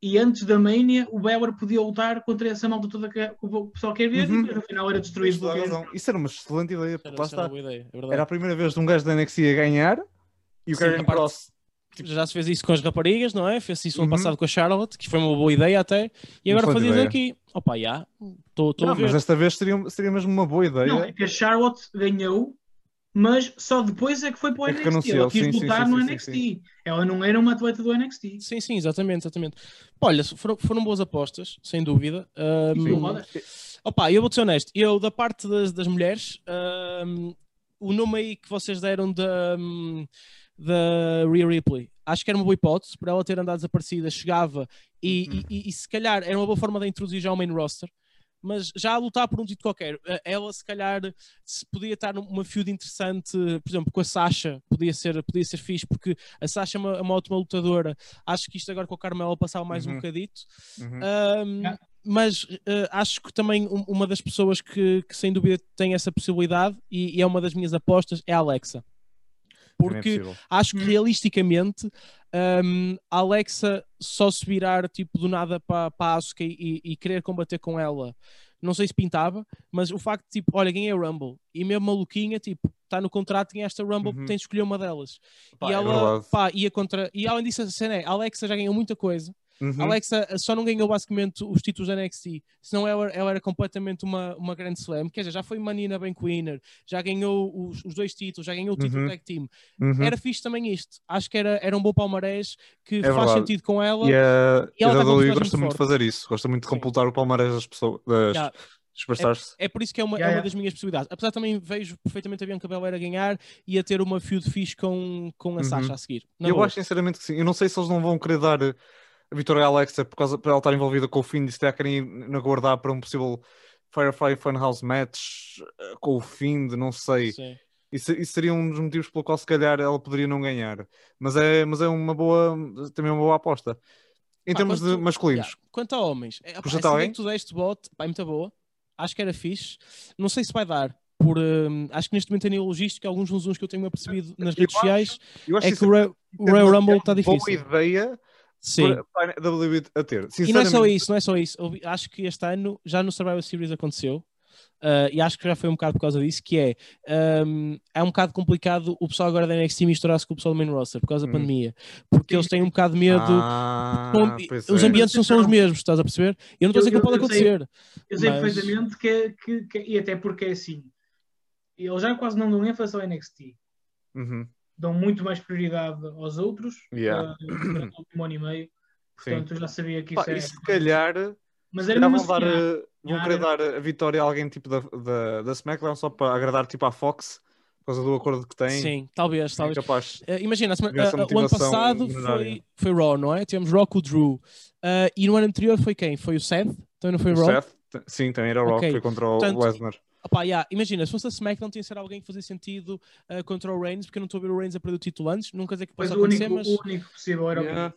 Speaker 3: e antes da Mania o Balor podia lutar contra essa malta toda que, que o pessoal quer ver
Speaker 2: Uhum.
Speaker 3: e no final era destruído pelo
Speaker 2: razão. Isso era uma excelente ideia,
Speaker 1: Era,
Speaker 2: lá está.
Speaker 1: ideia, é.
Speaker 2: Era a primeira vez de um gajo da NXT a ganhar e o
Speaker 1: parte-
Speaker 2: Cross.
Speaker 1: Já se fez isso com as raparigas, não é? Fez isso ano
Speaker 2: Uhum.
Speaker 1: passado com a Charlotte, que foi uma boa ideia até. E agora
Speaker 2: excelente
Speaker 1: fazias
Speaker 2: ideia.
Speaker 1: aqui. Opa, já. Estou a ver.
Speaker 2: mas desta vez seria, seria mesmo uma boa ideia.
Speaker 3: Não, é que a Charlotte ganhou, mas só depois é que foi para o
Speaker 2: É
Speaker 3: NXT.
Speaker 2: anunciou,
Speaker 3: Ela quis
Speaker 2: sim,
Speaker 3: lutar
Speaker 2: sim,
Speaker 3: no
Speaker 2: sim,
Speaker 3: NXT.
Speaker 2: sim,
Speaker 3: Ela não era uma atleta do NXT.
Speaker 1: Sim, sim, exatamente, exatamente. Olha, foram, foram boas apostas, sem dúvida.
Speaker 3: Roda.
Speaker 1: Opa, eu vou ser honesto. Eu, da parte das, das mulheres, ahm, o nome aí que vocês deram da, hum, da Rhea Ripley, acho que era uma boa hipótese para ela ter andado desaparecida, chegava e,
Speaker 2: Uhum.
Speaker 1: e- e- e se calhar era uma boa forma de a introduzir já ao main roster. Mas já a lutar por um título qualquer, eh, ela se calhar se podia estar numa feud interessante, por exemplo, com a Sasha, podia ser, podia ser fixe, porque a Sasha é uma, é uma ótima lutadora. Acho que isto agora com a Carmela passava mais um
Speaker 2: Uhum.
Speaker 1: bocadito.
Speaker 2: Uhum.
Speaker 1: Um,
Speaker 3: Yeah.
Speaker 1: Mas uh, acho que também um- uma das pessoas que, que sem dúvida tem essa possibilidade e, e é uma das minhas apostas é a Alexa.
Speaker 2: É
Speaker 1: Porque
Speaker 2: possível.
Speaker 1: acho que
Speaker 3: Hum.
Speaker 1: realisticamente um, a Alexa só se virar tipo do nada para a Asuka e, e querer combater com ela, não sei se pintava, mas o facto de tipo, olha, ganhei a Rumble e mesmo maluquinha, tipo, está no contrato, ganha esta Rumble,
Speaker 2: Uhum.
Speaker 1: tem de escolher uma delas.
Speaker 2: Pá,
Speaker 1: e
Speaker 2: é
Speaker 1: ela,
Speaker 2: verdade.
Speaker 1: pá, ia contra. E além disso, a cena é, a Alexa já ganhou muita coisa.
Speaker 2: Uhum.
Speaker 1: Alexa só não ganhou basicamente os títulos da NXT, senão ela, ela era completamente uma, uma grande slam. Quer dizer, já foi Manina Bank Winner, já ganhou os, os dois títulos, já ganhou o título
Speaker 2: Uhum.
Speaker 1: tag team.
Speaker 2: Uhum.
Speaker 1: Era fixe também isto. Acho que era, era um bom palmarés que
Speaker 2: É
Speaker 1: faz
Speaker 2: verdade.
Speaker 1: sentido com ela.
Speaker 2: E a,
Speaker 1: E
Speaker 2: e a
Speaker 1: ela
Speaker 2: WWE gosta muito de fazer isso. Gosta muito de
Speaker 1: Sim.
Speaker 2: completar o palmarés das pessoas, das
Speaker 1: Yeah.
Speaker 2: superstars.
Speaker 1: É por isso que é uma,
Speaker 3: Yeah,
Speaker 1: é uma das minhas possibilidades. Apesar também vejo perfeitamente a Bianca Belair a ganhar e a ter uma feud fixe com, com a
Speaker 2: Uhum.
Speaker 1: Sasha a seguir. Na
Speaker 2: eu
Speaker 1: boa.
Speaker 2: acho sinceramente que sim. Eu não sei se eles não vão querer dar a vitória Alexa por causa para ela estar envolvida com o Finn e se calhar querem aguardar para um possível Firefly Funhouse match eh, com o Finn, não sei.
Speaker 1: Sim.
Speaker 2: Isso, isso seria um dos motivos pelo qual se calhar ela poderia não ganhar. Mas é, mas é uma boa, também uma boa aposta. Em
Speaker 1: Pá,
Speaker 2: termos de masculinos,
Speaker 1: Yeah. Quanto a homens, é, pá, essa
Speaker 2: alguém?
Speaker 1: que tu deste bote, pá, é muito boa. Acho que era fixe. Não sei se vai dar. Por, hum, acho que neste momento a nível logístico, alguns uns que eu tenho apercebido nas
Speaker 2: Eu
Speaker 1: redes
Speaker 2: acho
Speaker 1: sociais,
Speaker 2: eu acho
Speaker 1: é
Speaker 2: que
Speaker 1: que o Royal, Rumble está
Speaker 2: Boa
Speaker 1: difícil.
Speaker 2: ideia
Speaker 1: Sim.
Speaker 2: para, a WWE a ter.
Speaker 1: E não é só isso, não é só isso. Acho que este ano, já no Survivor Series aconteceu, ah, e acho que já foi um bocado por causa disso, que é, hum, é um bocado complicado o pessoal agora da NXT misturar-se com o pessoal do main roster, por causa da
Speaker 2: Hum.
Speaker 1: pandemia. Porque eles têm um bocado de medo,
Speaker 2: Ah,
Speaker 1: com- os
Speaker 2: é.
Speaker 1: ambientes não são os mesmos, estás a perceber? Eu não estou a dizer que não pode
Speaker 3: eu sei-
Speaker 1: acontecer.
Speaker 3: Eu sei
Speaker 1: Mas-
Speaker 3: perfeitamente que, é- que, que- e até porque é assim, eles já quase não dão ênfase ao NXT,
Speaker 2: Uhum.
Speaker 3: Dão muito mais prioridade aos outros
Speaker 2: Yeah.
Speaker 3: uh, último ano e meio.
Speaker 2: Sim.
Speaker 3: Portanto, eu já sabia que
Speaker 2: Pá,
Speaker 3: isso era.
Speaker 2: e se calhar,
Speaker 3: Mas
Speaker 2: se
Speaker 3: era mesmo
Speaker 2: vão, dar, eh, vão
Speaker 3: Ah,
Speaker 2: querer
Speaker 3: era-
Speaker 2: dar a vitória a alguém tipo da, da, da SmackDown só para agradar tipo à Fox por causa do acordo que tem.
Speaker 1: Sim, talvez,
Speaker 2: É
Speaker 1: talvez.
Speaker 2: capaz.
Speaker 1: Eh, imagina, ah, o ano passado foi, foi Raw, não é? Tivemos Raw com o Drew. Ah, e no ano anterior foi quem? Foi o Seth? Então não foi
Speaker 2: O
Speaker 1: Raw?
Speaker 2: Seth, sim, também era Raw,
Speaker 1: Ok.
Speaker 2: foi contra o Lesnar.
Speaker 1: Opá, yeah, imagina, se fosse a SmackDown tinha de ser alguém que fazia sentido ah, contra o Reigns, porque eu não estou a ver o Reigns a perder o título antes. Nunca dizer que possa
Speaker 3: o
Speaker 1: acontecer,
Speaker 3: único,
Speaker 1: mas
Speaker 3: o único possível era o
Speaker 2: Yeah.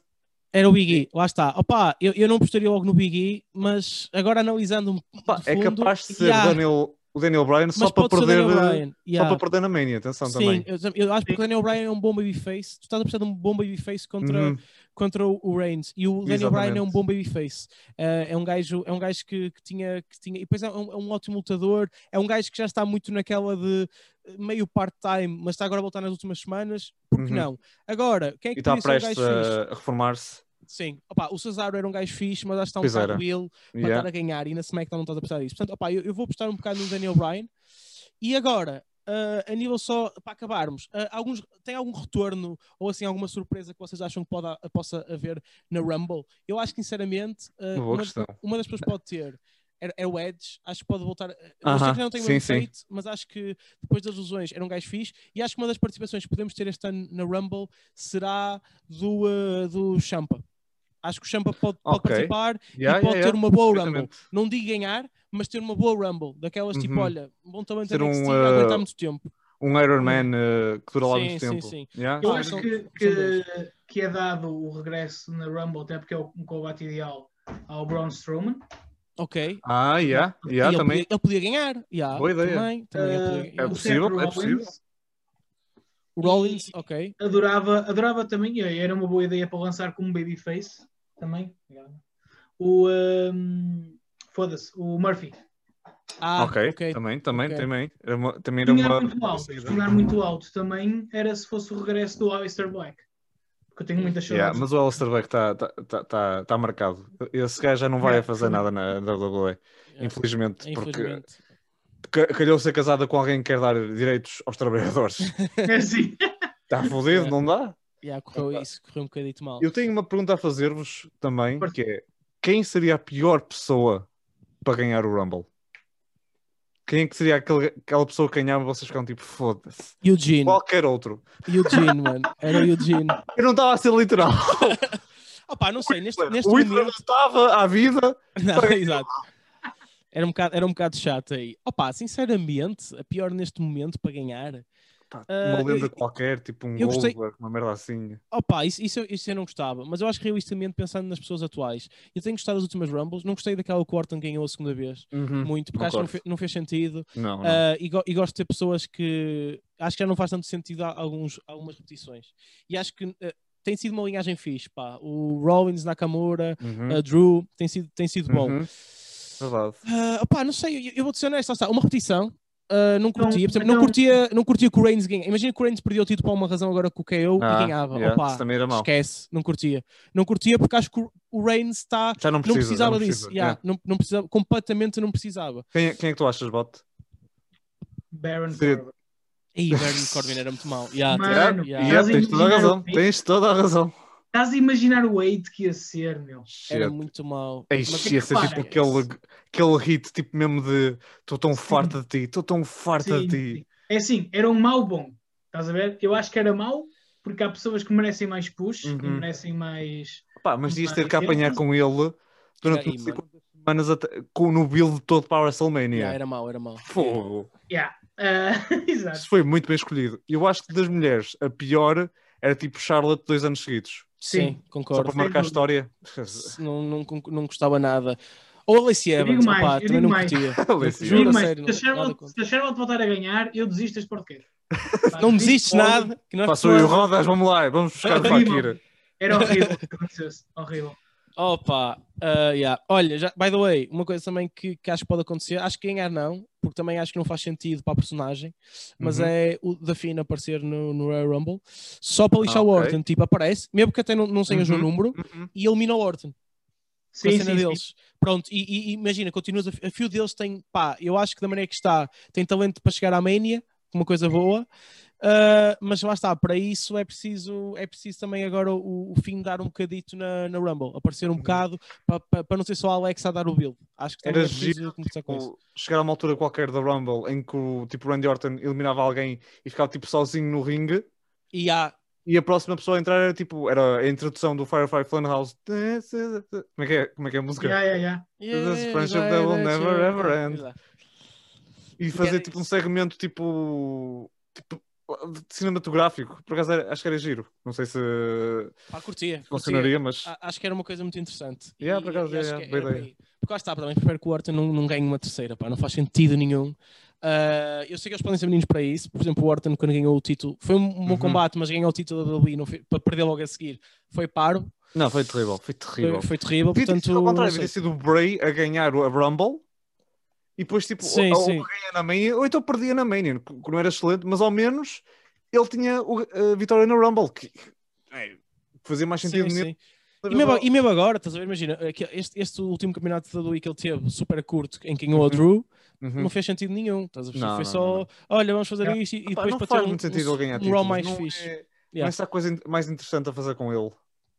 Speaker 1: Era o Big E, lá está. Opa, eu, eu não apostaria logo no Big E, mas agora analisando um de
Speaker 2: é
Speaker 1: fundo,
Speaker 2: capaz de ser
Speaker 1: yeah,
Speaker 2: o Daniel, o Daniel Bryan só para perder.
Speaker 1: Bryan,
Speaker 2: Só
Speaker 1: yeah.
Speaker 2: para perder na Mania, atenção
Speaker 1: Sim,
Speaker 2: também.
Speaker 1: eu, eu acho que o Daniel Bryan é um bom babyface. Tu estás a precisar de um bom babyface contra,
Speaker 2: Uhum.
Speaker 1: contra o Reigns. E o Daniel Bryan é um
Speaker 2: Exatamente.
Speaker 1: bom babyface. Eh, é um gajo, é um gajo que, que tinha, que tinha. E depois é um, é um ótimo lutador. É um gajo que já está muito naquela de eh, meio part-time, mas está agora a voltar nas últimas semanas. Por que
Speaker 2: Uhum.
Speaker 1: não? Agora, quem é
Speaker 2: E
Speaker 1: que
Speaker 2: está
Speaker 1: ser um
Speaker 2: prestes a reformar-se.
Speaker 1: Sim, Opa, o Cesaro era um gajo fixe, mas acho que está um
Speaker 2: Pois
Speaker 1: bocado
Speaker 2: era.
Speaker 1: ele para
Speaker 2: Yeah.
Speaker 1: estar a ganhar e na SmackDown não estás a apostar isso. Portanto, opa, eu, eu vou apostar um bocado no Daniel Bryan. E agora, ah, a nível só para acabarmos, ah, alguns, tem algum retorno ou assim alguma surpresa que vocês acham que pode, possa haver na Rumble? Eu acho que sinceramente ah,
Speaker 2: Uma
Speaker 1: uma, das pessoas pode ter. É, é o Edge, acho que pode voltar. Eu sei
Speaker 2: Aham,
Speaker 1: que não tem muito feito, mas acho que depois das lesões era um gajo fixe. E acho que uma das participações que podemos ter este ano na Rumble será do, do Champa. Acho que o Champa pode, pode
Speaker 2: Ok.
Speaker 1: participar
Speaker 2: Yeah,
Speaker 1: e pode
Speaker 2: yeah,
Speaker 1: ter
Speaker 2: yeah.
Speaker 1: uma boa Rumble. Não digo ganhar, mas ter uma boa Rumble. Daquelas tipo,
Speaker 2: Uhum.
Speaker 1: olha, bom talento
Speaker 2: Ter um,
Speaker 1: aguentar
Speaker 2: uh,
Speaker 1: muito tempo.
Speaker 2: Um Iron Man eh, que dura lá
Speaker 1: Sim,
Speaker 2: muito
Speaker 1: sim,
Speaker 2: tempo.
Speaker 1: sim.
Speaker 2: Yeah?
Speaker 3: Eu
Speaker 1: Ah,
Speaker 3: acho que, que, que é dado o regresso na Rumble, até porque é o- um combate ideal ao Braun Strowman.
Speaker 1: Ok.
Speaker 2: Ah, yeah,
Speaker 1: E
Speaker 2: yeah,
Speaker 1: ele,
Speaker 2: também.
Speaker 1: podia, ele podia ganhar. Yeah,
Speaker 2: Boa ideia.
Speaker 1: Também, também ele podia
Speaker 3: Uh,
Speaker 1: ganhar.
Speaker 2: É possível, é possível.
Speaker 3: Rollins
Speaker 1: O Rollins, ok.
Speaker 3: Adorava, adorava também, e era uma boa ideia para lançar como babyface também. O um, foda-se, o Murphy.
Speaker 1: Ah,
Speaker 2: ok,
Speaker 1: ok.
Speaker 2: também, também,
Speaker 1: ok.
Speaker 2: também. Era uma, também era uma.
Speaker 3: muito alto. Muito alto também era se fosse o regresso do Aleister Black. Porque eu tenho muitas
Speaker 2: Yeah,
Speaker 3: saudades.
Speaker 2: mas o Alistair Black está tá, tá, tá, tá marcado. Esse gajo já não vai
Speaker 3: Yeah,
Speaker 2: fazer nada na WWE,
Speaker 1: Yeah.
Speaker 2: infelizmente, porque
Speaker 1: Infelizmente.
Speaker 2: ca- calhou ser casada com alguém que quer dar direitos aos trabalhadores.
Speaker 3: É assim.
Speaker 2: Está fodido,
Speaker 1: Yeah.
Speaker 2: não dá?
Speaker 1: Yeah, correu isso, correu um bocadito mal.
Speaker 2: Eu tenho uma pergunta a fazer-vos também, que é quem seria a pior pessoa para ganhar o Rumble? Quem é que seria aquele, aquela pessoa que ganhava e vocês ficam tipo, foda-se.
Speaker 1: Eugene,
Speaker 2: Qualquer outro.
Speaker 1: Eugene, mano. Era o Eugene.
Speaker 2: Eu não estava a ser literal.
Speaker 1: Opa, não sei, neste, neste
Speaker 2: o Hitler
Speaker 1: momento.
Speaker 2: estava à vida.
Speaker 1: Não, exato. Era um, bocado, era um bocado chato aí. Opa, sinceramente, a pior neste momento para ganhar.
Speaker 2: Pá,
Speaker 1: Ah,
Speaker 2: uma lenda
Speaker 1: eu-
Speaker 2: qualquer, tipo um
Speaker 1: gostei-
Speaker 2: Goldberg, uma merda assim.
Speaker 1: Opa, isso, isso, eu- isso eu não gostava, mas eu acho que realisticamente, pensando nas pessoas atuais, eu tenho gostado das últimas Rumbles, não gostei daquela que o Orton ganhou a segunda vez, muito, porque acho que não, fe- não fez sentido.
Speaker 2: Não, não.
Speaker 1: Ah, e, go- e gosto de ter pessoas que acho que já não faz tanto sentido alguns, algumas repetições. E acho que ah, tem sido uma linhagem fixe, pá. O Rollins, Nakamura,
Speaker 2: Uhum.
Speaker 1: Drew, tem sido, tem sido bom.
Speaker 2: Uhum. Verdade.
Speaker 1: Ah, opá, não sei, eu, eu vou te ser honesto, uma repetição. Ah, não curtia, por exemplo, não,
Speaker 3: então-
Speaker 1: curtia, não curtia que o Reigns ganhe. Imagina que o Reigns perdeu o título por uma razão agora com o KO
Speaker 2: Ah,
Speaker 1: e ganhava.
Speaker 2: yeah, mau.
Speaker 1: esquece, não curtia. Não curtia porque acho que o- Reigns está.
Speaker 2: Já não
Speaker 1: Não
Speaker 2: precisa. já
Speaker 1: precisava
Speaker 2: não
Speaker 1: disso.
Speaker 2: precisa.
Speaker 1: yeah,
Speaker 2: Yeah.
Speaker 1: não, não precisava, completamente não precisava.
Speaker 2: Quem, é, quem é que tu achas, Bot?
Speaker 3: Baron Corbin.
Speaker 1: O Baron Corbin era muito mau. Yeah,
Speaker 3: Mano,
Speaker 1: yeah.
Speaker 2: Tens toda a razão. Tens toda a razão.
Speaker 3: Estás a imaginar o hate que ia ser, meu.
Speaker 1: Era
Speaker 2: Shit.
Speaker 1: muito mau.
Speaker 2: Ei,
Speaker 1: Mas-
Speaker 2: ia ser
Speaker 3: repara,
Speaker 2: tipo aquele, aquele hit tipo mesmo de estou tão farta de ti, estou tão farta
Speaker 3: Sim,
Speaker 2: de ti.
Speaker 3: sim. É assim, era um mau bom. Estás a ver? Eu acho que era mau porque há pessoas que merecem mais push, que
Speaker 2: Uhum.
Speaker 3: merecem mais.
Speaker 2: Pá, mas ias ter que apanhar com ele durante
Speaker 1: Aí,
Speaker 2: não sei quantas semanas até- com, no build todo para a WrestleMania.
Speaker 1: Yeah, era mau, era mau.
Speaker 2: Fogo.
Speaker 3: Yeah. Ah, exato.
Speaker 2: Isso foi muito bem escolhido. Eu acho que das mulheres, a pior era tipo Charlotte dois anos seguidos.
Speaker 1: Sim,
Speaker 3: Sim.
Speaker 2: Só
Speaker 1: concordo.
Speaker 2: para marcar a história.
Speaker 1: Não, não, não gostava nada. Ou a Lacey Evans,
Speaker 3: mais,
Speaker 1: opá, também não
Speaker 3: mais.
Speaker 1: curtia. Juro, sério,
Speaker 3: se, a Charlotte, voltar a ganhar, eu desisto deste podcast.
Speaker 1: Não desistes nada. Que nós
Speaker 2: e o Rodas, vamos lá, vamos buscar o. Fakir.
Speaker 3: Era horrível o que acontecesse. Horrível.
Speaker 1: Opa, ah, yeah. olha, já, by the way, uma coisa também que, que acho que pode acontecer, acho que ganhar não, porque também acho que não faz sentido para a personagem, mas
Speaker 2: Uhum.
Speaker 1: é o da Finn aparecer no, no Royal Rumble só para lixar
Speaker 2: Ah,
Speaker 1: o. Orton, tipo, aparece, mesmo que até não, não seja o
Speaker 2: Uhum.
Speaker 1: número,
Speaker 2: Uhum.
Speaker 1: e elimina o Orton.
Speaker 3: Sim,
Speaker 1: cena
Speaker 3: sim, sim.
Speaker 1: deles. Pronto, e, e- e imagina, continuas a, a fio deles tem, pá, eu acho que da maneira que está, tem talento para chegar à Mania, uma coisa boa. Ah, mas lá está, para isso é preciso, é preciso também agora o, o fim dar um bocadito na, na Rumble, aparecer um bocado para, para, não ser só a Alexa a dar o build. Acho que também
Speaker 2: Era
Speaker 1: é preciso
Speaker 2: giro,
Speaker 1: começar com isso.
Speaker 2: tipo, chegar a uma altura qualquer da Rumble em que o tipo Randy Orton eliminava alguém e ficava tipo sozinho no ringue
Speaker 1: E há,
Speaker 2: e a próxima pessoa a entrar era tipo era a introdução do Firefly Funhouse como é que é, como é, que é a música?
Speaker 3: Yeah, yeah, yeah.
Speaker 2: This friendship that will never, ever end.
Speaker 1: Exato.
Speaker 2: e fazer
Speaker 1: era
Speaker 2: tipo um
Speaker 1: isso.
Speaker 2: segmento tipo, tipo cinematográfico. Por acaso acho que era giro. Não sei se
Speaker 1: Pá, curtia. curtia.
Speaker 2: funcionaria, mas
Speaker 1: A- Acho que era uma coisa muito interessante.
Speaker 2: Yeah, por acaso,
Speaker 1: e acho
Speaker 2: yeah,
Speaker 1: que
Speaker 2: boa ideia.
Speaker 1: Porque lá está, também espero que o Orton não, não ganhe uma terceira, pá, não faz sentido nenhum. Ah, eu sei que eles podem ser meninos para isso. Por exemplo, o Orton, quando ganhou o título, foi um bom
Speaker 2: Uhum.
Speaker 1: combate, mas ganhou o título da WWE não foi- para perder logo a seguir. Foi paro,
Speaker 2: não, foi terrível. Foi terrível.
Speaker 1: foi, foi terrível. Portanto,
Speaker 2: ao contrário, devia ter sido o Bray a ganhar a Rumble e depois, tipo,
Speaker 1: Sim,
Speaker 2: ou, ou
Speaker 1: sim.
Speaker 2: ganha na Mania, ou então perdia na Mania, que não era excelente, mas ao menos ele tinha o- a vitória na Rumble, que é, fazia mais sentido
Speaker 1: Sim, sim. E mesmo, e mesmo agora, estás a ver? Imagina, este, este último campeonato da WWE que ele teve, super curto, em que ganhou o
Speaker 2: Uhum.
Speaker 1: Drew,
Speaker 2: Uhum.
Speaker 1: não fez sentido nenhum. Estás a perceber?
Speaker 2: Não,
Speaker 1: Foi
Speaker 2: não,
Speaker 1: só,
Speaker 2: não,
Speaker 1: olha, vamos fazer
Speaker 3: Yeah.
Speaker 1: isto e, depois para ter um,
Speaker 2: muito sentido ele ganhar
Speaker 1: um, um Raw mais
Speaker 2: não
Speaker 1: fixe.
Speaker 2: É,
Speaker 1: Yeah.
Speaker 2: é coisa mais interessante a fazer com ele.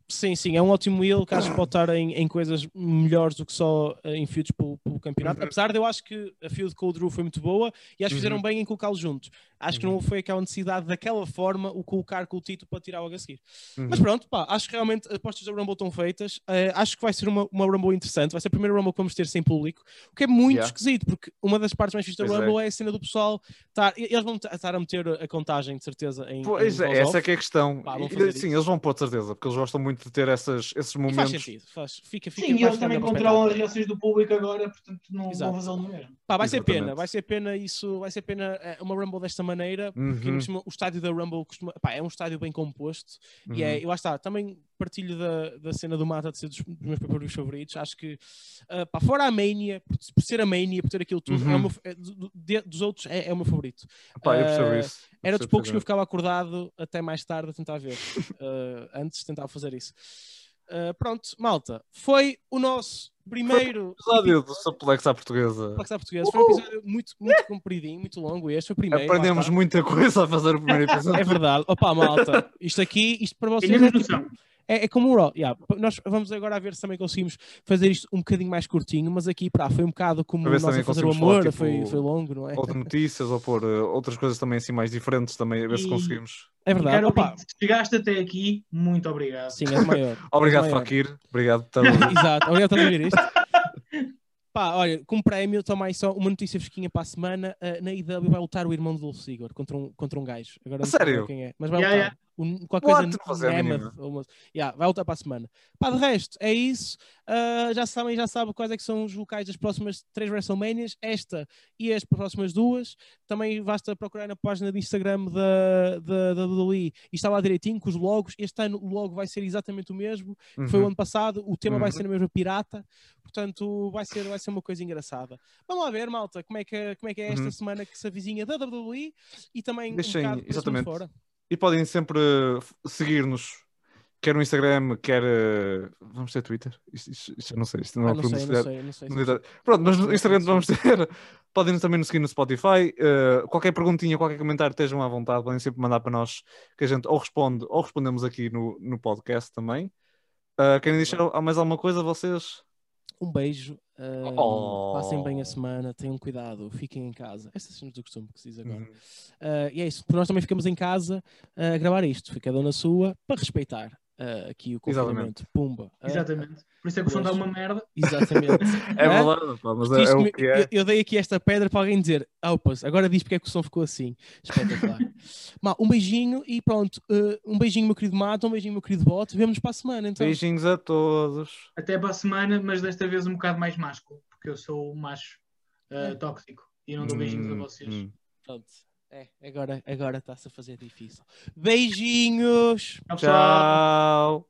Speaker 1: Sim, sim, é um ótimo heel que acho que pode estar em, em coisas melhores do que só eh, em feuds pelo, pelo campeonato.
Speaker 2: Uhum.
Speaker 1: Apesar de eu acho que a feud com o Drew foi muito boa e acho que fizeram
Speaker 2: Uhum.
Speaker 1: bem em colocá-los juntos. Acho que não foi aquela necessidade daquela forma o colocar com o título para tirar logo a seguir.
Speaker 2: Uhum.
Speaker 1: Mas pronto, pá, acho que realmente as apostas da Rumble estão feitas. Eh, acho que vai ser uma, uma Rumble interessante. Vai ser a primeira Rumble que vamos ter sem público, o que é muito
Speaker 2: Yeah.
Speaker 1: esquisito, porque uma das partes mais fixas da
Speaker 2: é.
Speaker 1: Rumble é. a cena do pessoal estar. Eles vão estar a meter a contagem, de certeza, em.
Speaker 2: Pois
Speaker 1: em
Speaker 2: é, essa é que é a questão.
Speaker 1: Pá,
Speaker 2: E, sim,
Speaker 1: isso.
Speaker 2: eles vão pôr de certeza, porque eles gostam muito de ter essas, esses
Speaker 1: E faz
Speaker 2: momentos.
Speaker 1: sentido, faz. Fica, fica
Speaker 3: Sim, e eles também controlam as reações do público agora, portanto não
Speaker 1: Exato.
Speaker 3: vão fazê-lo no mesmo.
Speaker 1: Pá, vai ser
Speaker 2: Exatamente.
Speaker 1: pena, vai ser pena isso, vai ser pena eh, uma Rumble desta maneira, porque
Speaker 2: Uhum.
Speaker 1: o estádio da Rumble costuma, pá, é um estádio bem composto e é,
Speaker 2: Uhum.
Speaker 1: e lá está, também partilho da, da cena do Mata de ser dos, dos meus papéis favoritos, acho que ah, pá, fora a Mania, por, por ser a Mania, por ter aquilo tudo, é
Speaker 2: Uhum.
Speaker 1: meu- é do- de- dos outros é, é o meu favorito.
Speaker 2: Pá, eu percebo
Speaker 1: Eh,
Speaker 2: isso. Eu
Speaker 1: Era dos poucos que eu ficava acordado até mais tarde a tentar ver. Uh, antes tentava fazer isso. Uh, pronto, malta. Foi o nosso primeiro
Speaker 2: Episódio do Suplex à portuguesa.
Speaker 1: Suplex à portuguesa. Foi um episódio muito, muito compridinho, muito longo. Este foi o primeiro.
Speaker 2: Aprendemos muita coisa a fazer o primeiro episódio.
Speaker 1: É verdade. Opa, malta. Isto aqui, isto para vocês é, tipo-. É, é como o Raw. Yeah, nós vamos agora a ver se também conseguimos fazer isto um bocadinho mais curtinho, mas aqui pá, foi um bocado como
Speaker 2: ver se
Speaker 1: nós a
Speaker 2: também
Speaker 1: fazer o amor.
Speaker 2: tipo,
Speaker 1: foi, foi longo, não é?
Speaker 2: Ou de notícias, ou pôr eh, outras coisas também assim mais diferentes, também, a ver se
Speaker 3: E-
Speaker 2: conseguimos.
Speaker 1: É verdade.
Speaker 3: caro
Speaker 1: Opa,
Speaker 3: se chegaste até aqui, muito obrigado.
Speaker 1: sim, é o maior.
Speaker 2: Obrigado,
Speaker 1: maior.
Speaker 2: Fakir. Obrigado por estar a ouvir.
Speaker 1: Exato, obrigado por ouvir isto. Pá, olha, como prémio, toma aí só uma notícia fresquinha para a semana. uh, na IW vai lutar o irmão do Dolph Ziggler contra um, contra um gajo. Agora não sei
Speaker 2: sério?
Speaker 1: quem é, mas vai
Speaker 3: Yeah,
Speaker 1: lutar. Um, qualquer
Speaker 2: What?
Speaker 1: coisa
Speaker 2: a
Speaker 1: uma- yeah, vai lutar para a semana. Pá, de resto, é isso. Uh, já sabem, já sabem quais é que são os locais das próximas três WrestleManias. Esta e as próximas duas. Também basta procurar na página de Instagram da, da, da WWE e está lá direitinho com os logos. Este ano o logo vai ser exatamente o mesmo que foi o
Speaker 2: Uhum.
Speaker 1: ano passado, o tema vai
Speaker 2: Uhum.
Speaker 1: ser na mesma pirata, portanto vai ser, vai ser uma coisa engraçada. Vamos lá ver, malta, como é que, como é, que é esta
Speaker 2: Uhum.
Speaker 1: semana que se avizinha da WWE e também
Speaker 2: Deixem-
Speaker 1: um bocado
Speaker 2: exatamente.
Speaker 1: fora.
Speaker 2: E podem sempre eh, seguir-nos, quer no Instagram, quer. eh, Vamos ter Twitter? Isto, isto- isto eu não sei, isto não é
Speaker 1: Ah, não
Speaker 2: pergunta
Speaker 1: sei,
Speaker 2: se
Speaker 1: não sei, não sei.
Speaker 2: não
Speaker 1: se-
Speaker 2: sei. Pronto, mas no Instagram vamos ter. Podem também nos seguir no Spotify. eh, qualquer perguntinha, qualquer comentário, estejam à vontade. Podem sempre mandar para nós que a gente ou responde ou respondemos aqui no, no podcast também. Uh, querem deixar mais alguma coisa vocês?
Speaker 1: Um beijo, ah,
Speaker 2: Oh.
Speaker 1: passem bem a semana, tenham cuidado, fiquem em casa. Essas são do costume que se diz agora.
Speaker 2: Uhum.
Speaker 1: Ah, e é isso, porque nós também ficamos em casa a gravar isto, cada um na sua, para respeitar ah, aqui o
Speaker 2: Exatamente.
Speaker 1: confinamento. Pumba. Ah,
Speaker 3: Exatamente. Por isso é que o som dá uma merda.
Speaker 1: exatamente.
Speaker 2: É verdade, pá, mas é, é o que é.
Speaker 1: Eu, eu dei aqui esta pedra para alguém dizer, opas, agora diz porque é que o som ficou assim. Espetacular. Mal, um beijinho e pronto. uh, um beijinho, meu querido Mata, um beijinho, meu querido Bote. Vemo-nos para a semana, então.
Speaker 2: Beijinhos a todos.
Speaker 3: Até para a semana, mas desta vez um bocado mais másculo, porque eu sou o macho
Speaker 1: É.
Speaker 3: tóxico e não dou beijinhos a
Speaker 2: Hum,
Speaker 3: vocês.
Speaker 2: hum.
Speaker 1: Pronto. É, agora agora está-se a fazer difícil. Beijinhos.
Speaker 3: Tchau.
Speaker 2: Tchau.